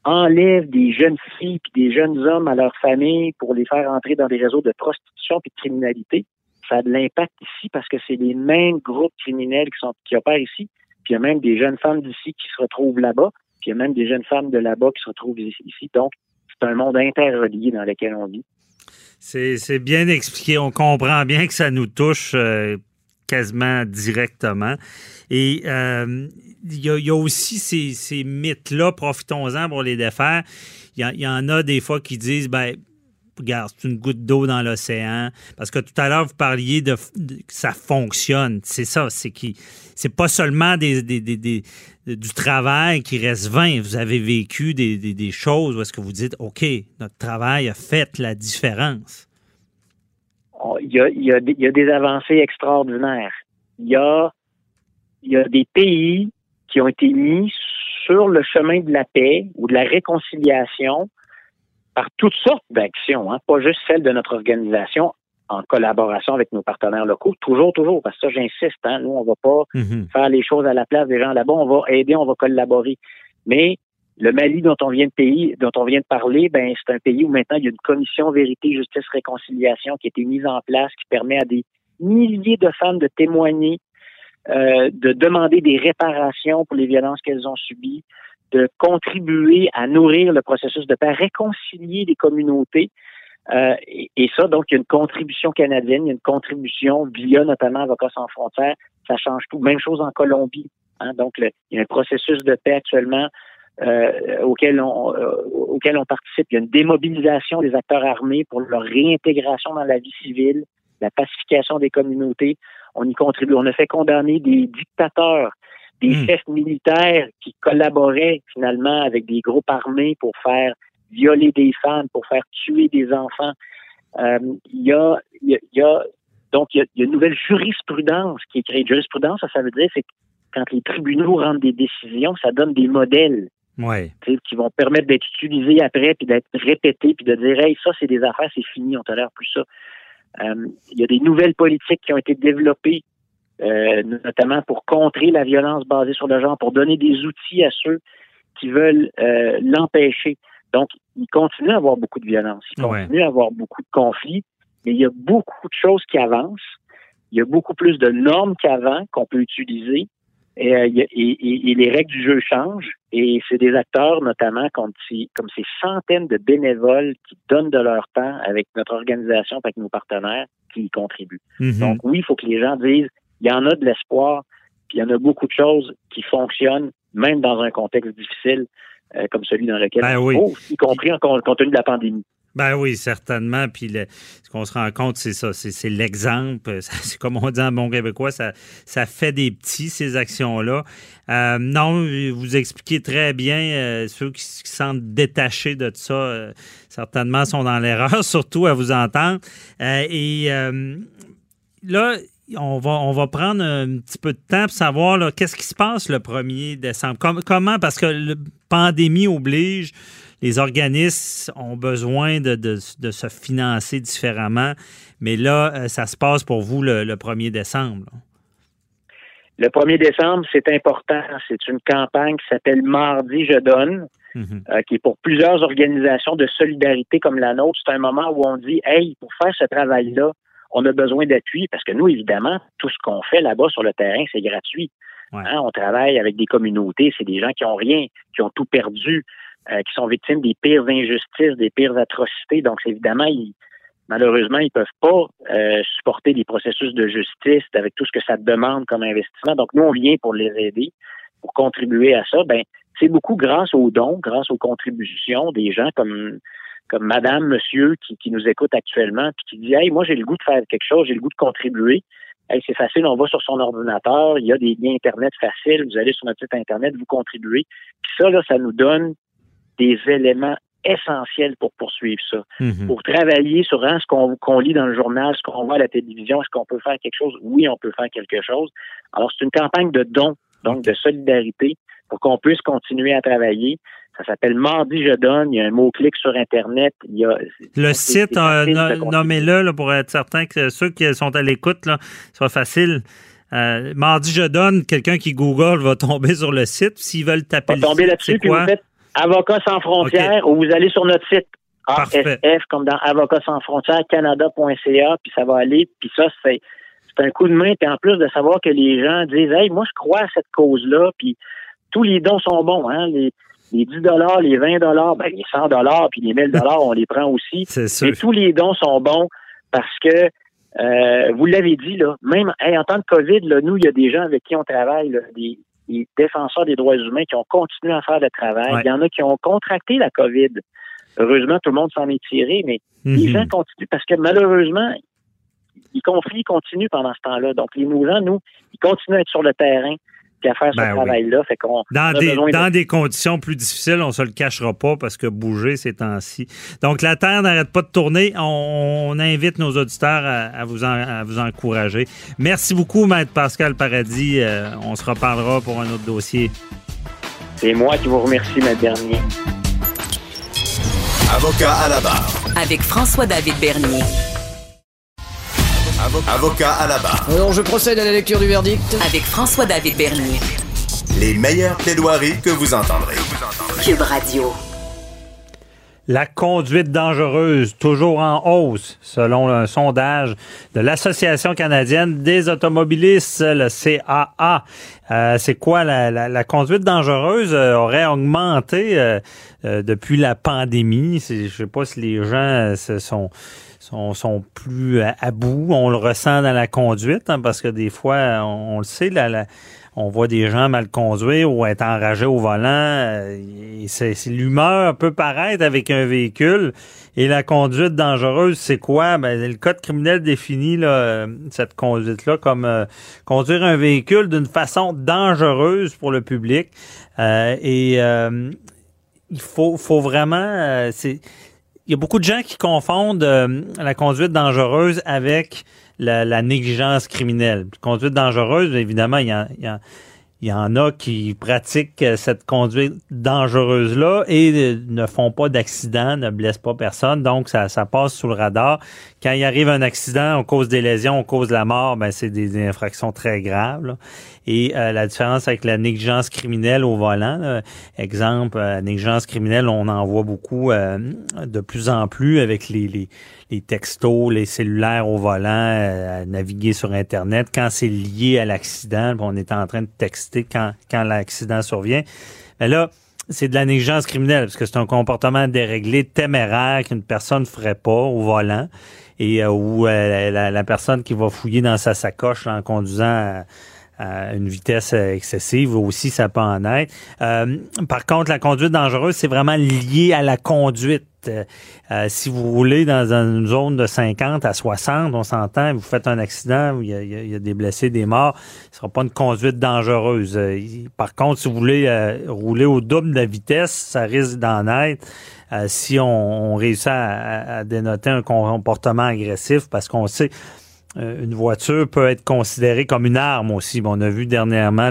Speaker 11: enlèvent des jeunes filles et des jeunes hommes à leur famille pour les faire entrer dans des réseaux de prostitution et de criminalité ça a de l'impact ici parce que c'est les mêmes groupes criminels qui sont qui opèrent ici. Puis il y a même des jeunes femmes d'ici qui se retrouvent là-bas. Puis il y a même des jeunes femmes de là-bas qui se retrouvent ici. Donc, c'est un monde interrelié dans lequel on vit.
Speaker 3: C'est bien expliqué. On comprend bien que ça nous touche euh, quasiment directement. Et euh, il y, a aussi ces, ces mythes-là, profitons-en pour les défaire. Il y, en a des fois qui disent, ben, regarde, c'est une goutte d'eau dans l'océan. Parce que tout à l'heure, vous parliez de, que ça fonctionne. C'est ça, c'est qui c'est pas seulement des, du travail qui reste vain. Vous avez vécu des, choses où est-ce que vous dites, OK, notre travail a fait la différence.
Speaker 11: Oh, il y a, il y a, des avancées extraordinaires. Il y a, il y a des pays qui ont été mis sur le chemin de la paix ou de la réconciliation par toutes sortes d'actions, hein, pas juste celles de notre organisation en collaboration avec nos partenaires locaux, toujours, toujours, parce que ça, j'insiste, hein, nous, on va pas mhm. faire les choses à la place des gens là-bas, on va aider, on va collaborer. Mais le Mali dont on vient de pays, dont on vient de parler, ben c'est un pays où maintenant il y a une commission vérité, justice, réconciliation qui a été mise en place, qui permet à des milliers de femmes de témoigner, euh, de demander des réparations pour les violences qu'elles ont subies, de contribuer à nourrir le processus de paix, réconcilier les communautés. Euh, et, ça, donc, il y a une contribution canadienne, il y a une contribution via notamment Avocats sans frontières. Ça change tout. Même chose en Colombie. Hein. donc, il y a un processus de paix actuellement euh, auquel, on, euh, auquel on participe. Il y a une démobilisation des acteurs armés pour leur réintégration dans la vie civile, la pacification des communautés. On y contribue. On a fait condamner des dictateurs des hmm. chefs militaires qui collaboraient finalement avec des groupes armés pour faire violer des femmes, pour faire tuer des enfants. Euh, il y, a, y, a, donc il y a, une nouvelle jurisprudence qui est créée. Jurisprudence, ça, ça veut dire c'est quand les tribunaux rendent des décisions, ça donne des modèles
Speaker 3: ouais.
Speaker 11: qui vont permettre d'être utilisés après, puis d'être répétés, puis de dire hey, ça c'est des affaires, c'est fini, on tolère plus ça. Euh, il y a des nouvelles politiques qui ont été développées euh, notamment pour contrer la violence basée sur le genre, pour donner des outils à ceux qui veulent euh, l'empêcher. Donc, il continue à avoir beaucoup de violence, il continue à avoir beaucoup de conflits, mais il y a beaucoup de choses qui avancent. Il y a beaucoup plus de normes qu'avant qu'on peut utiliser. Et, euh, et, les règles du jeu changent. Et c'est des acteurs, notamment comme, comme ces centaines de bénévoles qui donnent de leur temps avec notre organisation, avec nos partenaires, qui y contribuent. Mm-hmm. Donc oui, il faut que les gens disent il y en a de l'espoir, puis il y en a beaucoup de choses qui fonctionnent, même dans un contexte difficile euh, comme celui dans lequel
Speaker 3: ben
Speaker 11: on y compris en compte tenu de la pandémie.
Speaker 3: Ben oui, certainement. Puis ce qu'on se rend compte, c'est ça, c'est l'exemple. C'est comme on dit en bon québécois, ça, fait des petits, ces actions-là. Euh, non, vous expliquez très bien, euh, ceux qui se sentent détachés de ça, certainement sont dans l'erreur, surtout à vous entendre. et là, on va, on va prendre un petit peu de temps pour savoir qu'est-ce qui se passe le 1er décembre? comment, parce que la pandémie oblige, les organismes ont besoin de, se financer différemment. Mais là, euh, ça se passe pour vous le, 1er décembre.
Speaker 11: Le 1er décembre, c'est important. C'est une campagne qui s'appelle Mardi, je donne. Mhm. Euh, qui est pour plusieurs organisations de solidarité comme la nôtre. C'est un moment où on dit, hey, pour faire ce travail-là, on a besoin d'appui parce que nous, évidemment, tout ce qu'on fait là-bas sur le terrain, c'est gratuit. Hein, on travaille avec des communautés, c'est des gens qui ont rien, qui ont tout perdu, euh, qui sont victimes des pires injustices, des pires atrocités. Donc, évidemment, malheureusement, ils peuvent pas euh, supporter des processus de justice avec tout ce que ça demande comme investissement. Donc, nous, on vient pour les aider, pour contribuer à ça. Ben, c'est beaucoup grâce aux dons, grâce aux contributions des gens comme comme madame, monsieur qui, qui nous écoute actuellement, puis qui dit Hey, moi j'ai le goût de faire quelque chose, j'ai le goût de contribuer. c'est facile, on va sur son ordinateur, il y a des liens Internet faciles, vous allez sur notre site Internet, vous contribuez. Puis ça, là, ça nous donne des éléments essentiels pour poursuivre ça.
Speaker 3: Mhm.
Speaker 11: Pour travailler sur hein, ce qu'on lit dans le journal, ce qu'on voit à la télévision, est-ce qu'on peut faire quelque chose? Oui, on peut faire quelque chose. Alors, c'est une campagne de dons, donc de solidarité, pour qu'on puisse continuer à travailler. Ça s'appelle Mardi Je donne. Il y a un mot-clic sur Internet. Il y a,
Speaker 3: Le site, euh, nommez-le pour être certain que ceux qui sont à l'écoute, là, soit facile. Euh, mardi, je donne, quelqu'un qui Google va tomber sur le site. S'ils veulent taper
Speaker 11: va tomber là-dessus,
Speaker 3: c'est
Speaker 11: puis vous faites Avocats sans frontières ou vous allez sur notre site. ASF comme dans Avocats sans frontières, Canada.ca, puis ça va aller, puis ça, c'est c'est un coup de main, puis en plus de savoir que les gens disent Hey, moi je crois à cette cause-là, puis tous les dons sont bons, hein, les, les 10 dollars, les 20 dollars, ben, les 100 dollars, puis les 1000 dollars, on les prend aussi.
Speaker 3: C'est sûr.
Speaker 11: Mais tous les dons sont bons parce que euh, vous l'avez dit, là, même hey, en temps de COVID, là, nous, il y a des gens avec qui on travaille, là, des, des défenseurs des droits humains qui ont continué à faire le travail.
Speaker 3: Ouais.
Speaker 11: Il y en a qui ont contracté la COVID. Heureusement, tout le monde s'en est tiré, mais les
Speaker 3: Mhm.
Speaker 11: gens continuent parce que malheureusement, les conflits continuent pendant ce temps-là. Donc, les mouvements, nous, ils continuent à être sur le terrain et à faire
Speaker 3: Ben
Speaker 11: ce
Speaker 3: oui.
Speaker 11: travail-là. Fait qu'on
Speaker 3: Dans des,
Speaker 11: de-
Speaker 3: conditions plus difficiles, on se le cachera pas parce que bouger ces temps-ci. Donc, la Terre n'arrête pas de tourner. On, on invite nos auditeurs à, à vous en- à vous encourager. Merci beaucoup, Maître Pascal Paradis. Euh, on se reparlera pour un autre dossier.
Speaker 11: C'est moi qui vous remercie, ma dernière.
Speaker 1: Avocat à la barre.
Speaker 2: Avec François-David Bernier.
Speaker 1: Avo- Avocat à la barre.
Speaker 5: Alors, je procède à la lecture du verdict.
Speaker 2: Avec François-David Bernier.
Speaker 1: Les meilleures plaidoiries que vous entendrez.
Speaker 2: Cube Radio.
Speaker 3: La conduite dangereuse, toujours en hausse, selon un sondage de l'Association canadienne des automobilistes, le CAA. Euh, c'est quoi la, la- la conduite dangereuse euh, aurait augmenté euh, euh, depuis la pandémie? Je sais pas si les gens euh, se sont sont, sont plus à, bout. On le ressent dans la conduite, hein, parce que des fois, on, le sait, on voit des gens mal conduire ou être enragés au volant. euh, c'est, l'humeur peut paraître avec un véhicule. Et la conduite dangereuse, c'est quoi? Ben, le code criminel définit là, euh, cette conduite-là comme euh, conduire un véhicule d'une façon dangereuse pour le public. Et il faut, vraiment... c'est, il y a beaucoup de gens qui confondent euh, la conduite dangereuse avec la, la négligence criminelle. Conduite dangereuse, évidemment, il y, y y en a qui pratiquent euh, cette conduite dangereuse-là et euh, ne font pas d'accident, ne blessent pas personne, donc ça, ça passe sous le radar. Quand il arrive un accident, on cause des lésions, on cause la mort, ben c'est des infractions très graves. là. Et euh, la différence avec la négligence criminelle au volant, là, exemple, euh, négligence criminelle, on en voit beaucoup euh, de plus en plus avec les, les, les textos, les cellulaires au volant, euh, à naviguer sur Internet. Quand c'est lié à l'accident, puis on est en train de texter quand, quand l'accident survient. Mais là, c'est de la négligence criminelle, parce que c'est un comportement déréglé, téméraire qu'une personne ne ferait pas au volant, et euh, où euh, la, la personne qui va fouiller dans sa sacoche en conduisant une vitesse excessive aussi, ça peut en être. Euh, par contre, la conduite dangereuse, c'est vraiment lié à la conduite. Euh, euh, si vous roulez dans une zone de 50 à 60, on s'entend, vous faites un accident, il y a, il y a- des blessés, des morts, ce sera pas une conduite dangereuse. Euh, par contre, si vous voulez euh, rouler au double de la vitesse, ça risque d'en être. Euh, si on, on réussit à, à- dénoter un comportement agressif, parce qu'on sait une voiture peut être considérée comme une arme aussi. Bon, on a vu dernièrement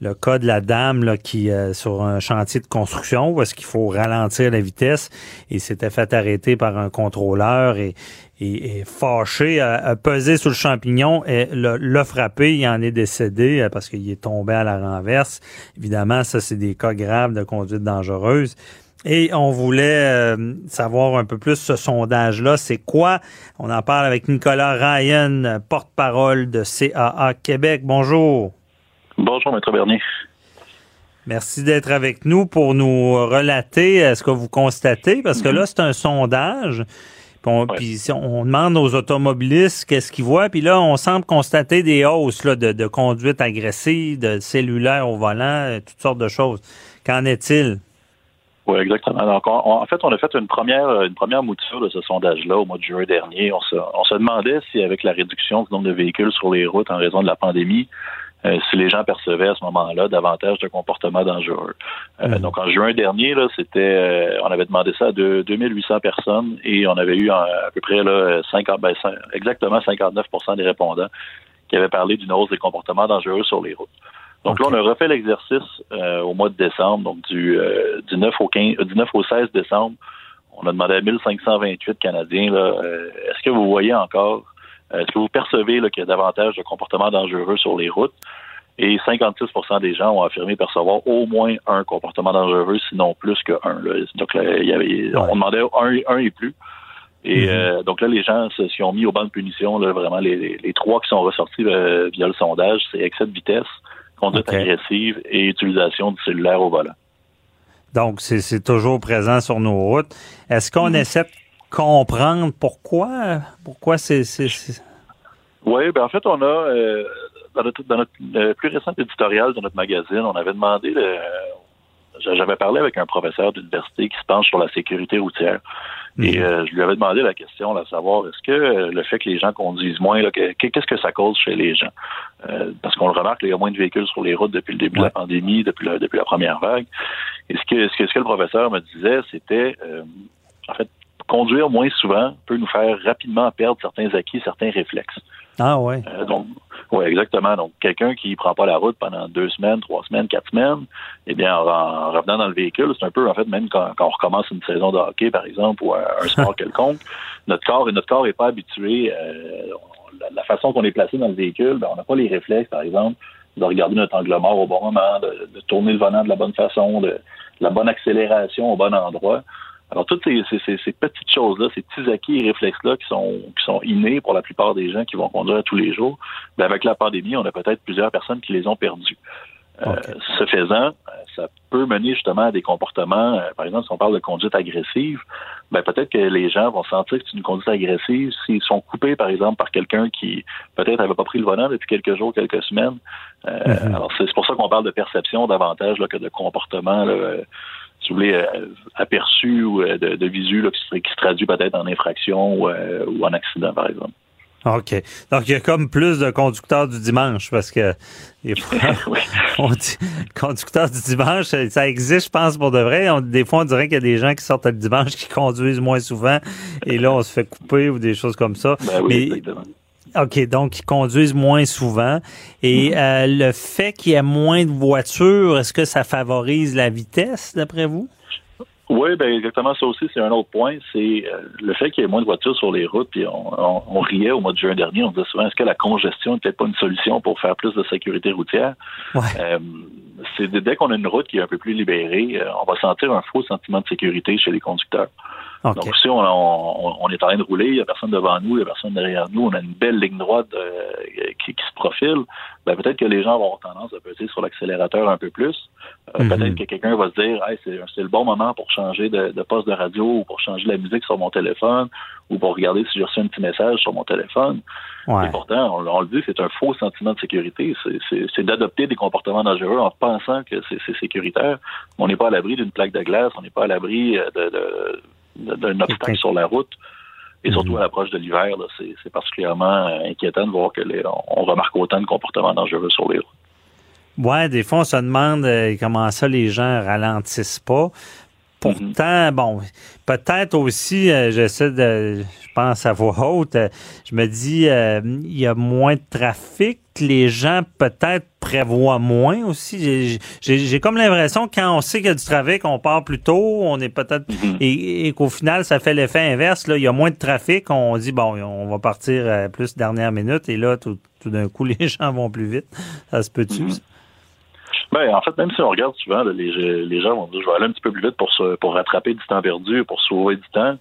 Speaker 3: le cas de la dame qui euh, sur un chantier de construction est-ce qu'il faut ralentir la vitesse et s'était fait arrêter par un contrôleur et, et, et fâché, a pesé sur le champignon et l'a l'a frappé. Il en est décédé euh, parce qu'il est tombé à la renverse. Évidemment, ça, c'est des cas graves de conduite dangereuse. Et on voulait euh, savoir un peu plus ce sondage-là. C'est quoi? On en parle avec Nicolas Ryan, porte-parole de CAA Québec. Bonjour.
Speaker 12: Bonjour, Maître Bernier.
Speaker 3: Merci d'être avec nous pour nous relater euh, ce que vous constatez, parce que là, c'est un sondage. Puis on, puis on demande aux automobilistes qu'est-ce qu'ils voient, puis là, on semble constater des hausses là, de, de conduite agressive, de cellulaire au volant, euh, toutes sortes de choses. Qu'en est-il?
Speaker 12: Oui, exactement. Donc, en fait, on a fait une première, une première mouture de ce sondage-là au mois de juin dernier. On se, on se demandait si, avec la réduction du nombre de véhicules sur les routes en raison de la pandémie, euh, si les gens percevaient à ce moment-là davantage de comportements dangereux. Euh, mhm. Donc en juin dernier, là, c'était, euh, on avait demandé ça à 2800 personnes et on avait eu à peu près là, 50, ben, exactement 59% des répondants qui avaient parlé d'une hausse des comportements dangereux sur les routes. Donc là, on a refait l'exercice au mois de décembre, donc du, du 9 au 15, du 9 au 16 décembre. On a demandé à 1528 Canadiens, là, est-ce que vous voyez encore est-ce que vous percevez qu'il y a davantage de comportements dangereux sur les routes? Et 56% des gens ont affirmé percevoir au moins un comportement dangereux, sinon plus qu'un. Donc, il y avait, on demandait un, et plus. Et mm-hmm. euh, donc là, les gens se ont mis au banc de punition. Là, vraiment, les, trois qui sont ressortis euh, via le sondage, c'est excès de vitesse, conduite agressive et utilisation du cellulaire au volant.
Speaker 3: Donc, c'est toujours présent sur nos routes. Est-ce qu'on mm-hmm. essaie de comprendre pourquoi? Pourquoi c'est.
Speaker 12: Oui, ben en fait, on a euh, dans notre, dans notre euh, plus récent éditorial de notre magazine, on avait demandé j'avais parlé avec un professeur d'université qui se penche sur la sécurité routière. Et mhm. euh, je lui avais demandé la question, à savoir, est-ce que le fait que les gens conduisent moins, qu'est-ce que ça cause chez les gens? parce qu'on le remarque, il y a moins de véhicules sur les routes depuis le début de la pandémie, depuis la, depuis la première vague. Et ce que, ce que, ce que le professeur me disait, c'était, en fait, conduire moins souvent peut nous faire rapidement perdre certains acquis, certains réflexes.
Speaker 3: Ah ouais.
Speaker 12: Euh, donc, oui, exactement. Donc, quelqu'un qui prend pas la route pendant deux semaines, trois semaines, quatre semaines, eh bien, en, revenant dans le véhicule, c'est un peu, en fait, même quand, on recommence une saison de hockey, par exemple, ou un, sport quelconque, notre corps, notre corps n'est pas habitué. Euh, la, façon qu'on est placé dans le véhicule, ben, on n'a pas les réflexes, par exemple, de regarder notre angle mort au bon moment, de, de tourner le volant de la bonne façon, de la bonne accélération au bon endroit. Alors, toutes ces, petites choses-là, ces petits acquis et réflexes-là qui sont, qui sont innés pour la plupart des gens qui vont conduire tous les jours, ben avec la pandémie, on a peut-être plusieurs personnes qui les ont perdus. Euh, ce faisant, ça peut mener justement à des comportements, euh, par exemple, si on parle de conduite agressive, ben peut-être que les gens vont sentir que c'est une conduite agressive s'ils sont coupés, par exemple, par quelqu'un qui peut-être n'avait pas pris le volant depuis quelques jours, quelques semaines. Euh, mm-hmm. Alors, c'est pour ça qu'on parle de perception davantage là, que de comportement. Là, si vous voulez, euh, aperçu ou euh, de, visu qui, se, qui, se, traduit peut-être en infraction ou, euh, ou en accident, par exemple.
Speaker 3: OK. Donc, il y a comme plus de conducteurs du dimanche parce que des fois, on dit conducteurs du dimanche, ça existe, je pense, pour de vrai. des fois, on dirait qu'il y a des gens qui sortent le dimanche qui conduisent moins souvent et là, on se fait couper ou des choses comme ça.
Speaker 12: Ben oui, exactement.
Speaker 3: OK, donc ils conduisent moins souvent. Et mhm. euh, le fait qu'il y ait moins de voitures, est-ce que ça favorise la vitesse, d'après vous?
Speaker 12: Oui, ben exactement ça aussi, c'est un autre point. C'est euh, le fait qu'il y ait moins de voitures sur les routes, puis on, riait au mois de juin dernier, on disait souvent est-ce que la congestion n'est pas une solution pour faire plus de sécurité routière? Euh, c'est dès qu'on a une route qui est un peu plus libérée, on va sentir un faux sentiment de sécurité chez les conducteurs. Donc, si on, on, est en train de rouler, il n'y a personne devant nous, il n'y a personne derrière nous, on a une belle ligne droite euh, qui, qui, se profile, ben, peut-être que les gens vont avoir tendance à peser sur l'accélérateur un peu plus. Euh, mhm. Peut-être que quelqu'un va se dire hey, c'est le bon moment pour changer de, de, poste de radio ou pour changer la musique sur mon téléphone ou pour regarder si j'ai reçu un petit message sur mon téléphone. Et pourtant, on, le dit, c'est un faux sentiment de sécurité. C'est d'adopter des comportements dangereux en pensant que c'est sécuritaire. On n'est pas à l'abri d'une plaque de glace, on n'est pas à l'abri euh, de, de d'un obstacle sur la route. Et surtout mhm. à l'approche de l'hiver, c'est particulièrement euh, inquiétant de voir que les, on remarque autant de comportements dangereux sur les routes.
Speaker 3: Ouais, des fois, on se demande euh, comment ça les gens ralentissent pas. Pourtant, mhm. bon, peut-être aussi, euh, j'essaie de, je pense à voix haute, euh, je me dis, euh, il y a moins de trafic, les gens peut-être prévoient moins aussi. J'ai comme l'impression que quand on sait qu'il y a du trafic, on part plus tôt, on est peut-être mhm. et, qu'au final, ça fait l'effet inverse. Là, il y a moins de trafic, on dit bon, on va partir plus dernière minute, et là, tout, d'un coup, les gens vont plus vite. Ça se peut-tu? Mhm.
Speaker 12: Ben, en fait, même si on regarde souvent, les, les, gens vont dire je vais aller un petit peu plus vite pour, se, pour rattraper du temps perdu, pour sauver du temps.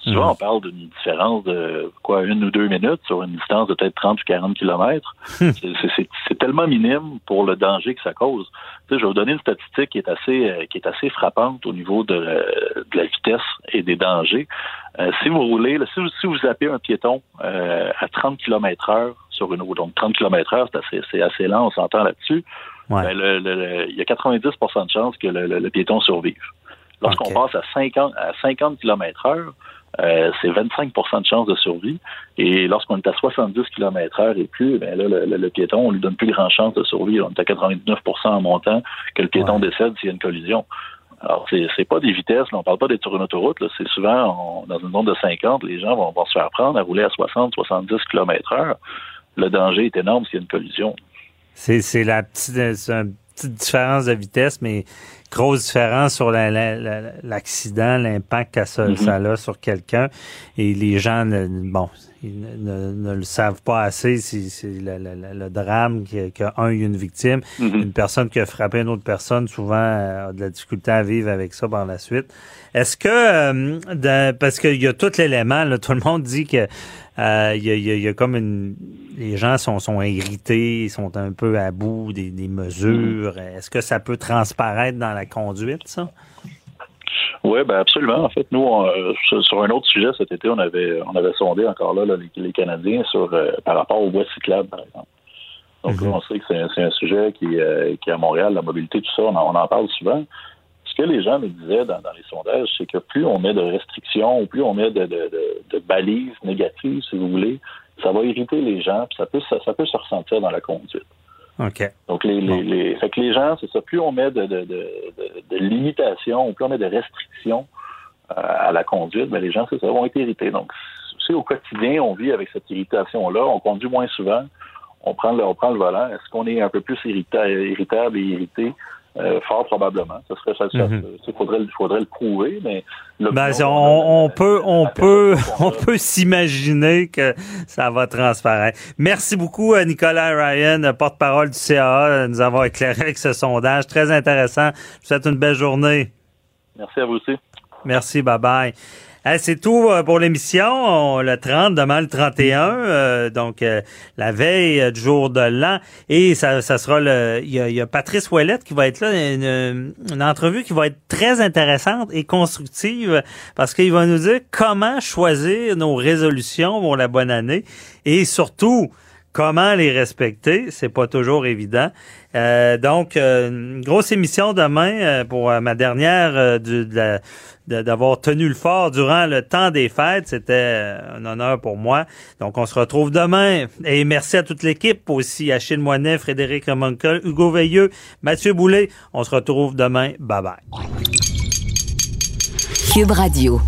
Speaker 12: Souvent, mhm. on parle d'une différence de quoi, une ou deux minutes sur une distance de peut-être 30 ou 40 kilomètres. c'est tellement minime pour le danger que ça cause. Tu sais, je vais vous donner une statistique qui est assez, euh, qui est assez frappante au niveau de, de la vitesse et des dangers. Euh, si vous roulez, si, vous, si vous zappez un piéton euh, à 30 km heure sur une route, donc 30 km heure, c'est assez, assez lent, on s'entend là-dessus. Ben, il y a 90% de chances que le, piéton survive. Lorsqu'on passe à 50, à 50 km heure, euh, c'est 25% de chance de survie. Et lorsqu'on est à 70 km heure et plus, ben là, le, piéton, on lui donne plus grand chance de survie. On est à 99% en montant que le piéton décède s'il y a une collision. Alors, c'est, c'est pas des vitesses, là, on parle pas d'être sur une autoroute, là, c'est souvent dans une zone de 50, les gens vont, vont, se faire prendre à rouler à 60, 70 km heure. Le danger est énorme s'il y a une collision.
Speaker 3: C'est, la petite, petite différence de vitesse, mais grosse différence sur l'accident, l'impact que ça, mm-hmm. a sur quelqu'un. Et les gens, ne, bon, ne, le savent pas assez. C'est le, drame qu'un a eu une victime. Mm-hmm. Une personne qui a frappé une autre personne, souvent, a de la difficulté à vivre avec ça par la suite. Est-ce que, euh, parce qu'il y a tout l'élément, tout le monde dit que euh, il y, a, comme une. Les gens sont, sont irrités, sont un peu à bout des, mesures. Mm-hmm. Est-ce que ça peut transparaître dans la conduite, ça?
Speaker 12: Oui, ben absolument. En fait, nous, sur un autre sujet cet été, on avait on avait sondé encore là, les, Canadiens sur euh, par rapport aux voies cyclables, par exemple. Donc mm-hmm. on sait que c'est un, sujet qui, euh, qui est à Montréal, la mobilité, tout ça, on en parle souvent ce que les gens me disaient dans, les sondages, c'est que plus on met de restrictions, plus on met de, balises négatives, si vous voulez, ça va irriter les gens, puis ça peut, ça, peut se ressentir dans la conduite. Donc, les, les, fait que les gens, c'est ça, plus on met de, de, limitations, plus on met de restrictions euh, à la conduite, mais ben, les gens, c'est ça, vont être irrités. Donc, si au quotidien, on vit avec cette irritation-là, on conduit moins souvent, on prend le, on prend le volant, est-ce qu'on est un peu plus irritable et irrité? Euh, fort probablement. Ça serait ça, mhm. il faudrait, faudrait le prouver, mais
Speaker 3: ben, on, peut on peut on peut s'imaginer que ça va transparaître. Merci beaucoup Nicolas Ryan, porte-parole du CA, de nous avoir éclairé avec ce sondage très intéressant. Je vous souhaite une belle journée.
Speaker 12: Merci à vous aussi.
Speaker 3: Merci, bye bye c'est tout euh, pour l'émission. Le 30, demain le 31, euh, donc euh, la veille du jour de l'an. Et ça, ça sera le. Il y, a, Patrice Ouellette qui va être là, une, une, entrevue qui va être très intéressante et constructive parce qu'il va nous dire comment choisir nos résolutions pour la bonne année et surtout comment les respecter. C'est pas toujours évident. Euh, donc, une grosse émission demain pour ma dernière de la d'avoir tenu le fort durant le temps des fêtes. C'était euh, un honneur pour moi. Donc, on se retrouve demain. Et merci à toute l'équipe aussi, Achille Moinet, Frédéric Remonkel, Hugo Veilleux, Mathieu Boulet. On se retrouve demain. Bye bye.
Speaker 2: Cube Radio.